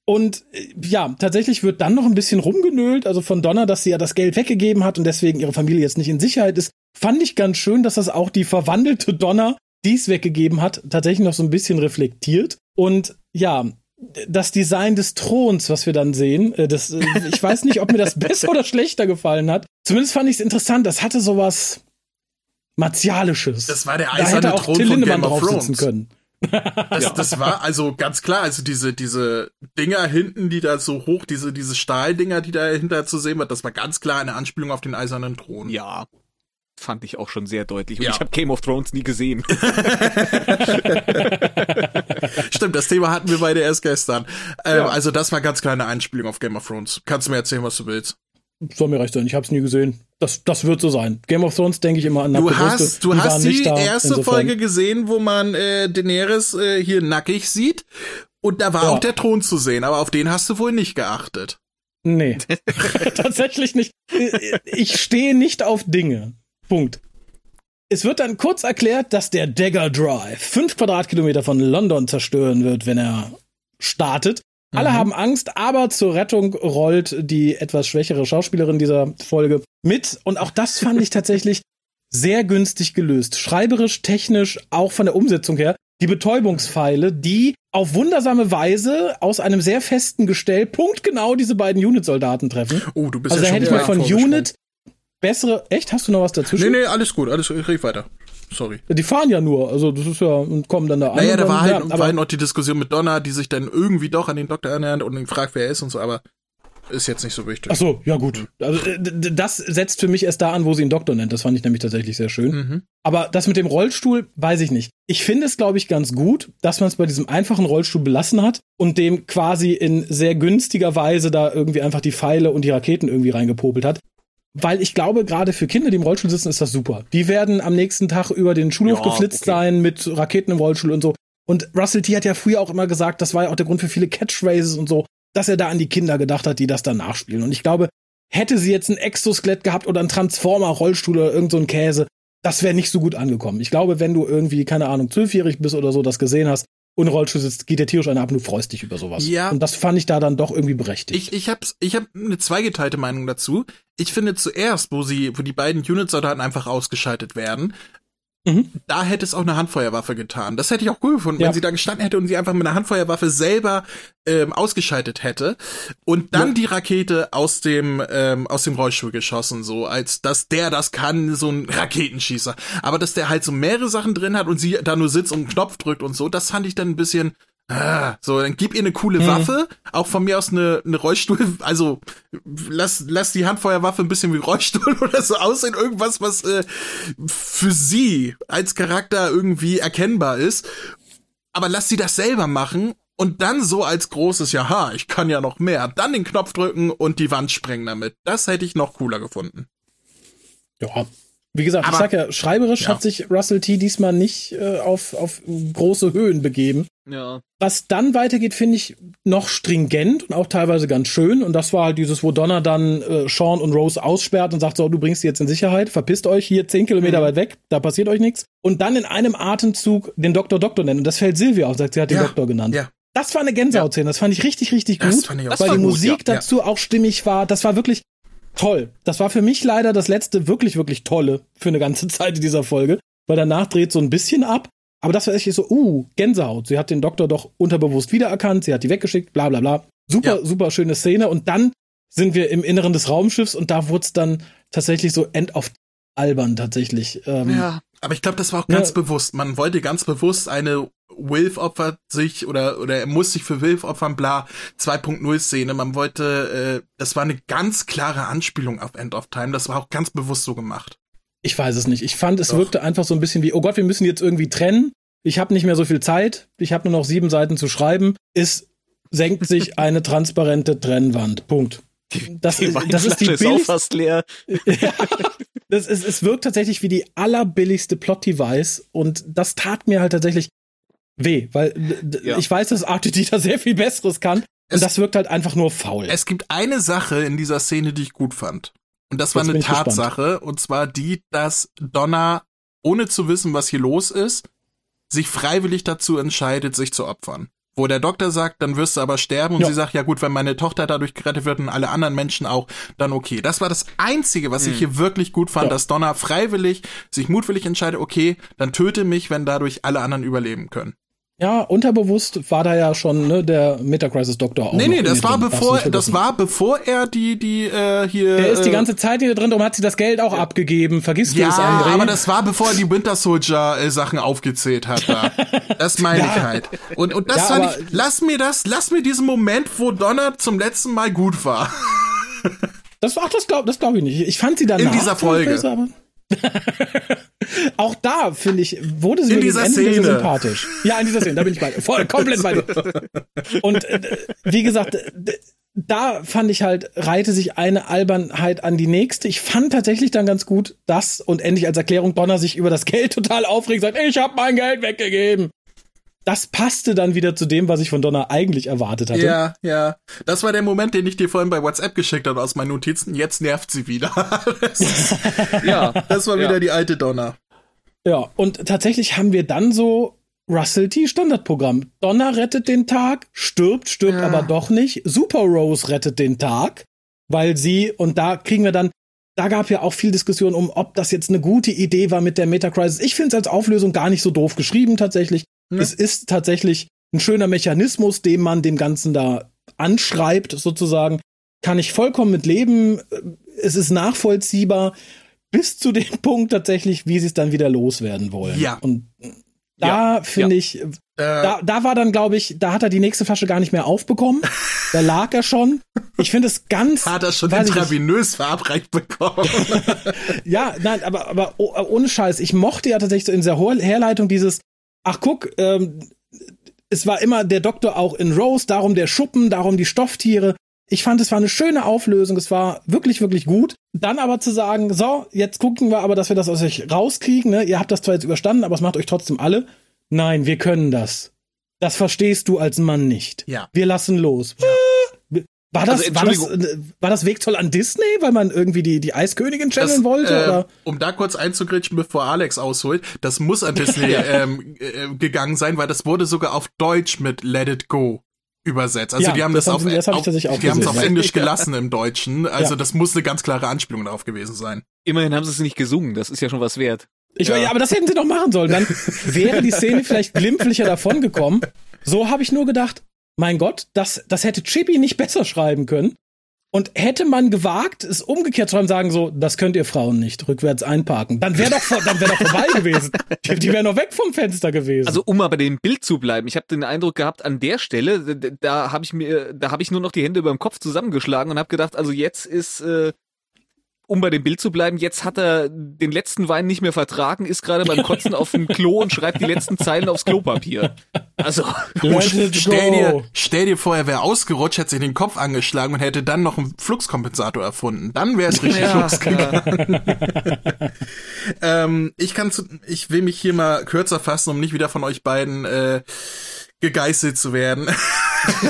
S1: Und äh, ja, tatsächlich wird dann noch ein bisschen rumgenölt, also von Donna, dass sie ja das Geld weggegeben hat und deswegen ihre Familie jetzt nicht in Sicherheit ist. Fand ich ganz schön, dass das auch die verwandelte Donna, die es weggegeben hat, tatsächlich noch so ein bisschen reflektiert. Und ja, das Design des Throns, was wir dann sehen, äh, das, äh, ich weiß nicht, ob mir das besser oder schlechter gefallen hat. Zumindest fand ich es interessant. Das hatte sowas martialisches.
S2: Das war der eiserne da hätte auch Thron Till Game of Thrones.
S1: können.
S2: Das, ja. das war also ganz klar, also diese, diese Dinger hinten, die da so hoch, diese, diese Stahldinger, die dahinter zu sehen war, das war ganz klar eine Anspielung auf den eisernen Thron.
S3: Ja. Fand ich auch schon sehr deutlich. Und ja. ich habe Game of Thrones nie gesehen.
S2: Stimmt, das Thema hatten wir beide erst gestern. Ähm, ja. Also das war ganz klar eine Anspielung auf Game of Thrones. Kannst du mir erzählen, was du willst?
S1: Soll mir recht sein, ich habe es nie gesehen. Das, das wird so sein. Game of Thrones denke ich immer an.
S2: Du hast, du die hast die erste insofern. Folge gesehen, wo man äh, Daenerys äh, hier nackig sieht und da war ja. auch der Thron zu sehen, aber auf den hast du wohl nicht geachtet.
S1: Nee, tatsächlich nicht. Ich stehe nicht auf Dinge. Punkt. Es wird dann kurz erklärt, dass der Dagger Drive fünf Quadratkilometer von London zerstören wird, wenn er startet. Alle mhm. haben Angst, aber zur Rettung rollt die etwas schwächere Schauspielerin dieser Folge mit. Und auch das fand ich tatsächlich sehr günstig gelöst. Schreiberisch, technisch, auch von der Umsetzung her. Die Betäubungspfeile, die auf wundersame Weise aus einem sehr festen Gestell punktgenau diese beiden Unit-Soldaten treffen.
S2: Oh, du bist
S1: also
S2: ja
S1: da
S2: schon
S1: hätte ich mir von Unit bessere. Echt? Hast du noch was dazwischen?
S2: Nee, nee, alles gut, alles ich red weiter. Sorry.
S1: Die fahren ja nur, also das ist ja und kommen dann da an.
S2: Naja, da war halt,
S1: ja,
S2: war halt noch die Diskussion mit Donna, die sich dann irgendwie doch an den Doktor ernährt und ihn fragt, wer er ist und so, aber ist jetzt nicht so wichtig.
S1: Ach so, ja gut. Also äh, das setzt für mich erst da an, wo sie ihn Doktor nennt. Das fand ich nämlich tatsächlich sehr schön.
S2: Mhm.
S1: Aber das mit dem Rollstuhl, weiß ich nicht. Ich finde es, glaube ich, ganz gut, dass man es bei diesem einfachen Rollstuhl belassen hat und dem quasi in sehr günstiger Weise da irgendwie einfach die Pfeile und die Raketen irgendwie reingepopelt hat. Weil ich glaube, gerade für Kinder, die im Rollstuhl sitzen, ist das super. Die werden am nächsten Tag über den Schulhof
S3: Ja,
S1: geflitzt
S3: okay.
S1: sein mit Raketen im Rollstuhl und so. Und Russell T hat ja früher auch immer gesagt, das war ja auch der Grund für viele Catchphrases und so, dass er da an die Kinder gedacht hat, die das dann nachspielen. Und ich glaube, hätte sie jetzt ein Exoskelett gehabt oder ein Transformer-Rollstuhl oder irgend so ein Käse, das wäre nicht so gut angekommen. Ich glaube, wenn du irgendwie, keine Ahnung, zwölfjährig bist oder so, das gesehen hast und ein Rollstuhl sitzt, geht der tierisch einer ab und du freust dich über sowas.
S2: Ja.
S1: Und das fand ich da dann doch irgendwie berechtigt.
S2: Ich, ich hab's, ich hab eine zweigeteilte Meinung dazu. Ich finde zuerst, wo sie, wo die beiden Unit-Soldaten einfach ausgeschaltet werden,
S1: Mhm.
S2: da hätte es auch eine Handfeuerwaffe getan. Das hätte ich auch cool gefunden,
S1: Ja.
S2: wenn sie da gestanden hätte und sie einfach mit einer Handfeuerwaffe selber ähm, ausgeschaltet hätte und dann
S1: Ja.
S2: die Rakete aus dem ähm, aus dem Rollstuhl geschossen, so als dass der das kann, so ein Raketenschießer. Aber dass der halt so mehrere Sachen drin hat und sie da nur sitzt und einen Knopf drückt und so, das fand ich dann ein bisschen Ah, so, dann gib ihr eine coole
S1: Mhm.
S2: Waffe, auch von mir aus eine, eine Rollstuhl, also lass, lass die Handfeuerwaffe ein bisschen wie Rollstuhl oder so aussehen, irgendwas, was äh, für sie als Charakter irgendwie erkennbar ist. Aber lass sie das selber machen und dann so als großes, jaha, ich kann ja noch mehr, dann den Knopf drücken und die Wand sprengen damit. Das hätte ich noch cooler gefunden.
S1: Ja. Wie gesagt,
S2: Aber-
S1: ich sag ja, schreiberisch
S2: Ja.
S1: hat sich Russell T diesmal nicht äh, auf, auf große Höhen begeben.
S3: Ja.
S1: Was dann weitergeht, finde ich noch stringent und auch teilweise ganz schön. Und das war halt dieses, wo Donner dann äh, Sean und Rose aussperrt und sagt, so, du bringst sie jetzt in Sicherheit, verpisst euch hier zehn Kilometer
S2: Mhm.
S1: weit weg, da passiert euch nichts. Und dann in einem Atemzug den Doktor Doktor nennen. Und das fällt Silvia auf, sagt, sie hat den
S2: Ja,
S1: Doktor genannt.
S2: ja.
S1: Das war eine Gänsehautszene, das fand ich richtig, richtig
S2: Das
S1: gut.
S2: fand ich auch
S3: Das
S1: weil die
S3: gut,
S1: Musik
S2: ja.
S1: dazu auch stimmig war. Das war wirklich toll. Das war für mich leider das letzte wirklich, wirklich tolle für eine ganze Zeit in dieser Folge, weil danach dreht so ein bisschen ab. Aber das war echt so, uh, Gänsehaut. Sie hat den Doktor doch unterbewusst wiedererkannt, sie hat die weggeschickt, bla bla bla. Super,
S2: Ja.
S1: super schöne Szene. Und dann sind wir im Inneren des Raumschiffs und da wurde es dann tatsächlich so end of albern tatsächlich. Ähm,
S3: Ja.
S2: Aber ich glaube, das war auch ganz bewusst. Man wollte ganz bewusst eine Wilf opfert sich oder oder er muss sich für Wilf opfern, bla 2.0 Szene. Man wollte, äh, das war eine ganz klare Anspielung auf End of Time. Das war auch ganz bewusst so gemacht.
S1: Ich weiß es nicht. Ich fand, es
S2: Doch.
S1: wirkte einfach so ein bisschen wie, oh Gott, wir müssen jetzt irgendwie trennen. Ich habe nicht mehr so viel Zeit. Ich habe nur noch sieben Seiten zu schreiben. Es senkt sich eine transparente Trennwand. Punkt. Das,
S3: Die
S1: ist- das ist die
S3: ist auch fast leer.
S1: ja, das ist, es wirkt tatsächlich wie die allerbilligste Plot-Device und das tat mir halt tatsächlich weh, weil
S3: Ja.
S1: ich weiß, dass Arthur Dieter sehr viel Besseres kann
S2: Es-
S1: und das wirkt halt einfach nur faul.
S2: Es gibt eine Sache in dieser Szene, die ich gut fand. Und das war
S1: Jetzt
S2: eine
S1: ich gespannt.
S2: Tatsache. Und zwar die, dass Donna, ohne zu wissen, was hier los ist, sich freiwillig dazu entscheidet, sich zu opfern. Wo der Doktor sagt, dann wirst du aber sterben. Und
S1: Ja.
S2: sie sagt, ja gut, wenn meine Tochter dadurch gerettet wird und alle anderen Menschen auch, dann okay. Das war das Einzige, was ich hier wirklich gut fand,
S1: Ja.
S2: dass Donna freiwillig, sich mutwillig entscheidet, okay, dann töte mich, wenn dadurch alle anderen überleben können.
S1: Ja, unterbewusst war da ja schon ne, der Metacrisis-Doktor auch.
S2: nee, nee, das war
S1: drin. Du
S2: bevor, das war bevor er die, die, äh, hier.
S1: Der ist die
S2: äh,
S1: ganze Zeit hier drin und hat sie das Geld auch abgegeben. Vergisst du
S2: Ja,
S1: es, André?
S2: aber das war bevor er die Winter Soldier äh, Sachen aufgezählt hat. Da. Das meine ich halt. Und, und das
S1: Ja,
S2: fand ich, lass mir das, lass mir diesen Moment, wo Donner zum letzten Mal gut war.
S1: Das, ach, das glaube das glaub ich nicht. Ich fand sie danach.
S2: In dieser Folge.
S1: aber auch da, finde ich, wurde sie
S2: In
S1: mir
S2: dieser
S1: Ende
S2: Szene.
S1: sympathisch. Ja, in dieser Szene, da bin ich bei dir. Voll, komplett bei dir. Und äh, wie gesagt, da fand ich halt, reihte sich eine Albernheit an die nächste. Ich fand tatsächlich dann ganz gut, dass und endlich als Erklärung Donner sich über das Geld total aufregt, sagt, ich habe mein Geld weggegeben. Das passte dann wieder zu dem, was ich von Donner eigentlich erwartet hatte.
S2: Ja, ja. Das war der Moment, den ich dir vorhin bei WhatsApp geschickt habe aus meinen Notizen. Jetzt nervt sie wieder. das,
S3: Ja.
S2: das war
S3: Ja.
S2: wieder die alte Donner.
S1: Ja, und tatsächlich haben wir dann so Russell T. Standardprogramm. Donna rettet den Tag, stirbt, stirbt
S2: Ja.
S1: aber doch nicht. Super Rose rettet den Tag, weil sie, und da kriegen wir dann, da gab ja auch viel Diskussion um, ob das jetzt eine gute Idee war mit der Meta-Crisis. Ich finde es als Auflösung gar nicht so doof geschrieben tatsächlich. Ja. Es ist tatsächlich ein schöner Mechanismus, den man dem Ganzen da anschreibt, sozusagen. Kann ich vollkommen mit leben. Es ist nachvollziehbar bis zu dem Punkt tatsächlich, wie sie es dann wieder loswerden wollen.
S2: Ja.
S1: Und da ja, finde ja. ich, äh, da, da war dann, glaube ich, da hat er die nächste Flasche gar nicht mehr aufbekommen. da lag er schon. Ich finde es ganz.
S2: Hat er schon intravenös verabreicht bekommen.
S1: ja, nein, aber, aber ohne Scheiß. Ich mochte ja tatsächlich so in dieser Herleitung dieses, ach guck, ähm, es war immer der Doktor auch in Rose, darum der Schuppen, darum die Stofftiere. Ich fand, es war eine schöne Auflösung, es war wirklich, wirklich gut. Dann aber zu sagen, so, jetzt gucken wir aber, dass wir das aus euch rauskriegen, ne? Ihr habt das zwar jetzt überstanden, aber es macht euch trotzdem alle. Nein, wir können das. Das verstehst du als Mann nicht.
S2: Ja.
S1: Wir lassen los. Ja. War das, also, war, das, äh, war das Wegzoll an Disney, weil man irgendwie die, die Eiskönigin channeln wollte? Äh, oder?
S2: Um da kurz einzugritschen, bevor Alex ausholt, das muss an Disney ähm, äh, gegangen sein, weil das wurde sogar auf Deutsch mit Let It Go übersetzt. Also ja, die haben das, das auf, das hab auf, die haben es auf Englisch gelassen im Deutschen. Also ja. das muss eine ganz klare Anspielung darauf gewesen sein.
S3: Immerhin haben sie es nicht gesungen, das ist ja schon was wert.
S1: Ich ja. ja, aber das hätten sie doch machen sollen. Dann wäre die Szene vielleicht glimpflicher davon gekommen. So habe ich nur gedacht, mein Gott, das, das hätte Chippy nicht besser schreiben können. Und hätte man gewagt, es umgekehrt zu schreiben, sagen so, das könnt ihr Frauen nicht, rückwärts einparken, dann wäre doch, dann wäre doch vorbei gewesen. Die, die wären noch weg vom Fenster gewesen.
S3: Also um aber dem Bild zu bleiben, ich habe den Eindruck gehabt, an der Stelle, da habe ich mir, da habe ich nur noch die Hände über dem Kopf zusammengeschlagen und habe gedacht, also jetzt ist äh, um bei dem Bild zu bleiben, jetzt hat er den letzten Wein nicht mehr vertragen, ist gerade beim Kotzen auf dem Klo und schreibt die letzten Zeilen aufs Klopapier. Also,
S2: stell dir, stell dir vor, er wäre ausgerutscht, hätte sich den Kopf angeschlagen und hätte dann noch einen Fluxkompensator erfunden. Dann wäre es richtig ja, losgegangen. Ja. ähm, ich kann, ich will mich hier mal kürzer fassen, um nicht wieder von euch beiden äh, gegeißelt zu werden.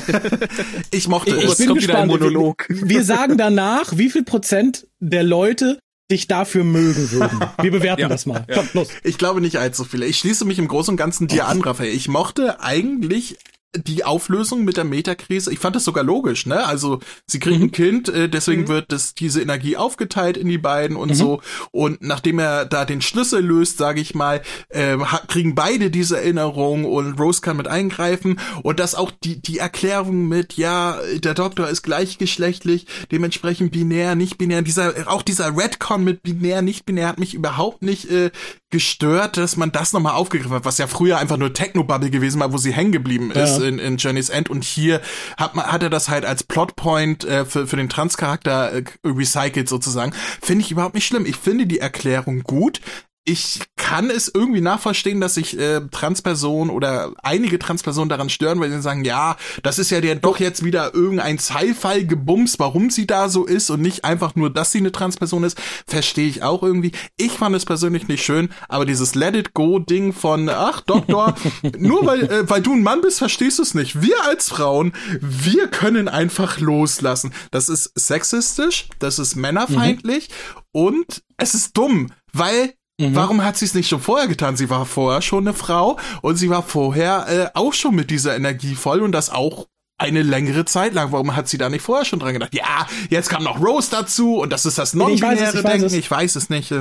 S2: ich mochte
S1: ich, es. Ich bin gespannt. Monolog. Wir sagen danach, wie viel Prozent der Leute dich dafür mögen würden. Wir bewerten ja, das mal.
S2: Ja. Komm, los. Ich glaube nicht allzu viele. Ich schließe mich im Großen und Ganzen dir an, Raphael. Ich mochte eigentlich die Auflösung mit der Metakrise, ich fand das sogar logisch, ne? Also sie kriegen mhm. ein Kind, äh, deswegen mhm. wird das diese Energie aufgeteilt in die beiden und mhm. so. Und nachdem er da den Schlüssel löst, sage ich mal, äh, kriegen beide diese Erinnerung und Rose kann mit eingreifen und das auch die die Erklärung mit, ja, der Doktor ist gleichgeschlechtlich, dementsprechend binär, nicht binär. Dieser auch dieser Redcon mit binär, nicht binär hat mich überhaupt nicht äh, gestört, dass man das nochmal aufgegriffen hat, was ja früher einfach nur Technobubble gewesen war, wo sie hängen geblieben ist ja. in, in Journey's End. Und hier hat man hat er das halt als Plotpoint äh, für, für den Transcharakter äh, recycelt sozusagen. Finde ich überhaupt nicht schlimm. Ich finde die Erklärung gut ich kann es irgendwie nachvollziehen, dass sich äh, Transpersonen oder einige Transpersonen daran stören, weil sie sagen, ja, das ist ja der doch jetzt wieder irgendein Sci-Fi gebums, warum sie da so ist und nicht einfach nur, dass sie eine Transperson ist, verstehe ich auch irgendwie. Ich fand es persönlich nicht schön, aber dieses Let It Go Ding von, ach Doktor, nur weil äh, weil du ein Mann bist, verstehst du es nicht. Wir als Frauen, wir können einfach loslassen. Das ist sexistisch, das ist männerfeindlich mhm. und es ist dumm, weil Mhm. Warum hat sie es nicht schon vorher getan? Sie war vorher schon eine Frau und sie war vorher äh, auch schon mit dieser Energie voll und das auch eine längere Zeit lang. Warum hat sie da nicht vorher schon dran gedacht? Ja, jetzt kam noch Rose dazu und das ist das non-binäre Denken. Ich weiß es nicht.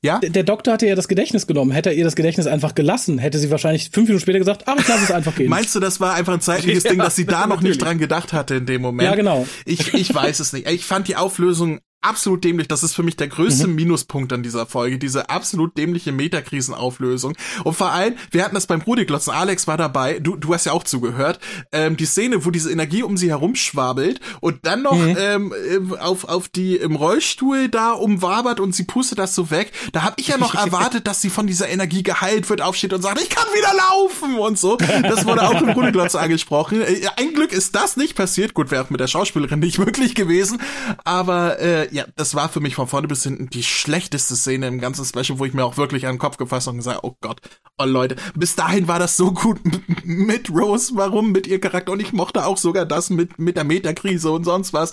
S2: Ja?
S1: Der, der, Doktor hatte ihr das Gedächtnis genommen. Hätte er ihr das Gedächtnis einfach gelassen, hätte sie wahrscheinlich fünf Minuten später gesagt, ach, ich lasse es einfach gehen.
S2: Meinst du, das war einfach ein zeitliches ja, Ding, dass sie da noch natürlich. nicht dran gedacht hatte in dem Moment?
S1: Ja, genau.
S2: Ich, ich weiß es nicht. Ich fand die Auflösung absolut dämlich. Das ist für mich der größte mhm. Minuspunkt an dieser Folge, diese absolut dämliche Metakrisenauflösung. Und vor allem, wir hatten das beim Brudiglotzen, Alex war dabei, du, du hast ja auch zugehört, ähm, die Szene, wo diese Energie um sie herum schwabelt und dann noch mhm. ähm, auf, auf die im Rollstuhl da umwabert und sie pustet das so weg. Da habe ich ja noch erwartet, dass sie von dieser Energie geheilt wird, aufsteht und sagt, ich kann wieder laufen und so. Das wurde auch im Brudiglotzen angesprochen. Äh, ein Glück ist das nicht passiert. Gut, wäre auch mit der Schauspielerin nicht möglich gewesen. Aber äh, ja, das war für mich von vorne bis hinten die schlechteste Szene im ganzen Special, wo ich mir auch wirklich an den Kopf gefasst habe und gesagt, oh Gott, oh Leute, bis dahin war das so gut mit Rose, warum mit ihr Charakter und ich mochte auch sogar das mit, mit der Metakrise und sonst was.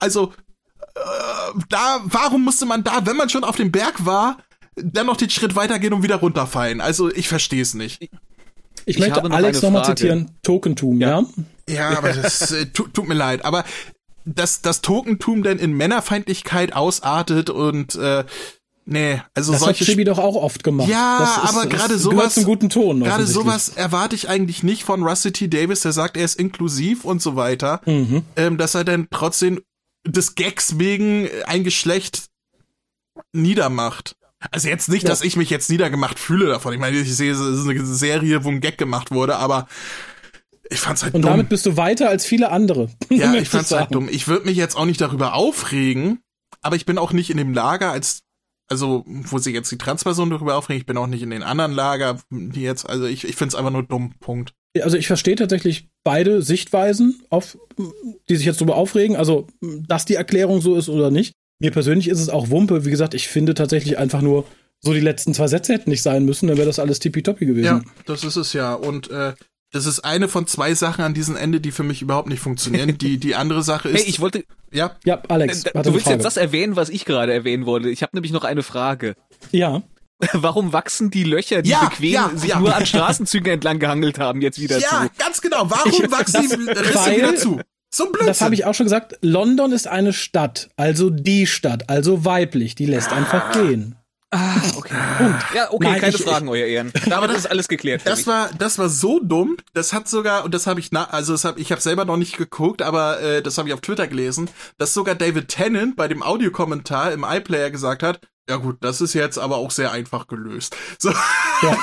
S2: Also, äh, da, warum musste man da, wenn man schon auf dem Berg war, dann noch den Schritt weitergehen und wieder runterfallen? Also, ich verstehe es nicht.
S1: Ich, ich möchte Alex nochmal zitieren, Tokentum, ja?
S2: Ja, ja aber das äh, tut, tut mir leid. Aber dass das Tokentum denn in Männerfeindlichkeit ausartet und äh, Nee, also
S1: das
S2: solche
S1: hat Chibi doch auch oft gemacht.
S2: Ja, ist, aber gerade sowas
S1: zum guten Ton.
S2: Gerade sowas erwarte ich eigentlich nicht von Rusty T. Davis, der sagt, er ist inklusiv und so weiter, mhm. ähm, dass er dann trotzdem des Gags wegen ein Geschlecht niedermacht. Also jetzt nicht, ja. dass ich mich jetzt niedergemacht fühle davon. Ich meine, ich sehe, es ist eine Serie, wo ein Gag gemacht wurde, aber ich fand's halt
S1: und
S2: dumm.
S1: Und damit bist du weiter als viele andere.
S2: Ja, ich fand's halt dumm. Ich würde mich jetzt auch nicht darüber aufregen, aber ich bin auch nicht in dem Lager als also wo sich jetzt die Transperson darüber aufregen, ich bin auch nicht in den anderen Lager, die jetzt, also ich, ich finde es einfach nur dumm, Punkt.
S1: Also ich verstehe tatsächlich beide Sichtweisen, auf, die sich jetzt darüber aufregen, also dass die Erklärung so ist oder nicht. Mir persönlich ist es auch Wumpe, wie gesagt, ich finde tatsächlich einfach nur, so die letzten zwei Sätze hätten nicht sein müssen, dann wäre das alles tippitoppi gewesen.
S2: Ja, das ist es ja. Und äh, das ist eine von zwei Sachen an diesem Ende, die für mich überhaupt nicht funktionieren. Die, die andere Sache ist.
S3: Hey, ich wollte.
S2: Ja.
S1: Ja, Alex.
S3: Äh, du willst jetzt das erwähnen, was ich gerade erwähnen wollte. Ich habe nämlich noch eine Frage.
S1: Ja.
S3: Warum wachsen die Löcher, die ja, bequem ja, sich ja. nur an Straßenzügen entlang gehangelt haben, jetzt wieder
S2: ja,
S3: zu?
S2: Ja, ganz genau. Warum ich, wachsen die Risse wieder zu?
S1: So ein Blödsinn. Das habe ich auch schon gesagt. London ist eine Stadt, also die Stadt, also weiblich. Die lässt einfach gehen.
S3: Ah, okay. Und, ja, okay, Nein, keine ich, Fragen, ich, euer Ehren. Damit ist alles geklärt.
S2: Das war, das war so dumm. Das hat sogar, und das habe ich, na, also das hab, ich habe selber noch nicht geguckt, aber äh, das habe ich auf Twitter gelesen, dass sogar David Tennant bei dem Audiokommentar im iPlayer gesagt hat, ja gut, das ist jetzt aber auch sehr einfach gelöst. So.
S3: Ja,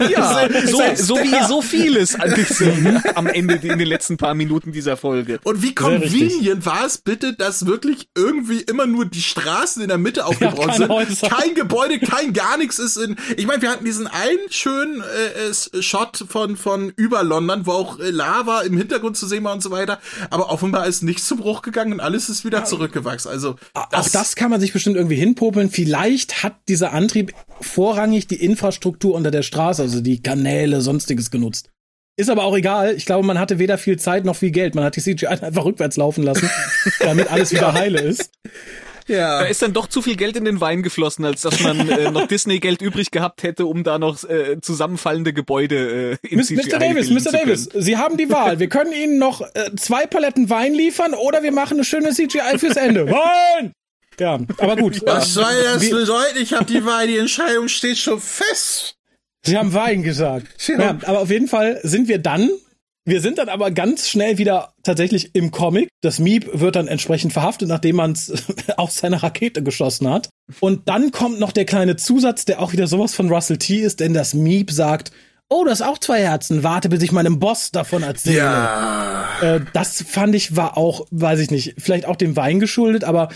S3: ja so, so wie so vieles an diesem, am Ende in den letzten paar Minuten dieser Folge.
S2: Und wie convenient war es bitte, dass wirklich irgendwie immer nur die Straßen in der Mitte aufgebaut ja, sind. Kein Gebäude, kein gar nichts ist in. Ich meine, wir hatten diesen einen schönen äh, Shot von von über London, wo auch Lava im Hintergrund zu sehen war und so weiter. Aber offenbar ist nichts zu Bruch gegangen und alles ist wieder zurückgewachsen. Also
S1: das, auch das kann man sich bestimmt irgendwie hinpopeln. Viel vielleicht hat dieser Antrieb vorrangig die Infrastruktur unter der Straße, also die Kanäle, sonstiges genutzt. Ist aber auch egal. Ich glaube, man hatte weder viel Zeit noch viel Geld. Man hat die CGI einfach rückwärts laufen lassen, damit alles wieder heile ist.
S3: Ja. Da ist dann doch zu viel Geld in den Wein geflossen, als dass man äh, noch Disney-Geld übrig gehabt hätte, um da noch äh, zusammenfallende Gebäude äh, in
S1: Mr. CGI Mr. Davis, Mr. Davis, Sie haben die Wahl. Wir können Ihnen noch äh, zwei Paletten Wein liefern oder wir machen eine schöne CGI fürs Ende. Wein! Ja, aber gut.
S2: Was soll das Wie, bedeuten? Ich habe die Wahl, die Entscheidung steht schon fest.
S1: Sie haben Wein gesagt. Ja. ja, aber auf jeden Fall sind wir dann wir sind dann aber ganz schnell wieder tatsächlich im Comic. Das Miep wird dann entsprechend verhaftet, nachdem man es auf seine Rakete geschossen hat. Und dann kommt noch der kleine Zusatz, der auch wieder sowas von Russell T ist, denn das Miep sagt, oh, das ist auch zwei Herzen, warte, bis ich meinem Boss davon erzähle. Ja. Äh, das fand ich war auch, weiß ich nicht, vielleicht auch dem Wein geschuldet, aber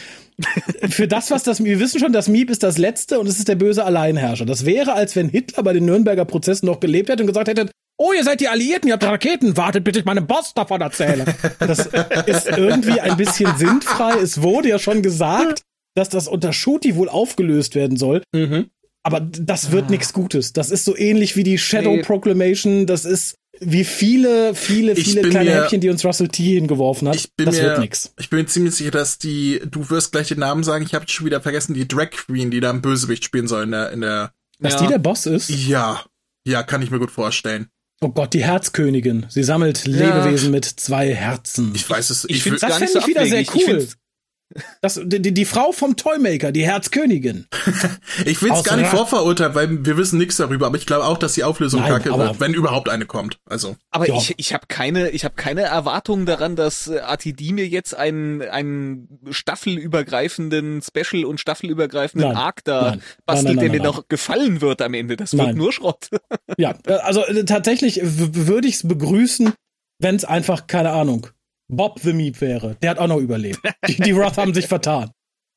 S1: für das, was das, wir wissen schon, das Miep ist das Letzte und es ist der böse Alleinherrscher. Das wäre, als wenn Hitler bei den Nürnberger Prozessen noch gelebt hätte und gesagt hätte, oh, ihr seid die Alliierten, ihr habt Raketen, wartet, bis ich meinem Boss davon erzähle. Das ist irgendwie ein bisschen sinnfrei. Es wurde ja schon gesagt, dass das unter Schuti wohl aufgelöst werden soll. Mhm. Aber das wird ah. nichts Gutes. Das ist so ähnlich wie die Shadow nee. Proclamation. Das ist wie viele, viele, viele kleine mir, Häppchen, die uns Russell T hingeworfen hat.
S2: Ich bin das mir, wird nix. Ich bin mir ziemlich sicher, dass die, du wirst gleich den Namen sagen, ich habe schon wieder vergessen, die Drag Queen, die da im Bösewicht spielen soll in der, in der.
S1: Dass ja. die der Boss ist?
S2: Ja. Ja, kann ich mir gut vorstellen.
S1: Oh Gott, die Herzkönigin. Sie sammelt ja. Lebewesen mit zwei Herzen.
S2: Ich weiß es.
S1: Ich, ich finde das fände ich wieder sehr cool. Das, die, die Frau vom Toymaker, die Herzkönigin.
S2: ich will es gar nicht vorverurteilen, weil wir wissen nichts darüber, aber ich glaube auch, dass die Auflösung Nein, kacke wird, wenn überhaupt eine kommt. Also.
S3: Aber ja. ich, ich habe keine, ich habe keine Erwartungen daran, dass äh, ATD mir jetzt einen, einen staffelübergreifenden Special und staffelübergreifenden nein, Arc da nein, bastelt, der mir noch gefallen wird am Ende. Das wird nur Schrott.
S1: ja, äh, also äh, tatsächlich würde ich es begrüßen, wenn es einfach, keine Ahnung, Bob the Meep wäre. Der hat auch noch überlebt. Die, die Roth haben sich vertan.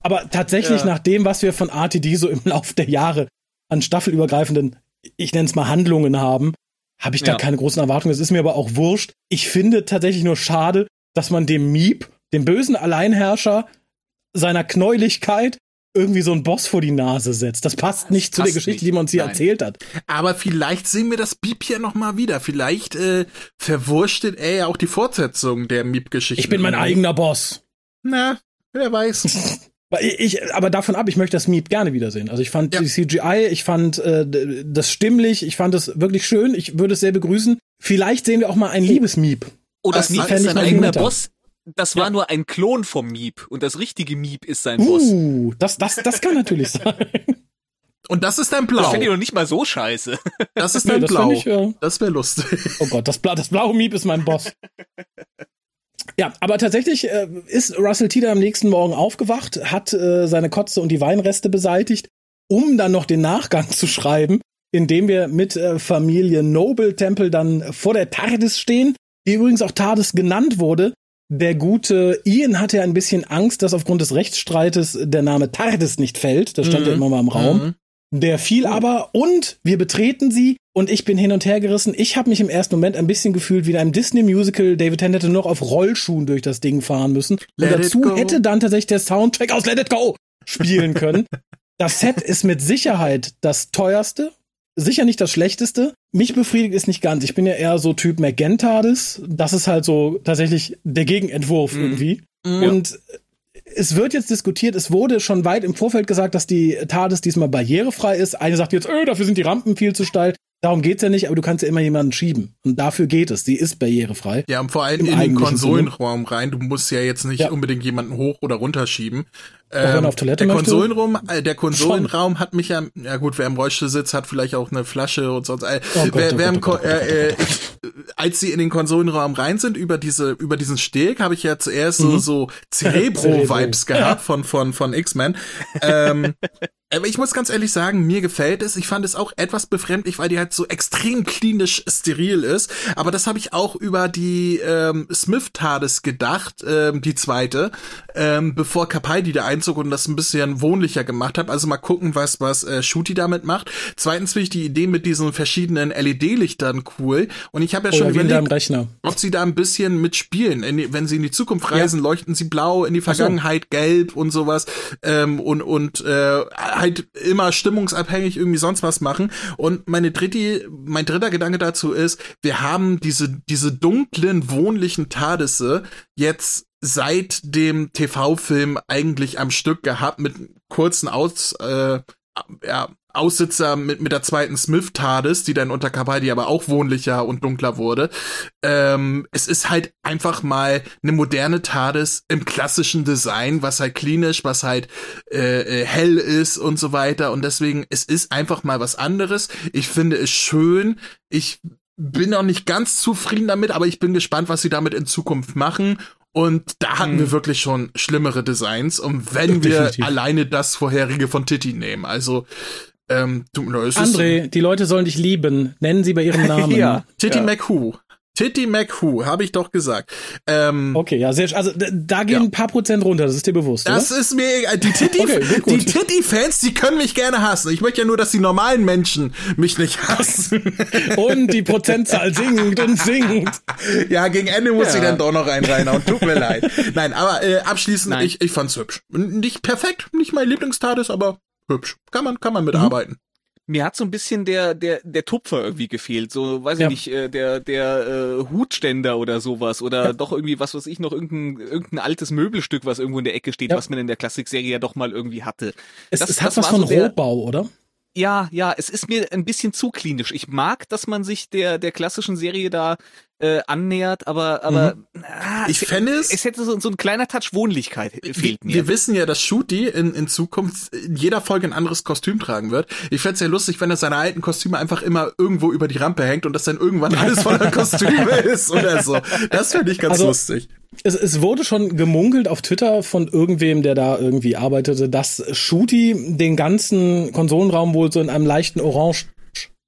S1: Aber tatsächlich ja. nach dem, was wir von RTD so im Lauf der Jahre an staffelübergreifenden, ich nenne es mal Handlungen haben, habe ich da ja. keine großen Erwartungen. Es ist mir aber auch wurscht. Ich finde tatsächlich nur schade, dass man dem Miep, dem bösen Alleinherrscher, seiner Knäuligkeit irgendwie so ein Boss vor die Nase setzt. Das passt nicht das zu der Geschichte, nicht. die man uns hier Nein. erzählt hat.
S2: Aber vielleicht sehen wir das Beep hier noch mal wieder. Vielleicht äh, verwurschtet er ja auch die Fortsetzung der Miep-Geschichte.
S1: Ich bin mein eigener Boss.
S2: Na, wer weiß.
S1: Ich, aber davon ab, ich möchte das Miep gerne wiedersehen. Also ich fand ja. die CGI, ich fand äh, das stimmlich, ich fand es wirklich schön. Ich würde es sehr begrüßen. Vielleicht sehen wir auch mal ein Liebes-Miep.
S3: Oh, das, das Miep ist ein eigener Boss. Das war ja. nur ein Klon vom Miep und das richtige Miep ist sein uh, Boss. Uh,
S1: das, das, das kann natürlich sein.
S2: Und das ist dein Blau. Das
S3: finde ich doch nicht mal so scheiße.
S2: Das ist dein nee, Blau. Ich, äh, das wäre lustig.
S1: Oh Gott, das, Bla das blaue Miep ist mein Boss. Ja, aber tatsächlich äh, ist Russell Teeter am nächsten Morgen aufgewacht, hat äh, seine Kotze und die Weinreste beseitigt, um dann noch den Nachgang zu schreiben, indem wir mit äh, Familie Noble Temple dann vor der TARDIS stehen, die übrigens auch TARDIS genannt wurde. Der gute Ian hatte ja ein bisschen Angst, dass aufgrund des Rechtsstreites der Name TARDIS nicht fällt. Das stand mhm. ja immer mal im Raum. Mhm. Der fiel aber und wir betreten sie und ich bin hin und her gerissen. Ich habe mich im ersten Moment ein bisschen gefühlt wie in einem Disney-Musical. David Tennant hätte noch auf Rollschuhen durch das Ding fahren müssen. Let und dazu hätte dann tatsächlich der Soundtrack aus Let It Go spielen können. das Set ist mit Sicherheit das teuerste, sicher nicht das schlechteste. Mich befriedigt es nicht ganz. Ich bin ja eher so Typ Magentades. Das ist halt so tatsächlich der Gegenentwurf mm. irgendwie. Mm. Und es wird jetzt diskutiert, es wurde schon weit im Vorfeld gesagt, dass die TARDIS diesmal barrierefrei ist. Eine sagt jetzt, öh, dafür sind die Rampen viel zu steil. Darum geht's ja nicht, aber du kannst ja immer jemanden schieben. Und dafür geht es. Die ist barrierefrei.
S2: Ja, und vor allem in den Konsolenraum rein. Du musst ja jetzt nicht ja. unbedingt jemanden hoch oder runter schieben.
S1: Ähm, auf Toilette
S2: der Konsolenraum, äh, der Konsolenraum hat mich ja, ja gut, wer im Rollstuhl sitzt, hat vielleicht auch eine Flasche und sonst. Äh, oh Gott, wer, oh wer im, oh äh, äh, als sie in den Konsolenraum rein sind über diese über diesen Steg, habe ich ja zuerst mhm. so so Cerebro-Vibes gehabt ja. von von von X-Men. Ähm, aber ich muss ganz ehrlich sagen, mir gefällt es. Ich fand es auch etwas befremdlich, weil die halt so extrem klinisch steril ist. Aber das habe ich auch über die ähm, Smith-TARDIS gedacht, ähm, die zweite, ähm, bevor Capaldi da einzog und das ein bisschen wohnlicher gemacht hat. Also mal gucken, was was äh, Shooty damit macht. Zweitens finde ich die Idee mit diesen verschiedenen LED-Lichtern cool. Und ich habe ja schon überlegt, ob sie da ein bisschen mitspielen. Die, wenn sie in die Zukunft reisen, ja. leuchten sie blau, in die Vergangenheit so. gelb und sowas. Ähm, und und äh, halt immer stimmungsabhängig irgendwie sonst was machen. Und meine dritte, mein dritter Gedanke dazu ist, wir haben diese, diese dunklen, wohnlichen Tadisse jetzt seit dem TV-Film eigentlich am Stück gehabt mit kurzen Aus, äh, ja, Aussitzer mit, mit der zweiten Smith TARDIS, die dann unter Capaldi aber auch wohnlicher und dunkler wurde. Ähm, es ist halt einfach mal eine moderne TARDIS im klassischen Design, was halt klinisch, was halt äh, äh, hell ist und so weiter. Und deswegen, es ist einfach mal was anderes. Ich finde es schön. Ich bin noch nicht ganz zufrieden damit, aber ich bin gespannt, was sie damit in Zukunft machen. Und da hatten hm. wir wirklich schon schlimmere Designs. Und wenn wir alleine das vorherige von Titi nehmen, also ähm,
S1: du, no, André, die Leute sollen dich lieben. Nennen sie bei ihrem Namen. ja,
S2: Titty ja. McHugh. Titty McHugh, habe ich doch gesagt.
S1: Ähm, okay, ja, sehr, also da gehen ja. ein paar Prozent runter, das ist dir bewusst,
S2: Das
S1: oder?
S2: ist mir egal. Die Titty, okay, die Titty-Fans, die können mich gerne hassen. Ich möchte ja nur, dass die normalen Menschen mich nicht hassen.
S1: und die Prozentzahl sinkt und sinkt.
S2: Ja, gegen Ende muss ja. ich dann doch noch rein, Rainer, und tut mir leid. Nein, aber äh, abschließend, Nein. ich, ich fand's hübsch. Nicht perfekt, nicht mein Lieblingstades, aber hübsch. Kann man, kann man mitarbeiten. Mhm.
S3: Mir hat so ein bisschen der der der Tupfer irgendwie gefehlt, so weiß ja. ich nicht, äh, der der äh, Hutständer oder sowas oder ja. doch irgendwie was was ich noch irgendein irgendein altes Möbelstück, was irgendwo in der Ecke steht, ja. was man in der Klassikserie ja doch mal irgendwie hatte.
S1: Es, das, es hat das was von so Rohbau, oder?
S3: Ja, ja, es ist mir ein bisschen zu klinisch. Ich mag, dass man sich der der klassischen Serie da äh, annähert, aber aber mhm.
S2: ah, ich fände es
S3: es hätte so, so ein kleiner Touch Wohnlichkeit fehlt mir.
S2: Wir wissen ja, dass Shooty in, in Zukunft in jeder Folge ein anderes Kostüm tragen wird. Ich fände es ja lustig, wenn er seine alten Kostüme einfach immer irgendwo über die Rampe hängt und das dann irgendwann alles voller Kostüme ist oder so. Das fände ich ganz also, lustig.
S1: Es, es wurde schon gemunkelt auf Twitter von irgendwem, der da irgendwie arbeitete, dass Shooty den ganzen Konsolenraum wohl so in einem leichten Orange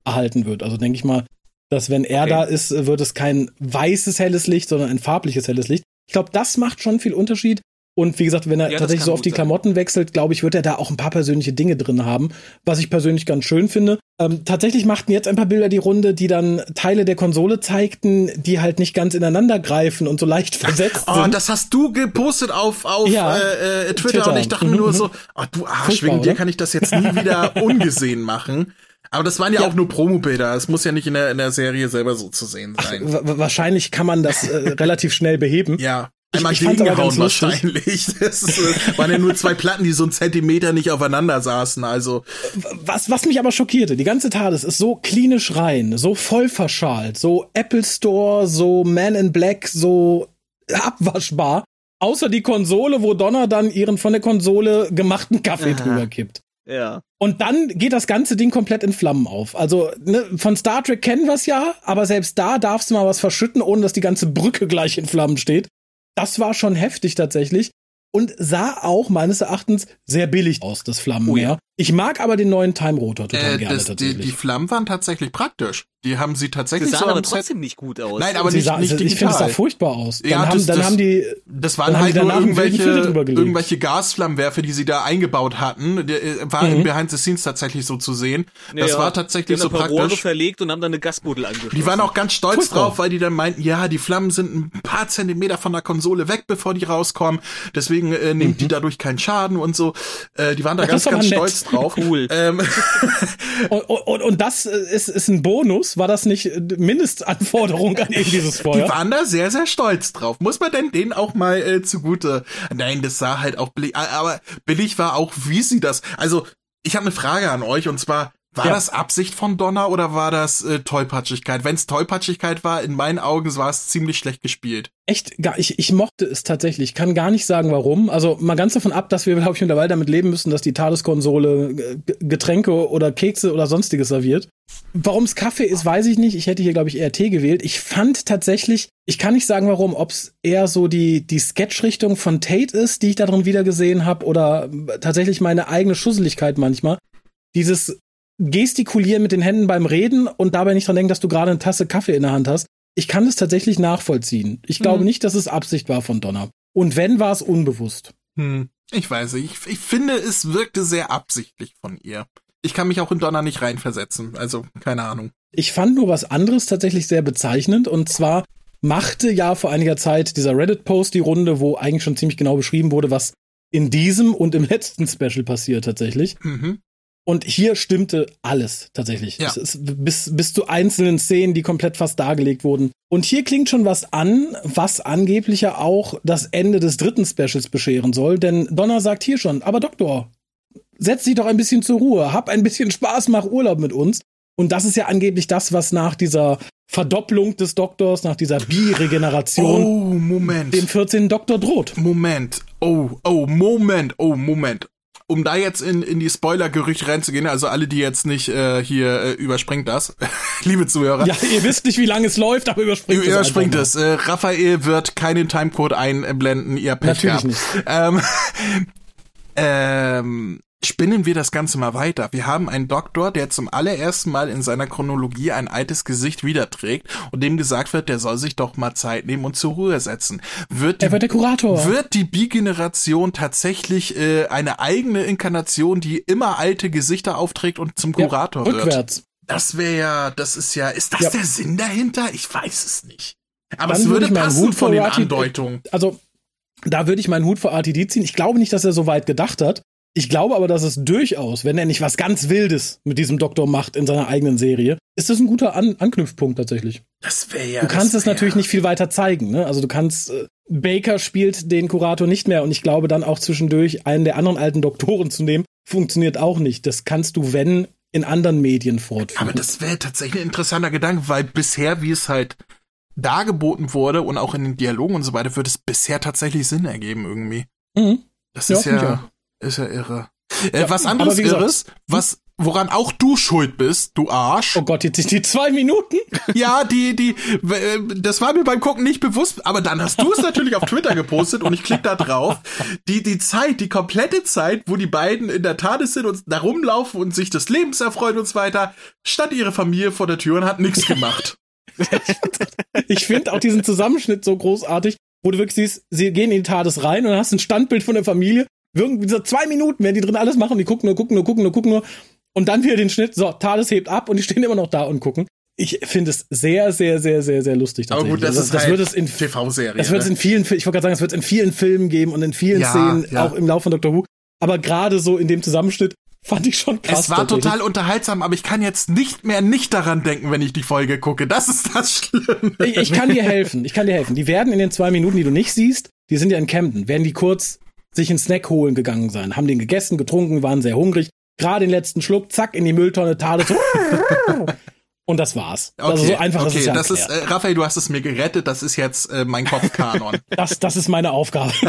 S1: erhalten wird. Also denke ich mal, dass wenn er okay. da ist, wird es kein weißes helles Licht, sondern ein farbliches helles Licht. Ich glaube, das macht schon viel Unterschied. Und wie gesagt, wenn er ja, tatsächlich so auf die sein. Klamotten wechselt, glaube ich, wird er da auch ein paar persönliche Dinge drin haben, was ich persönlich ganz schön finde. Ähm, tatsächlich machten jetzt ein paar Bilder die Runde, die dann Teile der Konsole zeigten, die halt nicht ganz ineinander greifen und so leicht versetzt oh, sind.
S2: das hast du gepostet auf, auf ja, äh, äh, Twitter, Twitter, und ich dachte mir nur so, oh, du Arsch, wegen dir kann ich das jetzt nie wieder ungesehen machen. Aber das waren ja, ja. auch nur Promobilder. Es muss ja nicht in der, in der Serie selber so zu sehen sein.
S1: Ach, wahrscheinlich kann man das äh, relativ schnell beheben.
S2: Ja. Einmal ich, ich gegengehauen wahrscheinlich. Das äh, waren ja nur zwei Platten, die so einen Zentimeter nicht aufeinander saßen. Also
S1: was, was mich aber schockierte, die ganze TARDIS ist so klinisch rein, so voll verschalt, so Apple Store, so Man in Black, so abwaschbar. außer die Konsole, wo Donner dann ihren von der Konsole gemachten Kaffee Aha. drüber kippt.
S3: Ja.
S1: Und dann geht das ganze Ding komplett in Flammen auf. Also ne, von Star Trek kennen wir es ja, aber selbst da darfst du mal was verschütten, ohne dass die ganze Brücke gleich in Flammen steht. Das war schon heftig tatsächlich und sah auch meines Erachtens sehr billig aus, das Flammenmeer. Oh ja. Ich mag aber den neuen Time Rotor total äh, gerne das,
S2: tatsächlich. Die, die Flammen waren tatsächlich praktisch. Die haben sie tatsächlich
S3: das sah so aber trotzdem Set nicht gut aus.
S1: Nein, aber nicht, sah, nicht digital. Ich finde, es sah furchtbar aus. Dann, ja, haben, das, dann
S2: das,
S1: haben die
S2: Das waren halt nur irgendwelche, irgendwelche Gasflammenwerfer, die sie da eingebaut hatten. Die, äh, war mhm. Behind the Scenes tatsächlich so zu sehen. Das ja, war tatsächlich so praktisch. Rohre
S3: verlegt und haben dann eine Gasbuddel angeschlossen.
S2: Die waren auch ganz stolz Furchtbar. drauf, weil die dann meinten, ja, die Flammen sind ein paar Zentimeter von der Konsole weg, bevor die rauskommen. Deswegen äh, nimmt mhm. die dadurch keinen Schaden und so. Äh, die waren da ja, ganz, ganz stolz drauf.
S3: Cool.
S2: Ähm,
S1: und, und, und das ist, ist ein Bonus. War das nicht Mindestanforderung an eben dieses Feuer?
S2: Die waren da sehr, sehr stolz drauf. Muss man denn denen auch mal äh, zugute? Nein, das sah halt auch billig. Aber billig war auch, wie sie das. Also, ich habe eine Frage an euch und zwar, war ja. das Absicht von Donner oder war das äh, Tollpatschigkeit? Wenn es Tollpatschigkeit war, in meinen Augen war es ziemlich schlecht gespielt.
S1: Echt, gar, ich, ich mochte es tatsächlich. Ich kann gar nicht sagen, warum. Also mal ganz davon ab, dass wir, glaube ich, mittlerweile damit leben müssen, dass die Tageskonsole äh, Getränke oder Kekse oder sonstiges serviert. Warum es Kaffee ist, weiß ich nicht. Ich hätte hier, glaube ich, eher Tee gewählt. Ich fand tatsächlich, ich kann nicht sagen, warum, ob es eher so die, die Sketch-Richtung von Tate ist, die ich da drin wieder gesehen habe, oder tatsächlich meine eigene Schusseligkeit manchmal. Dieses gestikulieren mit den Händen beim Reden und dabei nicht dran denken, dass du gerade eine Tasse Kaffee in der Hand hast. Ich kann das tatsächlich nachvollziehen. Ich glaube mhm. nicht, dass es Absicht war von Donner. Und wenn, war es unbewusst.
S2: Hm. Ich weiß nicht. Ich, ich finde, es wirkte sehr absichtlich von ihr. Ich kann mich auch in Donner nicht reinversetzen. Also, keine Ahnung.
S1: Ich fand nur was anderes tatsächlich sehr bezeichnend. Und zwar machte ja vor einiger Zeit dieser Reddit-Post die Runde, wo eigentlich schon ziemlich genau beschrieben wurde, was in diesem und im letzten Special passiert tatsächlich. Mhm. Und hier stimmte alles tatsächlich. Ja. bis, bis zu einzelnen Szenen, die komplett fast dargelegt wurden. Und hier klingt schon was an, was angeblich ja auch das Ende des dritten Specials bescheren soll. Denn Donner sagt hier schon, aber Doktor, setz dich doch ein bisschen zur Ruhe, hab ein bisschen Spaß, mach Urlaub mit uns. Und das ist ja angeblich das, was nach dieser Verdopplung des Doktors, nach dieser Bi-Regeneration
S2: oh, Moment.
S1: dem 14. Doktor droht.
S2: Moment. Oh, oh, Moment. Oh, Moment um da jetzt in, in die Spoiler-Gerüchte reinzugehen, also alle, die jetzt nicht äh, hier äh, überspringt das, liebe Zuhörer.
S1: Ja, ihr wisst nicht, wie lange es läuft, aber überspringt
S2: es. Überspringt es. Äh, Raphael wird keinen Timecode einblenden, ihr Pech
S1: Natürlich gehabt. nicht.
S2: Ähm, ähm, spinnen wir das Ganze mal weiter. Wir haben einen Doktor, der zum allerersten Mal in seiner Chronologie ein altes Gesicht wieder trägt und dem gesagt wird, der soll sich doch mal Zeit nehmen und zur Ruhe setzen. Wird
S1: die, er wird der Kurator.
S2: Wird die Bi-Generation tatsächlich äh, eine eigene Inkarnation, die immer alte Gesichter aufträgt und zum Kurator
S1: ja, rückwärts. wird? Rückwärts.
S2: Das wäre ja, das ist ja, ist das ja. der Sinn dahinter? Ich weiß es nicht. Aber Dann es würde passen von den Andeutungen.
S1: Also, da würde ich meinen Hut vor RTD ziehen. Ich glaube nicht, dass er so weit gedacht hat. Ich glaube aber, dass es durchaus, wenn er nicht was ganz Wildes mit diesem Doktor macht in seiner eigenen Serie, ist das ein guter An Anknüpfpunkt tatsächlich.
S2: Das wäre ja.
S1: Du kannst es natürlich nicht viel weiter zeigen, ne? Also du kannst äh, Baker spielt den Kurator nicht mehr und ich glaube dann auch zwischendurch einen der anderen alten Doktoren zu nehmen, funktioniert auch nicht. Das kannst du, wenn, in anderen Medien fortführen.
S2: Aber das wäre tatsächlich ein interessanter Gedanke, weil bisher, wie es halt dargeboten wurde und auch in den Dialogen und so weiter, wird es bisher tatsächlich Sinn ergeben irgendwie. Mhm. Das ist ja, ja ist ja irre. Äh, ja, was anderes Irres, was woran auch du schuld bist, du Arsch.
S1: Oh Gott, jetzt die zwei Minuten?
S2: Ja, die, die, äh, das war mir beim Gucken nicht bewusst, aber dann hast du es natürlich auf Twitter gepostet und ich klick da drauf. Die, die Zeit, die komplette Zeit, wo die beiden in der Tat sind und da rumlaufen und sich des Lebens erfreuen und so weiter, stand ihre Familie vor der Tür und hat nichts gemacht.
S1: ich finde auch diesen Zusammenschnitt so großartig, wo du wirklich siehst, sie gehen in die TARDIS rein und dann hast ein Standbild von der Familie irgendwie so zwei Minuten werden die drin alles machen, die gucken nur, gucken nur, gucken nur, gucken nur. Und dann wieder den Schnitt, so, Thales hebt ab und die stehen immer noch da und gucken. Ich finde es sehr, sehr, sehr, sehr, sehr lustig.
S2: Aber gut, das, also, ist das halt wird es in TV-Serie.
S1: Das wird es
S2: ne?
S1: in vielen, ich wollte gerade sagen, es wird es in vielen Filmen geben und in vielen ja, Szenen, ja. auch im Laufe von Doctor Who. Aber gerade so in dem Zusammenschnitt fand ich schon krass.
S2: Es war total unterhaltsam, aber ich kann jetzt nicht mehr nicht daran denken, wenn ich die Folge gucke. Das ist das Schlimme.
S1: Ich, ich kann dir helfen. Ich kann dir helfen. Die werden in den zwei Minuten, die du nicht siehst, die sind ja in Camden, werden die kurz sich einen Snack holen gegangen sein, haben den gegessen, getrunken, waren sehr hungrig, gerade den letzten Schluck, zack, in die Mülltonne, Tade so. Und das war's.
S2: Okay, also so einfach okay, ist es ja das ist, äh, Raphael, du hast es mir gerettet, das ist jetzt äh, mein Kopfkanon.
S1: das, das ist meine Aufgabe.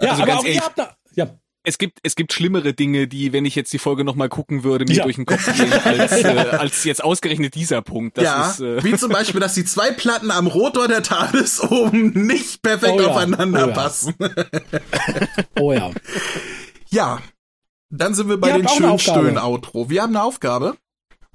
S1: ja,
S3: also aber auch ihr habt da, ja. Es gibt, es gibt schlimmere Dinge, die, wenn ich jetzt die Folge nochmal gucken würde, mir ja. durch den Kopf gehen, als, äh, als jetzt ausgerechnet dieser Punkt.
S2: Das ja, ist, äh wie zum Beispiel, dass die zwei Platten am Rotor der TARDIS oben nicht perfekt oh ja. aufeinander oh ja. passen.
S1: oh ja.
S2: Ja, dann sind wir bei den schönen Stöhn-Outro. Wir haben eine Aufgabe.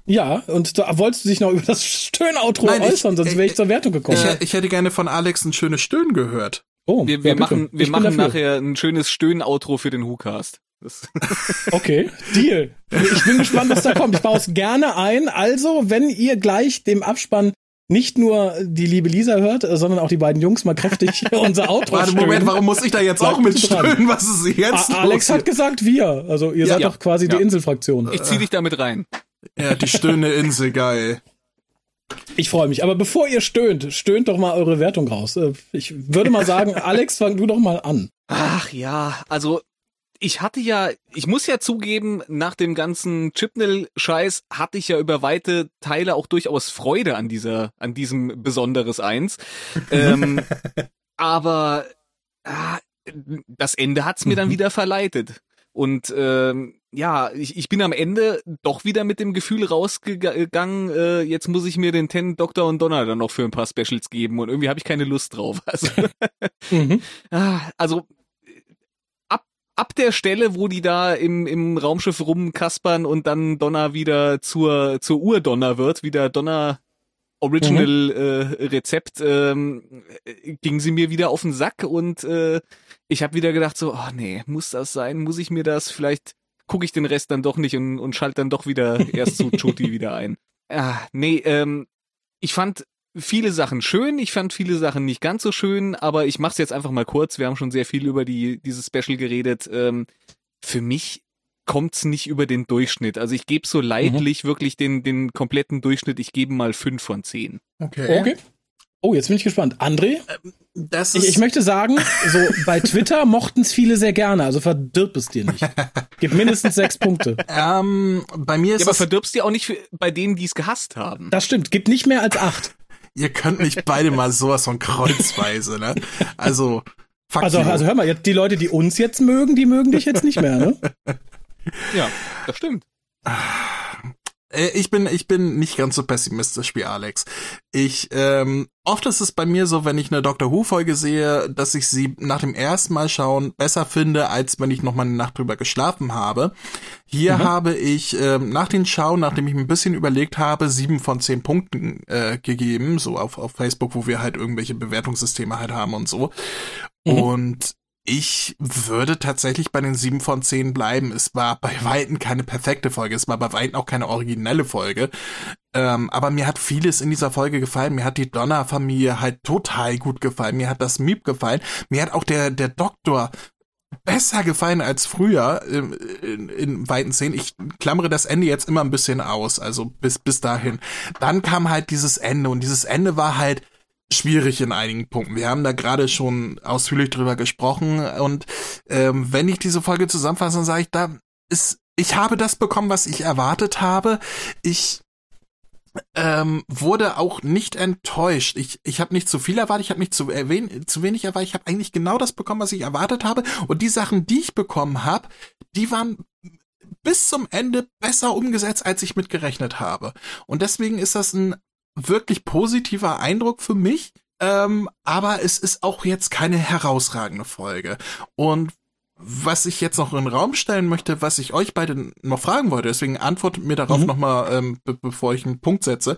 S1: Ja, und da wolltest du dich noch über das Stöhn-Outro äußern, ich, sonst wäre ich zur Wertung gekommen.
S2: Ich, ich, hätte gerne von Alex ein schönes Stöhnen gehört.
S3: Oh, wir, wir ja, machen, wir machen nachher ein schönes Stöhn-Outro für den WhoCast.
S1: okay, Deal. Ich bin gespannt, was da kommt. Ich baue es gerne ein. Also, wenn ihr gleich dem Abspann nicht nur die liebe Lisa hört, sondern auch die beiden Jungs mal kräftig unser Outro
S2: Warte, Moment, warum muss ich da jetzt auch mitstöhnen? Was ist jetzt
S1: A Alex hat gesagt wir. Also ihr ja, seid ja, doch quasi ja. die Inselfraktion.
S3: Ich zieh dich damit rein.
S2: Ja, die stöhne Insel, geil.
S1: Ich freue mich. Aber bevor ihr stöhnt, stöhnt doch mal eure Wertung raus. Äh, ich würde mal sagen, Alex, fang du doch mal an.
S3: Ach ja, also ich hatte ja, ich muss ja zugeben, nach dem ganzen Chipnell-Scheiß hatte ich ja über weite Teile auch durchaus Freude an dieser, an diesem besonderes Eins. ähm, aber ah, das Ende hat's mir dann mhm. wieder verleitet. Und ähm, ja, ich, ich bin am Ende doch wieder mit dem Gefühl rausgegangen, äh, jetzt muss ich mir den Ten Doktor und Donner dann noch für ein paar Specials geben und irgendwie habe ich keine Lust drauf. Also, mhm. Ah, also ab, ab der Stelle, wo die da im, im Raumschiff rumkaspern und dann Donner wieder zur, zur Urdonner wird, wieder Donner Original mhm. äh, Rezept, ähm, ging sie mir wieder auf den Sack und äh, ich habe wieder gedacht so, oh nee, muss das sein? Muss ich mir das? Vielleicht gucke ich den Rest dann doch nicht und, und schalte dann doch wieder erst zu Chuti wieder ein. Ah, nee, ähm, ich fand viele Sachen schön, ich fand viele Sachen nicht ganz so schön, aber ich mach's jetzt einfach mal kurz. Wir haben schon sehr viel über die dieses Special geredet. Ähm, für mich kommt's nicht über den Durchschnitt. Also ich gebe so leidlich mhm. wirklich den den kompletten Durchschnitt. Ich gebe mal fünf von zehn.
S1: Okay. Okay. Oh, jetzt bin ich gespannt. André? Ähm, das ist ich, ich möchte sagen, so bei Twitter mochten es viele sehr gerne, also verdirb es dir nicht. Gib mindestens sechs Punkte.
S2: Ähm, bei mir ist
S3: ja, aber verdirbst dir auch nicht für, bei denen, die es gehasst haben.
S1: Das stimmt, gib nicht mehr als acht.
S2: Ihr könnt nicht beide mal sowas von kreuzweise, ne? Also,
S1: fuck also, you. also hör mal, jetzt die Leute, die uns jetzt mögen, die mögen dich jetzt nicht mehr, ne?
S3: Ja, das stimmt.
S2: Äh, ich bin, ich bin nicht ganz so pessimistisch wie Alex. Ich, ähm, oft ist es bei mir so, wenn ich eine Doctor Who Folge sehe, dass ich sie nach dem ersten Mal schauen besser finde, als wenn ich noch mal eine Nacht drüber geschlafen habe. Hier mhm. habe ich ähm, nach den Schauen, nachdem ich ein bisschen überlegt habe, sieben von zehn Punkten äh, gegeben, so auf, auf Facebook, wo wir halt irgendwelche Bewertungssysteme halt haben und so. Mhm. Und ich würde tatsächlich bei den sieben von zehn bleiben. Es war bei Weitem keine perfekte Folge, es war bei Weitem auch keine originelle Folge. Ähm, aber mir hat vieles in dieser Folge gefallen. Mir hat die Donner-Familie halt total gut gefallen. Mir hat das Miep gefallen. Mir hat auch der, der Doktor besser gefallen als früher in, in, in weiten Szenen. Ich klammere das Ende jetzt immer ein bisschen aus, also bis, bis dahin. Dann kam halt dieses Ende und dieses Ende war halt schwierig in einigen Punkten. Wir haben da gerade schon ausführlich drüber gesprochen und ähm, wenn ich diese Folge zusammenfasse, dann sage ich, da ist, ich habe das bekommen, was ich erwartet habe. Ich ähm, wurde auch nicht enttäuscht. Ich, ich habe nicht zu viel erwartet, ich habe nicht zu, erwähnt, zu wenig erwartet. Ich habe eigentlich genau das bekommen, was ich erwartet habe. Und die Sachen, die ich bekommen habe, die waren bis zum Ende besser umgesetzt, als ich mitgerechnet habe. Und deswegen ist das ein wirklich positiver Eindruck für mich. Ähm, aber es ist auch jetzt keine herausragende Folge. Und was ich jetzt noch in den Raum stellen möchte, was ich euch beide noch fragen wollte, deswegen antwortet mir darauf mhm. nochmal, ähm, be bevor ich einen Punkt setze.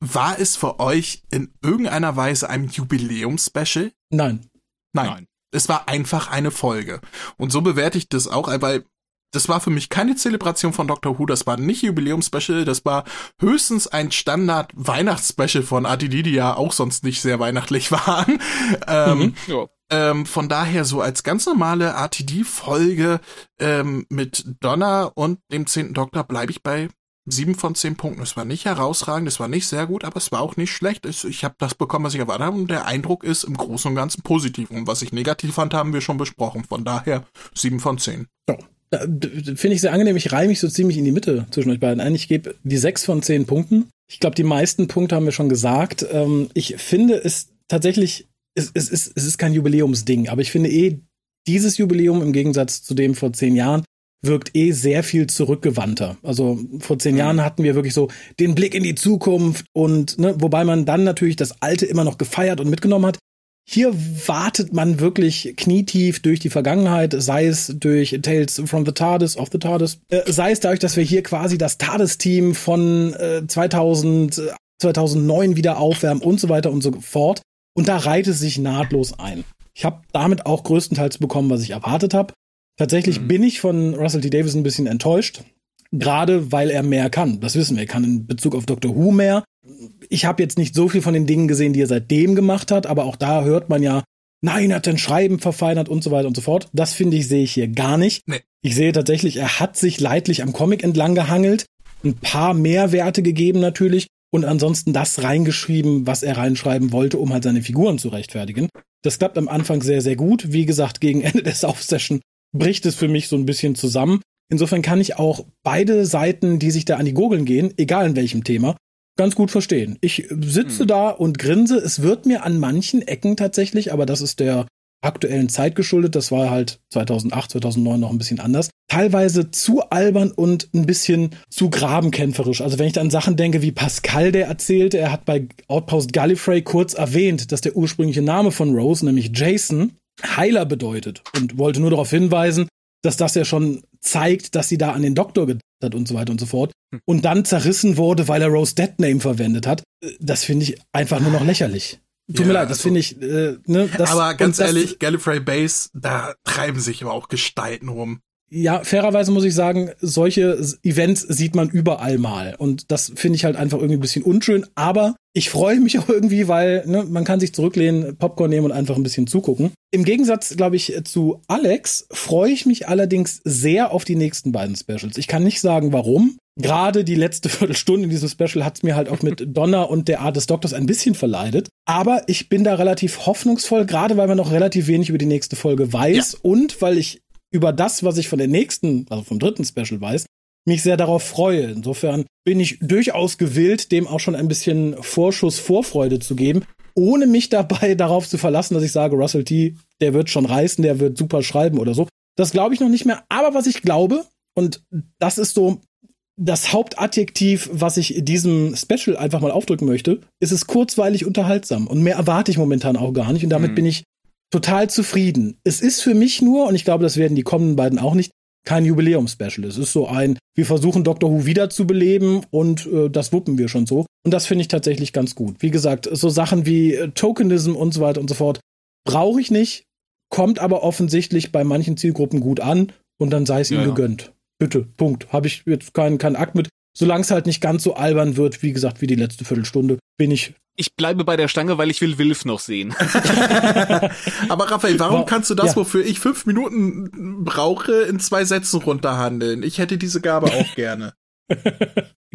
S2: War es für euch in irgendeiner Weise ein Jubiläumspecial?
S1: Nein.
S2: Nein. Nein. Es war einfach eine Folge. Und so bewerte ich das auch, weil das war für mich keine Zelebration von Doctor Who, das war nicht Jubiläumspecial, das war höchstens ein Standard Weihnachtsspecial von ATD, die ja auch sonst nicht sehr weihnachtlich waren. ähm, mhm, ja. ähm, von daher so als ganz normale ATD-Folge ähm, mit Donna und dem zehnten Doktor bleibe ich bei sieben von zehn Punkten. Es war nicht herausragend, es war nicht sehr gut, aber es war auch nicht schlecht. Ich habe das bekommen, was ich erwartet habe und der Eindruck ist im Großen und Ganzen positiv. Und was ich negativ fand, haben wir schon besprochen. Von daher sieben von zehn.
S1: Ja. Finde ich sehr angenehm. Ich reihe mich so ziemlich in die Mitte zwischen euch beiden ein. Ich gebe die sechs von zehn Punkten. Ich glaube, die meisten Punkte haben wir schon gesagt. Ähm, ich finde es tatsächlich, es, es, es, es ist kein Jubiläumsding, aber ich finde eh, dieses Jubiläum im Gegensatz zu dem vor zehn Jahren wirkt eh sehr viel zurückgewandter. Also vor zehn mhm. Jahren hatten wir wirklich so den Blick in die Zukunft und ne, wobei man dann natürlich das Alte immer noch gefeiert und mitgenommen hat. Hier wartet man wirklich knietief durch die Vergangenheit, sei es durch Tales from the TARDIS, of the TARDIS, äh, sei es dadurch, dass wir hier quasi das TARDIS-Team von äh, 2000, 2009 wieder aufwärmen und so weiter und so fort. Und da reiht es sich nahtlos ein. Ich habe damit auch größtenteils bekommen, was ich erwartet habe. Tatsächlich mhm. bin ich von Russell T. Davis ein bisschen enttäuscht. Gerade weil er mehr kann. Das wissen wir. Er kann in Bezug auf Dr. Who mehr ich habe jetzt nicht so viel von den Dingen gesehen, die er seitdem gemacht hat, aber auch da hört man ja, nein, er hat den Schreiben verfeinert und so weiter und so fort. Das finde ich, sehe ich hier gar nicht. Nee. Ich sehe tatsächlich, er hat sich leidlich am Comic entlang gehangelt, ein paar Mehrwerte gegeben natürlich und ansonsten das reingeschrieben, was er reinschreiben wollte, um halt seine Figuren zu rechtfertigen. Das klappt am Anfang sehr, sehr gut. Wie gesagt, gegen Ende der South-Session bricht es für mich so ein bisschen zusammen. Insofern kann ich auch beide Seiten, die sich da an die Gurgeln gehen, egal in welchem Thema, ganz gut verstehen. Ich sitze hm. da und grinse. Es wird mir an manchen Ecken tatsächlich, aber das ist der aktuellen Zeit geschuldet. Das war halt 2008, 2009 noch ein bisschen anders. Teilweise zu albern und ein bisschen zu grabenkämpferisch. Also wenn ich an Sachen denke, wie Pascal, der erzählte, er hat bei Outpost Gallifrey kurz erwähnt, dass der ursprüngliche Name von Rose, nämlich Jason, Heiler bedeutet und wollte nur darauf hinweisen, dass das ja schon zeigt, dass sie da an den Doktor gedacht hat und so weiter und so fort. Hm. Und dann zerrissen wurde, weil er Rose Dead Name verwendet hat. Das finde ich einfach nur noch lächerlich. Tut ja, mir leid, das also, finde ich. Äh, ne, das,
S2: aber ganz ehrlich, Gallifrey Base, da treiben sich aber auch Gestalten rum
S1: ja, fairerweise muss ich sagen, solche Events sieht man überall mal. Und das finde ich halt einfach irgendwie ein bisschen unschön. Aber ich freue mich auch irgendwie, weil ne, man kann sich zurücklehnen, Popcorn nehmen und einfach ein bisschen zugucken. Im Gegensatz, glaube ich, zu Alex freue ich mich allerdings sehr auf die nächsten beiden Specials. Ich kann nicht sagen, warum. Gerade die letzte Viertelstunde in diesem Special hat es mir halt auch mit Donna und der Art des Doktors ein bisschen verleidet. Aber ich bin da relativ hoffnungsvoll, gerade weil man noch relativ wenig über die nächste Folge weiß ja. und weil ich über das, was ich von der nächsten, also vom dritten Special weiß, mich sehr darauf freue. Insofern bin ich durchaus gewillt, dem auch schon ein bisschen Vorschuss Vorfreude zu geben, ohne mich dabei darauf zu verlassen, dass ich sage, Russell T., der wird schon reißen, der wird super schreiben oder so. Das glaube ich noch nicht mehr. Aber was ich glaube, und das ist so das Hauptadjektiv, was ich diesem Special einfach mal aufdrücken möchte, ist es kurzweilig unterhaltsam. Und mehr erwarte ich momentan auch gar nicht. Und damit mhm. bin ich total zufrieden. Es ist für mich nur, und ich glaube, das werden die kommenden beiden auch nicht, kein Jubiläum-Special. Es ist so ein, wir versuchen Doctor Who wiederzubeleben und äh, das wuppen wir schon so. Und das finde ich tatsächlich ganz gut. Wie gesagt, so Sachen wie äh, Tokenism und so weiter und so fort brauche ich nicht, kommt aber offensichtlich bei manchen Zielgruppen gut an und dann sei es ja. ihm gegönnt. Bitte, Punkt. Habe ich jetzt keinen keinen Akt mit. Solange es halt nicht ganz so albern wird, wie gesagt, wie die letzte Viertelstunde, bin ich
S3: ich bleibe bei der Stange, weil ich will Wilf noch sehen.
S2: Aber Raphael, warum kannst du das, ja. wofür ich fünf Minuten brauche, in zwei Sätzen runterhandeln? Ich hätte diese Gabe auch gerne.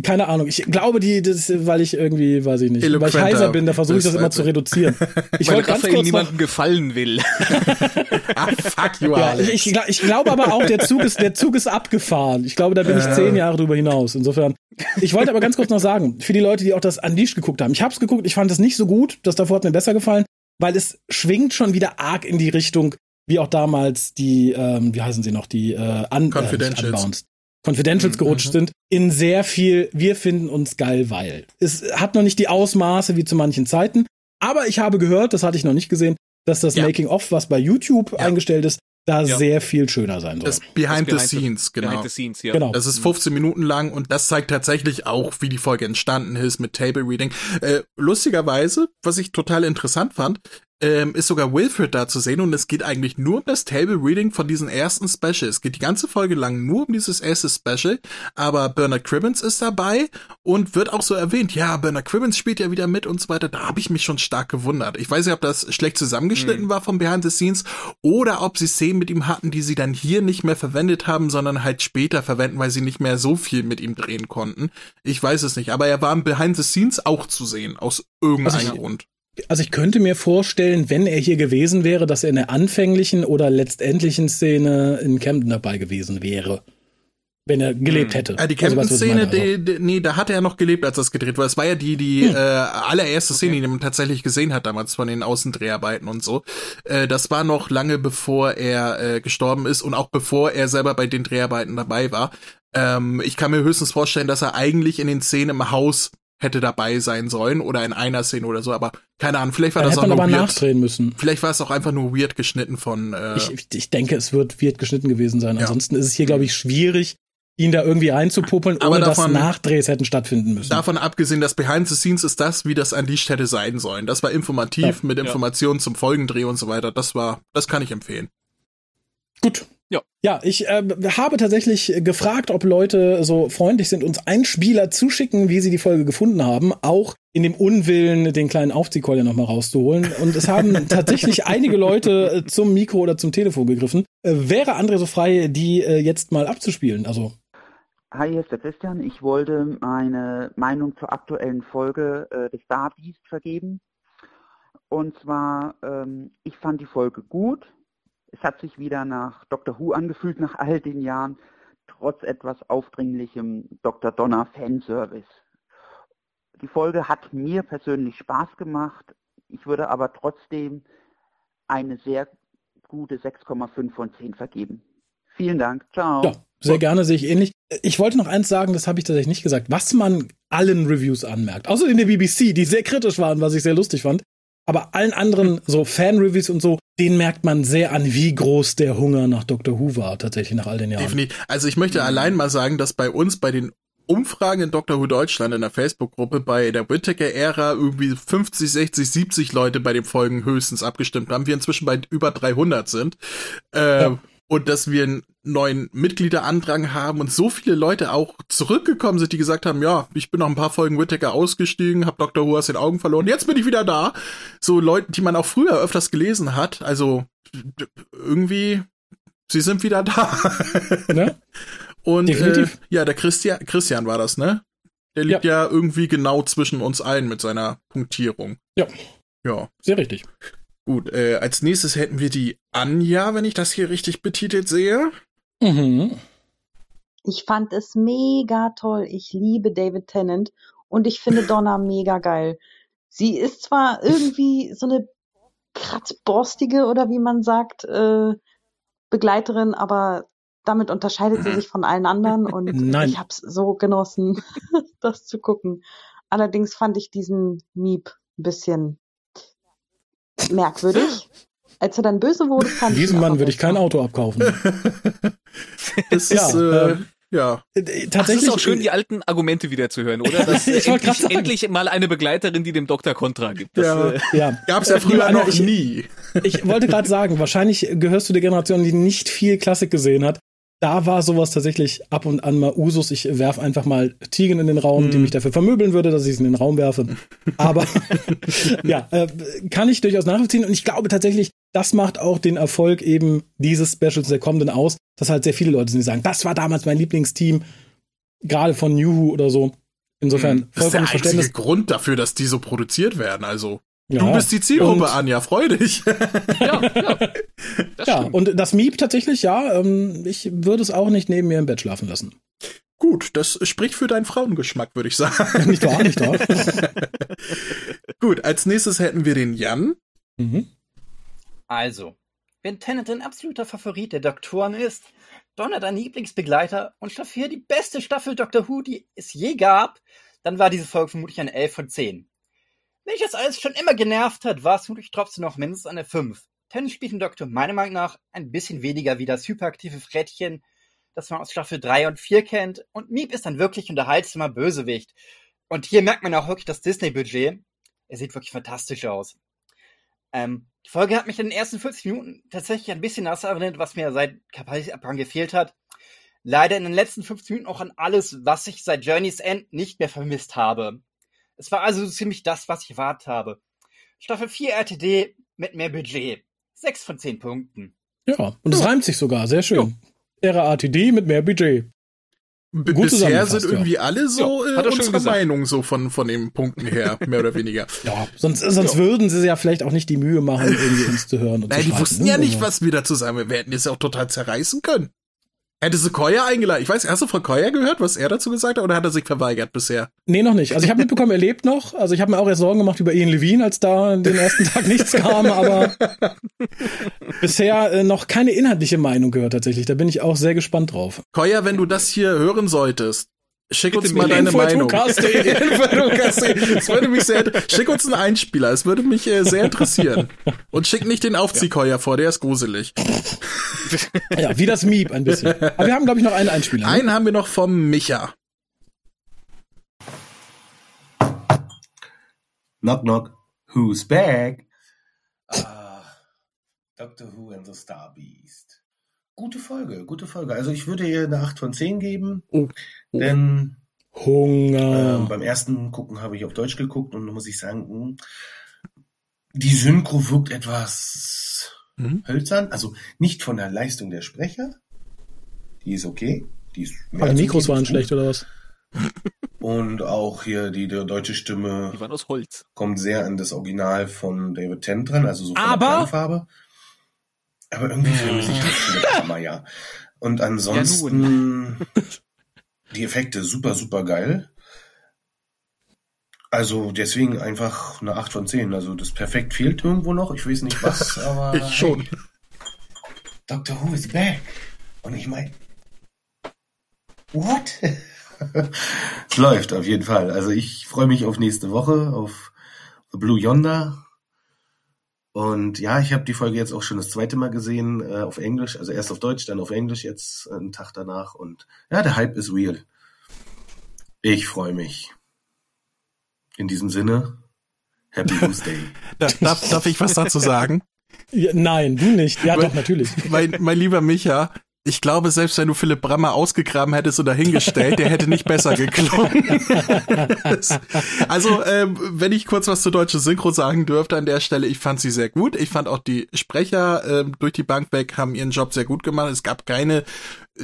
S1: Keine Ahnung. Ich glaube, die, das, weil ich irgendwie, weiß ich nicht, weil ich heiser bin, da versuche ich das immer zu reduzieren.
S3: Ich wollte ganz kurz niemandem gefallen will.
S2: ah, fuck you, ja, Alex.
S1: Ich, ich, ich, glaube aber auch, der Zug ist, der Zug ist abgefahren. Ich glaube, da bin ich zehn Jahre drüber hinaus. Insofern. Ich wollte aber ganz kurz noch sagen, für die Leute, die auch das Unleashed geguckt haben. Ich habe es geguckt, ich fand es nicht so gut. Das davor hat mir besser gefallen, weil es schwingt schon wieder arg in die Richtung, wie auch damals die, ähm, wie heißen sie noch, die äh, Un
S2: Confidentials.
S1: Äh, Confidentials mhm, gerutscht mhm. sind, in sehr viel, wir finden uns geil, weil. Es hat noch nicht die Ausmaße wie zu manchen Zeiten, aber ich habe gehört, das hatte ich noch nicht gesehen, dass das ja. Making-of, was bei YouTube ja. eingestellt ist, da ja. sehr viel schöner sein soll.
S2: Das Behind, das the Scenes, genau. Behind the Scenes, ja. genau. Das ist 15 Minuten lang und das zeigt tatsächlich auch, wie die Folge entstanden ist mit Table Reading. Äh, lustigerweise, was ich total interessant fand, ähm, ist sogar Wilfred da zu sehen und es geht eigentlich nur um das Table Reading von diesen ersten Special. Es geht die ganze Folge lang nur um dieses erste Special, aber Bernard Cribbins ist dabei und wird auch so erwähnt, ja, Bernard Cribbins spielt ja wieder mit und so weiter. Da habe ich mich schon stark gewundert. Ich weiß nicht, ob das schlecht zusammengeschnitten mhm. war vom Behind the Scenes oder ob sie Szenen mit ihm hatten, die sie dann hier nicht mehr verwendet haben, sondern halt später verwenden, weil sie nicht mehr so viel mit ihm drehen konnten. Ich weiß es nicht, aber er war im Behind the Scenes auch zu sehen, aus irgendeinem also Grund
S1: Also ich könnte mir vorstellen, wenn er hier gewesen wäre, dass er in der anfänglichen oder letztendlichen Szene in Camden dabei gewesen wäre. Wenn er gelebt hm. hätte.
S2: Ja, die also, Camden-Szene, also. nee, da hatte er noch gelebt, als das gedreht war. Es war ja die, die hm. äh, allererste Szene, die man tatsächlich gesehen hat damals von den Außendreharbeiten und so. Äh, das war noch lange bevor er äh, gestorben ist und auch bevor er selber bei den Dreharbeiten dabei war. Ähm, ich kann mir höchstens vorstellen, dass er eigentlich in den Szenen im Haus hätte dabei sein sollen oder in einer Szene oder so, aber keine Ahnung, vielleicht war da das auch nur aber
S1: weird. nachdrehen müssen.
S2: Vielleicht war es auch einfach nur weird geschnitten von
S1: äh ich, ich denke, es wird weird geschnitten gewesen sein. Ja. Ansonsten ist es hier glaube ich schwierig ihn da irgendwie einzupopeln, ohne davon, dass Nachdrehs hätten stattfinden müssen.
S2: Davon abgesehen, dass Behind the Scenes ist das, wie das Unleashed hätte sein sollen. Das war informativ ja. mit Informationen ja. zum Folgendreh und so weiter. Das war, das kann ich empfehlen.
S1: Gut, ja. Ja, ich äh, habe tatsächlich gefragt, ob Leute so freundlich sind, uns Einspieler zuschicken, wie sie die Folge gefunden haben, auch in dem Unwillen, den kleinen Aufziehkeule nochmal rauszuholen. Und es haben tatsächlich einige Leute äh, zum Mikro oder zum Telefon gegriffen. Äh, wäre André so frei, die äh, jetzt mal abzuspielen? Also.
S4: Hi, hier ist der Christian. Ich wollte meine Meinung zur aktuellen Folge äh, des Star Beast vergeben. Und zwar, ähm, ich fand die Folge gut es hat sich wieder nach Dr. Who angefühlt nach all den Jahren, trotz etwas aufdringlichem Dr. Donner Fanservice. Die Folge hat mir persönlich Spaß gemacht. Ich würde aber trotzdem eine sehr gute 6,5 von 10 vergeben. Vielen Dank. Ciao. Ja,
S1: sehr gerne, sehe ich ähnlich. Ich wollte noch eins sagen, das habe ich tatsächlich nicht gesagt, was man allen Reviews anmerkt. Außer in der BBC, die sehr kritisch waren, was ich sehr lustig fand. Aber allen anderen, so Fan-Reviews und so, den merkt man sehr an, wie groß der Hunger nach Dr. Who war, tatsächlich nach all den Jahren.
S2: Definitiv. Also ich möchte allein mal sagen, dass bei uns bei den Umfragen in Dr. Who Deutschland in der Facebook-Gruppe bei der Whittaker-Ära irgendwie 50, 60, 70 Leute bei den Folgen höchstens abgestimmt haben. Wir inzwischen bei über 300 sind. Äh, ja und dass wir einen neuen Mitgliederandrang haben und so viele Leute auch zurückgekommen sind, die gesagt haben, ja, ich bin noch ein paar Folgen Whittaker ausgestiegen, hab Dr. Who aus den Augen verloren, jetzt bin ich wieder da. So Leute, die man auch früher öfters gelesen hat, also irgendwie, sie sind wieder da. Ne? und Äh, ja, der Christian, Christian war das, ne? Der liegt ja. ja irgendwie genau zwischen uns allen mit seiner Punktierung.
S1: Ja. Ja. Sehr richtig.
S2: Gut, äh, als nächstes hätten wir die Anja, wenn ich das hier richtig betitelt sehe. Mhm.
S5: Ich fand es mega toll. Ich liebe David Tennant und ich finde Donna mega geil. Sie ist zwar irgendwie so eine kratzborstige oder wie man sagt, äh, Begleiterin, aber damit unterscheidet sie sich von allen anderen und Nein. ich hab's so genossen, das zu gucken. Allerdings fand ich diesen Miep ein bisschen merkwürdig. Als er dann böse wurde, fand
S1: Diesem Mann würde ich kein Auto abkaufen.
S2: das ist, ja, äh, ja.
S3: Tatsächlich. Ach, es ist auch schön, die alten Argumente wieder zu hören, oder? Dass ich endlich, endlich mal eine Begleiterin, die dem Doktor Kontra gibt. Das,
S2: ja, äh, ja. Gab's ja früher noch ich, nie.
S1: Ich wollte gerade sagen, wahrscheinlich gehörst du der Generation, die nicht viel Klassik gesehen hat da war sowas tatsächlich ab und an mal Usus. Ich werf einfach mal Tigen in den Raum, mhm. die mich dafür vermöbeln würde, dass ich es in den Raum werfe. Aber ja, äh, kann ich durchaus nachvollziehen. Und ich glaube tatsächlich, das macht auch den Erfolg eben dieses Specials der kommenden aus, dass halt sehr viele Leute sind, die sagen, das war damals mein Lieblingsteam, gerade von New Who oder so. Insofern
S2: mhm. das ist der einzige Grund dafür, dass die so produziert werden. Also ja, du bist die Zielgruppe, Anja, freu dich. ja,
S1: ja. ja und das Miep tatsächlich, ja, ähm, ich würde es auch nicht neben mir im Bett schlafen lassen.
S2: Gut, das spricht für deinen Frauengeschmack, würde ich sagen.
S1: nicht wahr, nicht wahr.
S2: Gut, als nächstes hätten wir den Jan.
S6: Mhm. Also, wenn Tennant ein absoluter Favorit der Doktoren ist, Donner dein Lieblingsbegleiter und Staffel die beste Staffel Doctor Who, die es je gab, dann war diese Folge vermutlich eine 11 von 10. Mich das alles schon immer genervt hat, war es vermutlich trotzdem noch mindestens eine 5. Tennis spielt im Doktor meiner Meinung nach ein bisschen weniger wie das hyperaktive Frettchen, das man aus Staffel 3 und 4 kennt, und Miep ist ein wirklich unterhaltsamer Bösewicht. Und hier merkt man auch wirklich das Disney-Budget. Er sieht wirklich fantastisch aus. Ähm, die Folge hat mich in den ersten 40 Minuten tatsächlich ein bisschen nass erinnert, was mir seit Kapalabran gefehlt hat. Leider in den letzten 15 Minuten auch an alles, was ich seit Journey's End nicht mehr vermisst habe. Es war also so ziemlich das, was ich erwartet habe. Staffel 4 RTD mit mehr Budget. 6 von 10 Punkten.
S1: Ja, und es ja. reimt sich sogar, sehr schön. Ja. RATD mit mehr Budget.
S2: B bisher sind irgendwie ja. alle so ja, äh, unsere Meinung so von, von den Punkten her, mehr oder weniger.
S1: Ja, sonst, sonst ja. würden sie ja vielleicht auch nicht die Mühe machen, irgendwie uns zu hören. Und
S2: Nein,
S1: zu
S2: die wussten ja nicht, was wir dazu sagen. Wir hätten es ja auch total zerreißen können. Hätte Sequoia eingeladen. Ich weiß, hast du von Koya gehört, was er dazu gesagt hat, oder hat er sich verweigert bisher?
S1: Nee, noch nicht. Also ich habe mitbekommen, er lebt noch. Also ich habe mir auch erst Sorgen gemacht über Ian Levine, als da den ersten Tag nichts kam, aber bisher äh, noch keine inhaltliche Meinung gehört tatsächlich. Da bin ich auch sehr gespannt drauf.
S2: Koya, wenn du das hier hören solltest, Schick uns mal deine Meinung. das würde mich sehr, schick uns einen Einspieler, es würde mich äh, sehr interessieren. Und schick nicht den Aufziehkeuer vor, der ist gruselig.
S1: Ja, wie das Miep ein bisschen. Aber wir haben, glaube ich, noch einen Einspieler.
S2: Ne? Einen haben wir noch vom Micha.
S7: Knock, knock. Who's back? Ah, Doctor Who and the Star Beast. Gute Folge, gute Folge. Also ich würde ihr eine 8 von 10 geben, oh. oh. denn
S1: Hunger.
S7: Äh, beim ersten Gucken habe ich auf Deutsch geguckt und da muss ich sagen, hm, die Synchro wirkt etwas mhm. hölzern. Also nicht von der Leistung der Sprecher. Die ist okay. Die ist
S1: Aber die Mikros waren gut. schlecht oder was?
S7: Und auch hier die, die, deutsche Stimme.
S3: Die waren aus Holz.
S7: Kommt sehr an das Original von David Tennant dran, also so von
S1: Aber
S7: der Farbe. Aber irgendwie vermisse ich halt viele Drama, ja. Und ansonsten ja, die Effekte super, super geil. Also deswegen einfach eine 8 von 10. Also das perfekt fehlt irgendwo noch. Ich weiß nicht was, aber.
S2: ich schon. Hey,
S7: Doctor Who is back. Und ich meine. What? es läuft auf jeden Fall. Also ich freue mich auf nächste Woche, auf The Blue Yonder. Und ja, ich habe die Folge jetzt auch schon das zweite Mal gesehen äh, auf Englisch, also erst auf Deutsch, dann auf Englisch, jetzt einen Tag danach. Und ja, der Hype ist real. Ich freue mich. In diesem Sinne, Happy Tuesday.
S2: darf, darf ich was dazu sagen?
S1: Ja, nein, du nicht. Ja, doch, natürlich.
S2: Mein, mein lieber Micha, ich glaube, selbst wenn du Philipp Brammer ausgegraben hättest oder hingestellt, der hätte nicht besser geklungen. also, ähm, wenn ich kurz was zur deutschen Synchro sagen dürfte an der Stelle, ich fand sie sehr gut. Ich fand auch die Sprecher ähm, durch die Bank weg haben ihren Job sehr gut gemacht. Es gab keine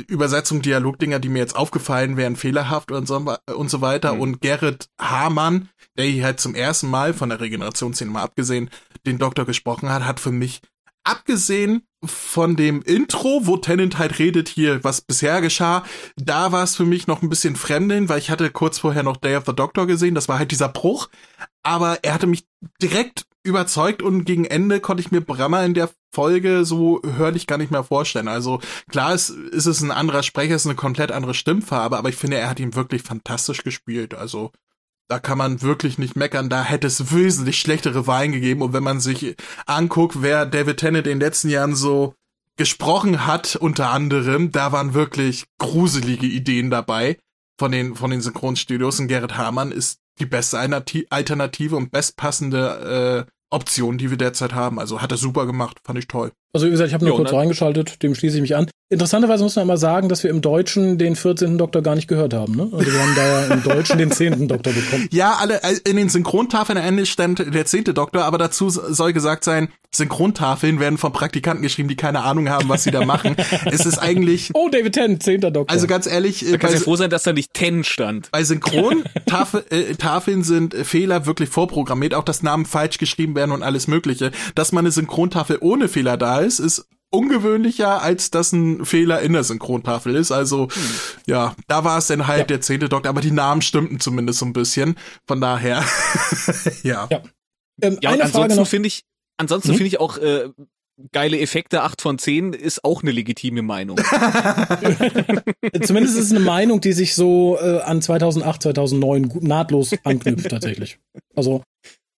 S2: Übersetzung, Dialogdinger, die mir jetzt aufgefallen wären, fehlerhaft und so, und so weiter. Mhm. Und Gerrit Hamann, der hier halt zum ersten Mal von der Regenerationsszene mal abgesehen den Doktor gesprochen hat, hat für mich abgesehen von dem Intro, wo Tennant halt redet hier, was bisher geschah, da war es für mich noch ein bisschen fremdeln, weil ich hatte kurz vorher noch Day of the Doctor gesehen, das war halt dieser Bruch, aber er hatte mich direkt überzeugt und gegen Ende konnte ich mir Brammer in der Folge so hörlich gar nicht mehr vorstellen. Also klar ist, ist es ein anderer Sprecher, ist eine komplett andere Stimmfarbe, aber ich finde, er hat ihn wirklich fantastisch gespielt. Also da kann man wirklich nicht meckern. Da hätte es wesentlich schlechtere Wahlen gegeben. Und wenn man sich anguckt, wer David Tennant in den letzten Jahren so gesprochen hat, unter anderem, da waren wirklich gruselige Ideen dabei von den, von den Synchronstudios. Und Gerrit Hamann ist die beste Alternative und bestpassende äh, Option, die wir derzeit haben. Also hat er super gemacht, fand ich toll.
S1: Also wie gesagt, ich habe nur jo, kurz ne? reingeschaltet, dem schließe ich mich an. Interessanterweise muss man mal sagen, dass wir im Deutschen den 14. Doktor gar nicht gehört haben. Ne? Also wir haben da ja im Deutschen den 10. Doktor bekommen.
S2: Ja, alle äh, in den Synchrontafeln am Ende stand der 10. Doktor, aber dazu soll gesagt sein, Synchrontafeln werden von Praktikanten geschrieben, die keine Ahnung haben, was sie da machen. es ist eigentlich.
S1: Oh, David Ten, 10. Doktor.
S2: Also ganz ehrlich.
S3: Da kannst du froh sein, dass da nicht Ten stand.
S2: Bei Synchrontafeln äh, sind Fehler wirklich vorprogrammiert, auch dass Namen falsch geschrieben werden und alles Mögliche. Dass man eine Synchrontafel ohne Fehler da ist, ist ungewöhnlicher, als dass ein Fehler in der Synchrontafel ist. Also, hm. ja, da war es dann halt ja. der zehnte Doktor, aber die Namen stimmten zumindest so ein bisschen. Von daher, ja.
S3: Ja, ähm, ja und ansonsten finde ich, ansonsten hm? finde ich auch, äh, geile Effekte, 8 von 10 ist auch eine legitime Meinung.
S1: Zumindest ist es eine Meinung, die sich so äh, an 2008, 2009 nahtlos anknüpft tatsächlich. Also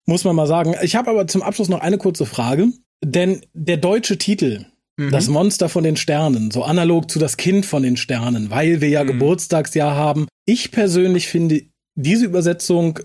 S1: muss man mal sagen. Ich habe aber zum Abschluss noch eine kurze Frage, denn der deutsche Titel Mhm. Das Monster von den Sternen, so analog zu das Kind von den Sternen, weil wir ja mhm. Geburtstagsjahr haben. Ich persönlich finde diese Übersetzung,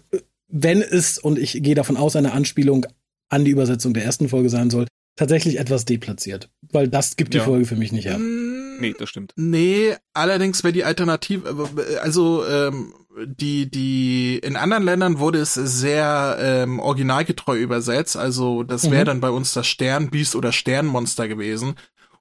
S1: wenn es, und ich gehe davon aus, eine Anspielung an die Übersetzung der ersten Folge sein soll, tatsächlich etwas deplatziert. Weil das gibt die ja. Folge für mich nicht her.
S3: Mm, nee, das stimmt.
S2: Nee, allerdings wäre die Alternative, also ähm, die, die, in anderen Ländern wurde es sehr ähm, originalgetreu übersetzt. Also das wäre mhm. dann bei uns das Sternbiest oder Sternmonster gewesen.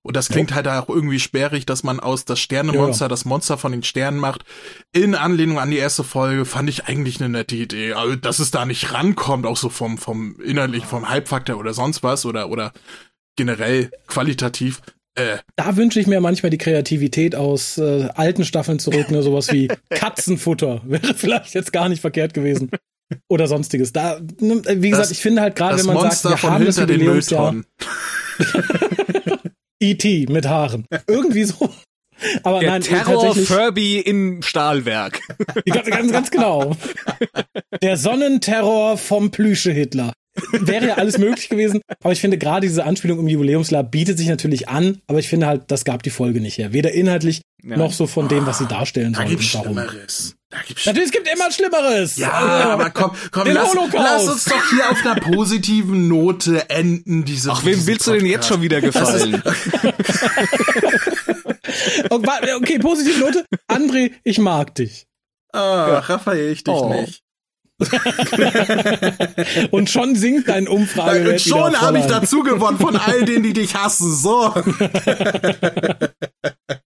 S2: Und das klingt halt auch irgendwie sperrig, dass man aus das Sternenmonster ja. das Monster von den Sternen macht. In Anlehnung an die erste Folge fand ich eigentlich eine nette Idee. Also, dass es da nicht rankommt, auch so vom, vom innerlich, vom Hype-Faktor oder sonst was oder, oder generell qualitativ. Äh.
S1: Da wünsche ich mir manchmal die Kreativität aus äh, alten Staffeln zurück, ne, sowas wie Katzenfutter. Wäre vielleicht jetzt gar nicht verkehrt gewesen. Oder sonstiges. Da, ne, wie gesagt, das, ich finde halt gerade, wenn man Monster sagt, wir haben das Jubiläumsjahr. E.T. mit Haaren. Irgendwie so.
S3: Aber Der nein, Terror Furby im Stahlwerk.
S1: Ganz, ganz, ganz genau. Der Sonnenterror vom Plüsche Hitler. Wäre ja alles möglich gewesen, aber ich finde gerade diese Anspielung im Jubiläumslab bietet sich natürlich an, aber ich finde halt, das gab die Folge nicht her. Weder inhaltlich ja. noch so von dem, was sie darstellen
S2: sollen. Da gibt's Schlimmeres. Da
S1: gibt's Natürlich, es gibt immer Schlimmeres.
S2: Ja, also, aber komm, komm, lass, lass, uns doch hier auf einer positiven Note enden, diese
S3: Ach, wem willst du denn jetzt schon wieder gefallen?
S1: okay, positive Note. André, ich mag dich.
S2: Ah, ja. Raphael, ich dich oh. nicht.
S1: und schon sinkt dein Umfrage.
S2: Und schon habe ich dazu gewonnen von all denen, die dich hassen. So.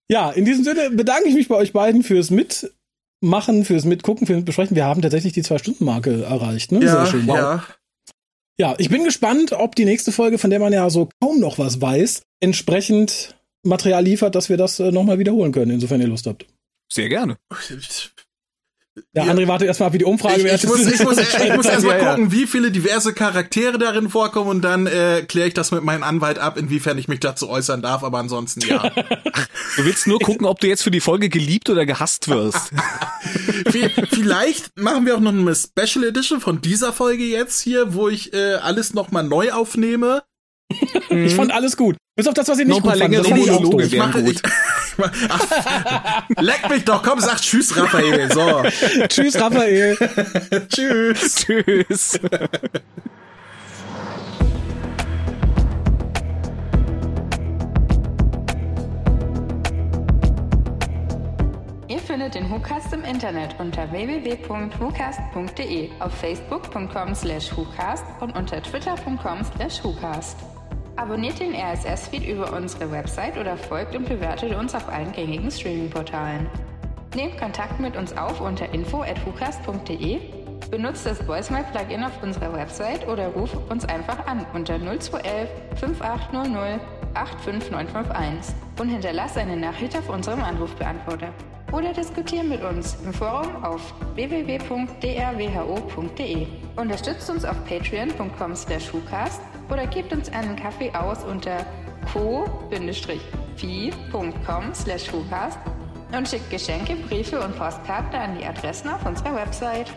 S1: ja, in diesem Sinne bedanke ich mich bei euch beiden fürs Mitmachen, fürs Mitgucken, fürs Besprechen. Wir haben tatsächlich die Zwei-Stunden-Marke erreicht. Ne?
S2: Ja, Sehr schön. Wow. ja.
S1: Ja, ich bin gespannt, ob die nächste Folge, von der man ja so kaum noch was weiß, entsprechend Material liefert, dass wir das äh, nochmal wiederholen können, insofern ihr Lust habt.
S3: Sehr gerne.
S1: Ja, André wartet erstmal, wie die Umfrage
S2: ich, ich, muss, ich, muss, ich muss erstmal ja, gucken, wie viele diverse Charaktere darin vorkommen und dann äh, kläre ich das mit meinem Anwalt ab, inwiefern ich mich dazu äußern darf, aber ansonsten ja.
S3: du willst nur gucken, ob du jetzt für die Folge geliebt oder gehasst wirst.
S2: Vielleicht machen wir auch noch eine Special Edition von dieser Folge jetzt hier, wo ich äh, alles nochmal neu aufnehme.
S1: ich fand alles gut. Bis auf das, was ich nicht noch gut fand. Das
S2: Monologe ich mache, gut. Ach, leck mich doch, komm, sag Tschüss, Raphael. So.
S1: tschüss, Raphael.
S2: tschüss.
S3: Tschüss.
S8: Ihr findet den WhoCast im Internet unter www.whocast.de, auf facebook.com slash WhoCast und unter twitter.com slash WhoCast. Abonniert den RSS-Feed über unsere Website oder folgt und bewertet uns auf allen gängigen Streaming-Portalen. Nehmt Kontakt mit uns auf unter info.hucast.de, benutzt das Voicemail-Plugin auf unserer Website oder ruft uns einfach an unter 0211 5800 85951 und hinterlasst eine Nachricht auf unserem Anrufbeantworter. Oder diskutiert mit uns im Forum auf www.drwho.de. Unterstützt uns auf patreon.com slash oder gebt uns einen Kaffee aus unter co-fi.com slash und schickt Geschenke, Briefe und Postkarten an die Adressen auf unserer Website.